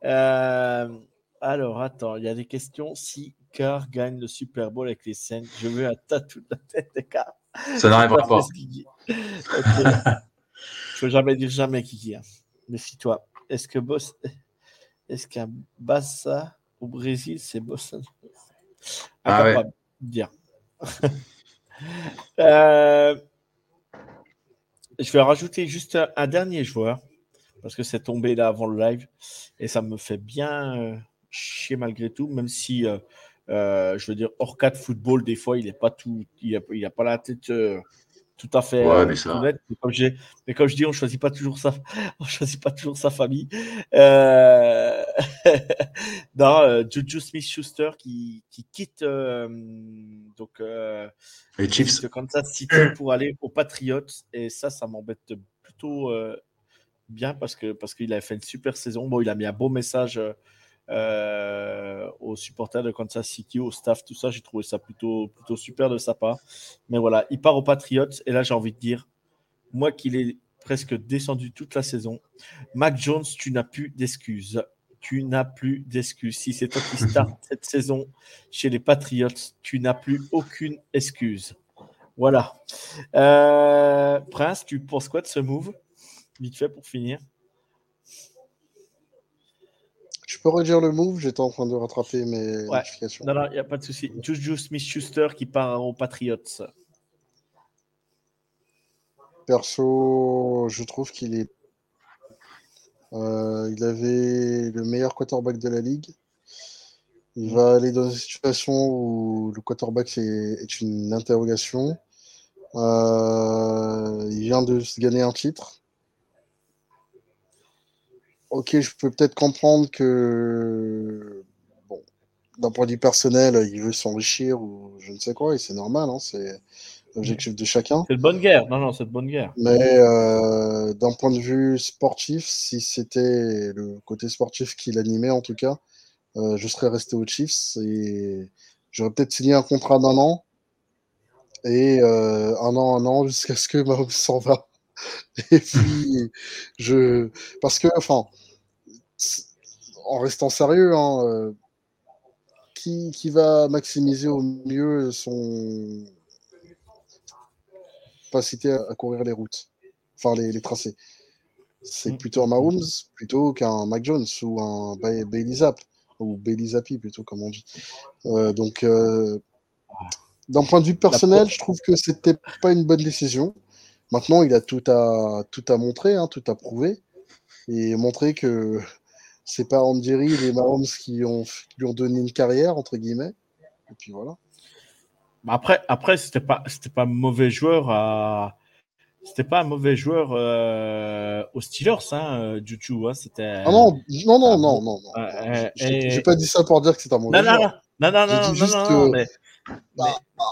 alors, attends, il y a des questions. Si Car gagne le Super Bowl avec les Saints, je veux un tatou de la tête de Car. Ça n'arrivera pas. Je ne veux jamais dire jamais, Kiki. Hein. Méfie-toi. Est-ce que Boss... Est-ce qu'un Bassa au Brésil, c'est Bossa Ah ouais. dire. [laughs] Euh, je vais rajouter juste un, dernier joueur parce que c'est tombé là avant le live et ça me fait bien euh, chier malgré tout, même si euh, euh, je veux dire, hors cas de football, des fois, il n'est pas tout, il a, pas la tête euh, tout à fait ouais, mais, ça... mais, comme mais, comme je dis, on choisit pas toujours sa, [laughs] on choisit pas toujours sa famille. Euh... [laughs] non, Juju Smith-Schuster qui, qui quitte donc les Chiefs de Kansas City [clears throat] pour aller aux Patriots et ça, ça m'embête plutôt bien parce que parce qu'il a fait une super saison. Bon, il a mis un beau message euh, aux supporters de Kansas City, au staff, tout ça. J'ai trouvé ça plutôt, plutôt super de sa part. Mais voilà, il part aux Patriots. Et là, j'ai envie de dire, moi qu'il est presque descendu toute la saison, Mac Jones, tu n'as plus d'excuses. Tu n'as plus d'excuses. Si c'est toi qui [laughs] start cette saison chez les Patriots, tu n'as plus aucune excuse. Voilà. Euh, Prince, tu penses quoi de ce move Vite fait pour finir? Je peux redire le move, j'étais en train de rattraper mes notifications. Non, non, il n'y a pas de souci. Juju Smith-Schuster qui part aux Patriots. Perso, je trouve qu'il est. Euh, il avait le meilleur quarterback de la ligue. Il va aller dans une situation où le quarterback est, une interrogation. Euh, il vient de se gagner un titre ok, je peux peut-être comprendre que, bon, d'un point de vue personnel, il veut s'enrichir ou je ne sais quoi, et c'est normal, hein, c'est l'objectif de chacun. C'est de bonne guerre, non, non, c'est de bonne guerre. Mais euh, d'un point de vue sportif, si c'était le côté sportif qui l'animait en tout cas, euh, je serais resté aux Chiefs et j'aurais peut-être signé un contrat d'un an et euh, un an, un an jusqu'à ce que Mahomes s'en va. [laughs] Et puis, je. Parce que, enfin, en restant sérieux, hein, euh, qui, qui, va maximiser au mieux son capacité à, courir les routes, enfin les, les tracés? C'est mm. plutôt un Mahomes plutôt qu'un Mac Jones ou un Bailey Zapp, ou Bailey Zappi plutôt, comme on dit. Euh, donc, euh, d'un point de vue personnel, je trouve que c'était pas une bonne décision. Maintenant, il a tout à, tout à montrer, hein, tout à prouver, et montrer que c'est pas Andy Reid et Mahomes qui, ont, qui lui ont donné une carrière, entre guillemets. Et puis voilà. Après, après c'était pas, c'était pas mauvais joueur à. C'était pas un mauvais joueur euh, aux Steelers, hein, euh, Juju. Hein, c'était. Ah non, non, non, non, non. non. Euh, J'ai j'ai pas dit ça pour dire que c'est un mauvais Non, non, joueur. non, non, non, non, dit non, juste non, que- non, mais Bah, bah,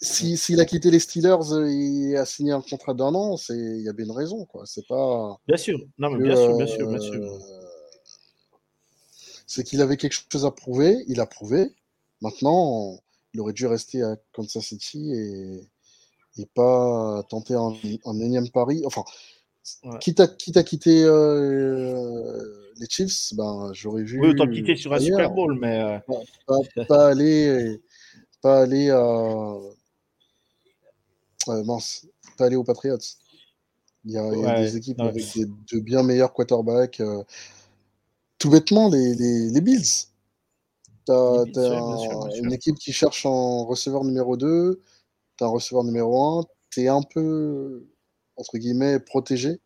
si- S'il a quitté les Steelers euh, et a signé un contrat d'un an, il y a bien une raison, quoi. C'est pas. bien sûr, non, mais que, bien sûr, bien sûr, bien euh, sûr. C'est qu'il avait quelque chose à prouver, il a prouvé. Maintenant, il aurait dû rester à Kansas City et, et pas tenter un, un énième pari. Enfin, Ouais. quitte, à, quitte à quitter euh, les Chiefs, ben, j'aurais vu. Oui, autant quitter sur un ailleurs. Super Bowl, mais euh, Pas, pas aller, pas aller à. euh, mince, pas aller aux Patriots. Il y a, il y a Ouais, des équipes non, avec des, de bien meilleurs quarterbacks. Tout bêtement, les, les, les Bills. T'as un- une équipe qui cherche un receveur numéro 2, t'as un receveur numéro 1, t'es un peu, entre guillemets, protégé.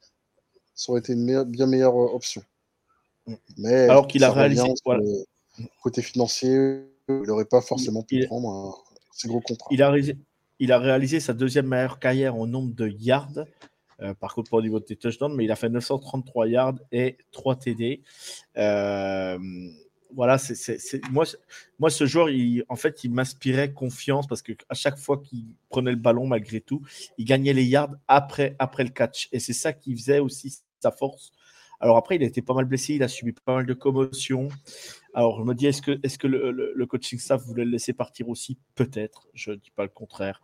Ça aurait été une meilleure- bien meilleure option. Mm. Mais Alors qu'il a réalisé- voilà. le côté financier, il n'aurait pas forcément pu il- prendre un gros contrat. il a, réalisé, il a réalisé sa deuxième meilleure carrière en nombre de yards. Euh, par contre, pas au niveau des touchdowns, mais il a fait 933 yards et 3 TD. Euh, voilà, moi, moi, ce joueur, en fait, il m'inspirait confiance parce que à chaque fois qu'il prenait le ballon, malgré tout, il gagnait les yards après, après le catch. Et c'est ça qui faisait aussi sa force. Alors après, il a été pas mal blessé, il a subi pas mal de commotions. Alors je me dis, est-ce que, est-ce que le, coaching staff voulait le laisser partir aussi? Peut-être, je ne dis pas le contraire.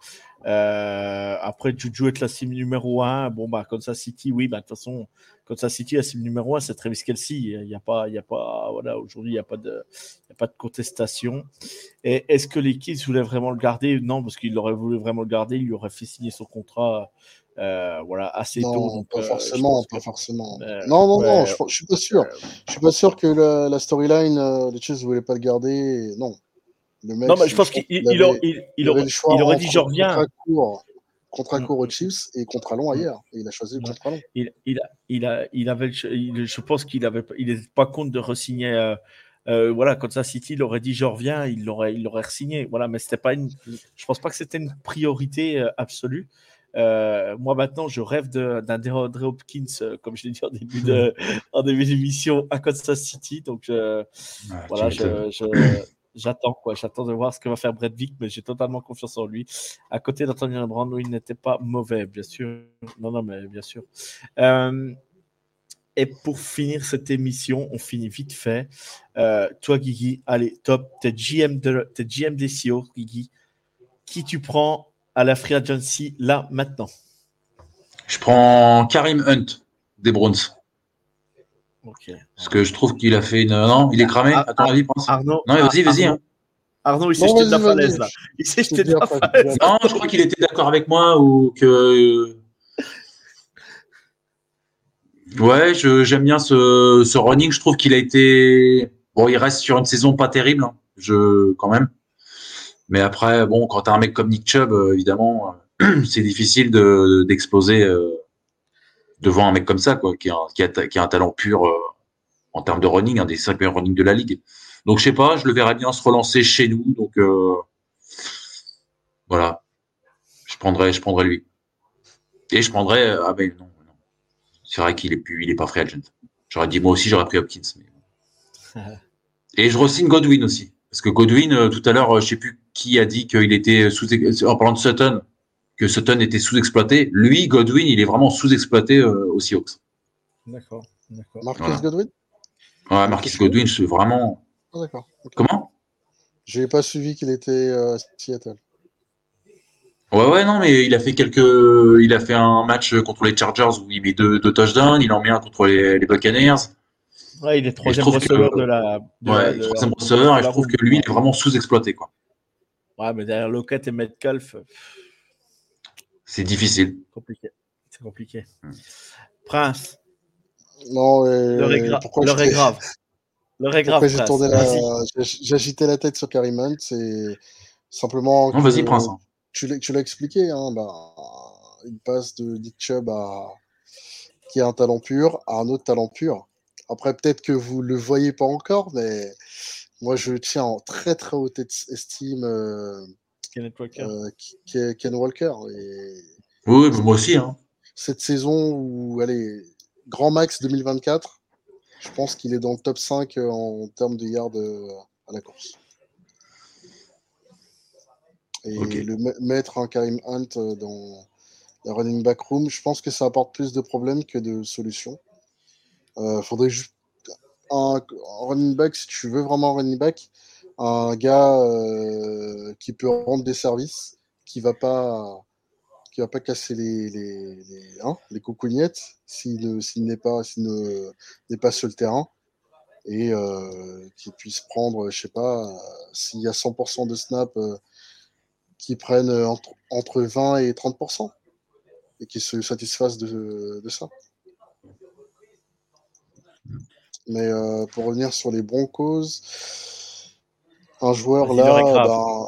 Euh, après, Juju est la cible numéro 1. Bon, bah, Kansas City, oui, bah, de toute façon, Kansas City, la cible numéro 1, c'est Travis Kelsey. Il n'y a pas, il y a pas, voilà, aujourd'hui, il n'y a, pas de- il y a pas de contestation. Et est-ce que les Kids voulaient vraiment le garder? Non, parce qu'il aurait voulu vraiment le garder, il lui aurait fait signer son contrat euh, voilà, assez tôt. Non, donc, pas euh, forcément, pas que- forcément. Euh, non, non, ouais, non, je, je suis pas sûr. Je suis pas sûr que la, la storyline, les Chiefs ne voulaient pas le garder. Non. Le mec, non, mais je pense qu'il il, aurait- il- il aurait, aurait dit je reviens. Court, contrat Mm. court aux Chiefs et contrat long ailleurs. Et il a choisi le contrat long. il, il, il, a, il avait, je pense qu'il avait, il n'était pas compte de re-signer. euh, voilà, quand ça City, il aurait dit je reviens, il l'aurait, il l'aurait re-signé. Voilà, mais c'était pas une, je pense pas que c'était une priorité euh, absolue. Euh, moi maintenant, je rêve de- d'un DeAndre Hopkins, euh, comme je l'ai dit en début de, [laughs] en début d'émission à Kansas City. Donc je, voilà, je, je- j'attends quoi, j'attends de voir ce que va faire Brett Vick, mais j'ai totalement confiance en lui. À côté d'Antonio Brown, il n'était pas mauvais, bien sûr. Non, non, mais bien sûr. Euh, et pour finir cette émission, on finit vite fait. Euh, toi, Guigui, allez, top. T'es GM, de, t'es GM des CEO, Guigui. Qui tu prends à la Free Agency là, maintenant Je prends Karim Hunt des Browns. Parce que je trouve qu'il a fait une. Non, il est cramé, à ton ah, avis, pense Arnaud. Non, mais vas-y, vas-y. Arnaud, hein. Arnaud, il s'est jeté de la falaise là. Il s'est jeté de la falaise. Non, je crois qu'il était d'accord avec moi ou que. Ouais, je- j'aime bien ce, ce running. Je trouve qu'il a été. Bon, il reste sur une saison pas terrible, hein, je quand même. Mais après, bon, quand t'as un mec comme Nick Chubb, euh, évidemment, euh, [clears throat] c'est difficile de d'exploser euh, devant un mec comme ça, quoi, qui a, un- qui a, qui a un talent pur euh, en termes de running, un des cinq meilleurs running de la ligue. Donc, je sais pas, je le verrais bien se relancer chez nous. Donc, euh, voilà. Je prendrais, je prendrais lui. Et je prendrais. Ah, mais non, non. C'est vrai qu'il est plus, il est pas free agent. J'aurais dit, moi aussi, j'aurais pris Hopkins. Mais... [laughs] Et je re-signe Godwin aussi. Parce que Godwin, tout à l'heure, je sais plus qui a dit qu'il était sous, en parlant de Sutton, que Sutton était sous-exploité. Lui, Godwin, il est vraiment sous-exploité euh, aux Seahawks. D'accord. D'accord. Marcus Voilà. Godwin? Ouais, Marquis Godwin, c'est vraiment. Ah, D'accord. Comment? Je n'ai pas suivi qu'il était euh, Seattle. Ouais, ouais, non, mais il a fait quelques. Il a fait un match contre les Chargers où il met deux, deux touchdowns. Il en met un contre les, les Buccaneers. Ouais, il est troisième que- receveur de la. de la- Ouais, de troisième receveur. Et je trouve que lui, il est vraiment sous-exploité, quoi. Ouais, mais derrière Lockett et Metcalf, euh, C'est difficile. compliqué. C'est compliqué. Prince, Non, et l'heure est, gra- est grave. L'heure est grave. La... J'agitais la tête sur Karim Hunt, c'est simplement. Non, vas-y, Prince. Tu l'as expliqué, hein, bah, il passe de Nick Chubb à qui a un talent pur à un autre talent pur. Après, peut-être que vous le voyez pas encore, mais moi, je tiens en très très haute estime euh, Walker. Euh, Ken Walker. Et oui, moi aussi. Hein. Cette saison où, allez, grand max 2024, je pense qu'il est dans le top 5 en termes de yards euh, à la course. Et le mettre un Karim Hunt dans la running back room, je pense que ça apporte plus de problèmes que de solutions. Euh, faudrait juste un, running back, si tu veux vraiment un running back, un gars euh, qui peut rendre des services, qui va pas qui va pas casser les les, les, hein, les s'il n'est pas n'est pas sur le terrain et euh, qui puisse prendre, je sais pas, s'il y a 100% de snap euh, qui prennent entre, entre 20 et 30% et qui se satisfassent de, de ça. Mais euh, pour revenir sur les Broncos, un joueur là, ben,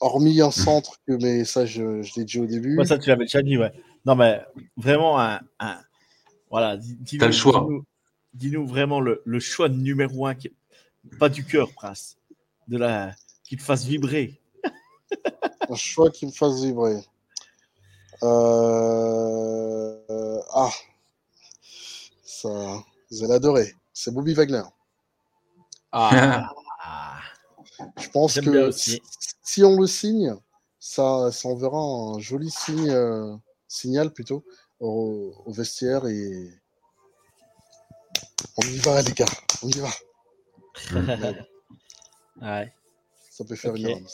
hormis un centre, que, mais ça je, l'ai dit au début. ça tu l'avais déjà dit, ouais. Non mais vraiment un, voilà. Dis, le choix. Dis-nous vraiment le, le, choix numéro un, qui, pas du cœur, Prince, de la, qui te fasse vibrer. un choix qui me fasse vibrer. Euh... Ah, ça, vous allez adorer c'est Bobby Wagner. Ah. Je pense que si, on le signe, ça, ça enverra un joli signe, euh, signal plutôt au, vestiaire et on y va les gars, on y va. [laughs] ouais. Ça peut faire une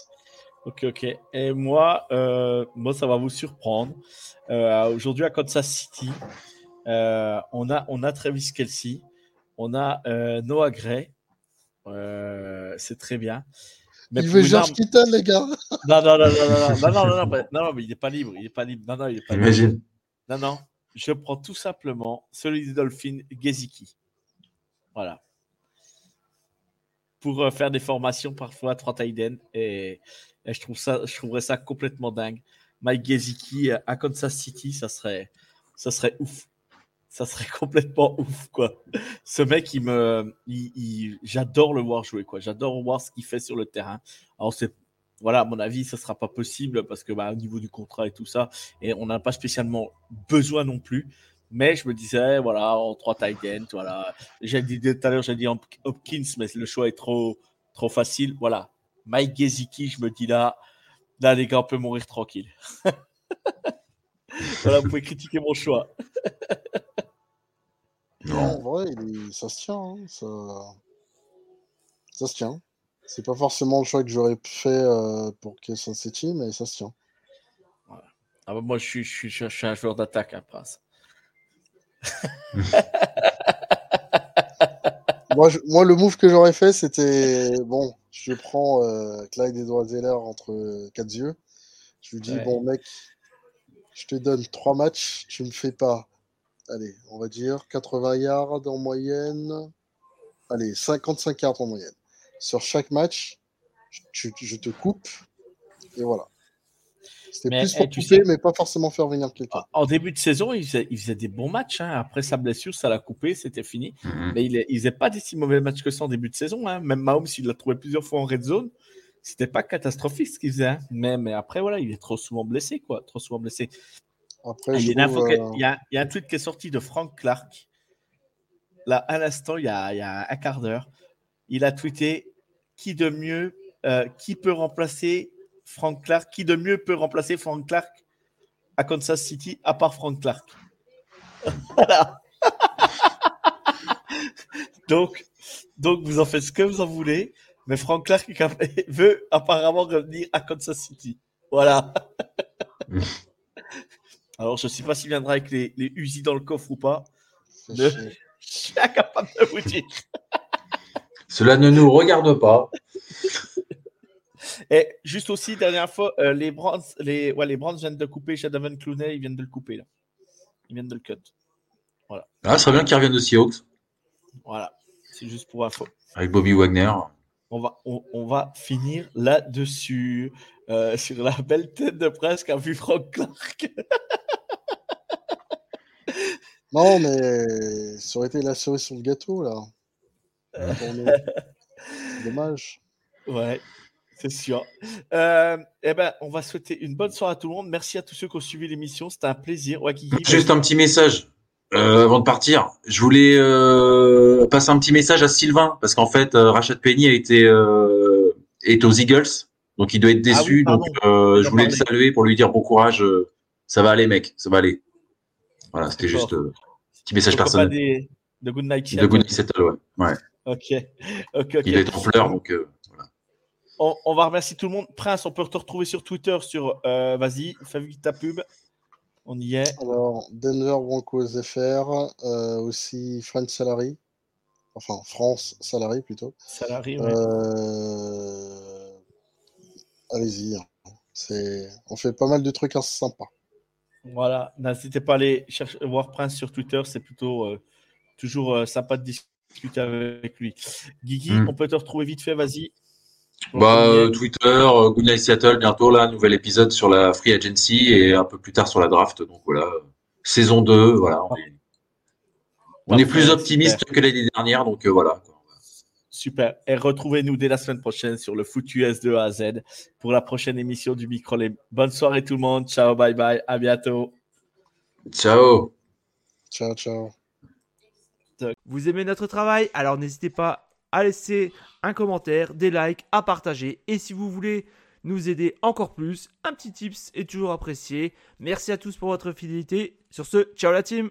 Ok, ok. Et moi, euh, moi, ça va vous surprendre. Euh, aujourd'hui à Kansas City, on a on a Travis Kelsey. On a euh, Noah Gray. Euh, c'est très bien. Mais il veut George Kitton, les gars. Non, non, non, non, non, non, non, non mais il n'est pas libre. Il n'est pas libre. Non, non, il est pas Imagine. Libre. Non, non. Je prends tout simplement celui des Dolphins, Geziki. Voilà. Pour euh, faire des formations parfois à trois Tiden. Et, et, je, trouve ça, je trouverais ça complètement dingue. Mike Geziki à Kansas City, ça serait, ça serait ouf ça serait [laughs] complètement ouf, quoi. Ce mec, il me, j'adore le voir jouer, quoi. J'adore voir ce qu'il fait sur le terrain. Alors c'est, voilà, à mon avis, ça sera pas possible parce que, bah, au niveau du contrat et tout ça, et on n'a pas spécialement besoin non plus. Mais je me disais, voilà, en trois tight ends, voilà. J'ai dit tout à l'heure, j'ai dit Hopkins, mais le choix est trop, trop facile. Voilà. Mike Gesicki, je me dis là, là, les gars, on peut mourir tranquille. [laughs] voilà, vous pouvez critiquer mon choix. [laughs] Non, en vrai, ça se tient. Hein, ça... ça se tient. C'est pas forcément le choix que j'aurais fait euh, pour Kansas City, mais ça se tient. Ah bah, moi, je suis, je, suis, je suis, un joueur d'attaque, à hein, Prince. [laughs] moi, moi, le move que j'aurais fait, c'était bon, je prends euh, Clyde Edwards Zeller entre quatre yeux. Je lui dis, bon, mec, je te donne trois matchs, tu me fais pas allez, on va dire 80 yards en moyenne. Allez, 55 yards en moyenne. Sur chaque match, je, te coupe. Et voilà. C'était plus pour couper, mais pas forcément faire venir quelqu'un. En début de saison, il faisait, des bons matchs. Hein. Après sa blessure, ça l'a coupé, c'était fini. Mhm. Mais il, il faisait pas des si mauvais matchs que ça en début de saison. Hein. Même Mahomes, il l'a trouvé plusieurs fois en red zone. C'était pas catastrophique ce qu'il faisait. Hein. Mais, mais après, voilà, il est trop souvent blessé, quoi. Trop souvent blessé. Il, y a un tweet qui est sorti de Frank Clark. Là, à l'instant, il, y a un quart d'heure. Il a tweeté qui de mieux, euh, qui peut remplacer Frank Clark, qui de mieux peut remplacer Frank Clark à Kansas City à part Frank Clark? [laughs] voilà. [laughs] donc, donc, vous en faites ce que vous en voulez, mais Frank Clark [laughs] veut apparemment revenir à Kansas City. Voilà. Alors, je ne sais pas s'il viendra avec les, les Uzi dans le coffre ou pas. [laughs] Je suis incapable de vous dire. [laughs] Cela ne nous regarde pas. Et juste aussi, dernière fois, euh, les Brands, les, ouais, les Brands viennent de couper Shadavan Clooney, ils viennent de le couper là. Ils viennent de le cut. Voilà. Ah, ce serait bien qu'ils reviennent de Seahawks. Voilà, c'est juste pour info. Avec Bobby Wagner. On va, on, on va finir là-dessus, euh, sur la belle tête de presse qu'a vu Frank Clark. [laughs] Non, mais ça aurait été la cerise sur le gâteau, là. [laughs] Dommage. Ouais, c'est sûr. Euh, eh ben, on va souhaiter une bonne soirée à tout le monde. Merci à tous ceux qui ont suivi l'émission. C'était un plaisir. Juste un petit message. Euh, avant de partir, je voulais euh, passer un petit message à Sylvain parce qu'en fait, euh, Rachel Penny a été est aux Eagles, donc il doit être ah déçu. donc, je voulais le saluer pour lui dire bon courage. ça va aller, mec, ça va aller. Voilà, c'était juste un petit message personnel. de Good Night De Good Night Seattle, ouais. ouais. Ok. ok, Il est en fleurs, donc voilà. On, on, va remercier tout le monde. Prince, on peut te retrouver sur Twitter sur. Vas-y, fais ta pub. On y est. Alors, Denver Broncos FR, euh, aussi France Salary. Enfin, France Salary plutôt. Salary, oui. Euh, allez-y. Hein. On fait pas mal de trucs sympas. Voilà, n'hésitez pas à aller chercher, voir Prince sur Twitter, c'est plutôt euh, toujours sympa de discuter avec lui. Guigui, hmm. on peut te retrouver vite fait, vas-y. Bah, euh, Twitter, euh, Good Night Seattle, bientôt là, nouvel épisode sur la Free Agency et un peu plus tard sur la draft. Donc voilà, saison 2, voilà. On est, plus optimiste que l'année dernière, donc euh, voilà. Super. Et retrouvez-nous dès la semaine prochaine sur le foot US 2 à Z pour la prochaine émission du micro. Bonne soirée tout le monde. Ciao, bye bye. À bientôt. Ciao. Ciao, ciao. Vous aimez notre travail? Alors n'hésitez pas à laisser un commentaire, des likes, à partager. Et si vous voulez nous aider encore plus, un petit tips est toujours apprécié. Merci à tous pour votre fidélité. Sur ce, ciao la team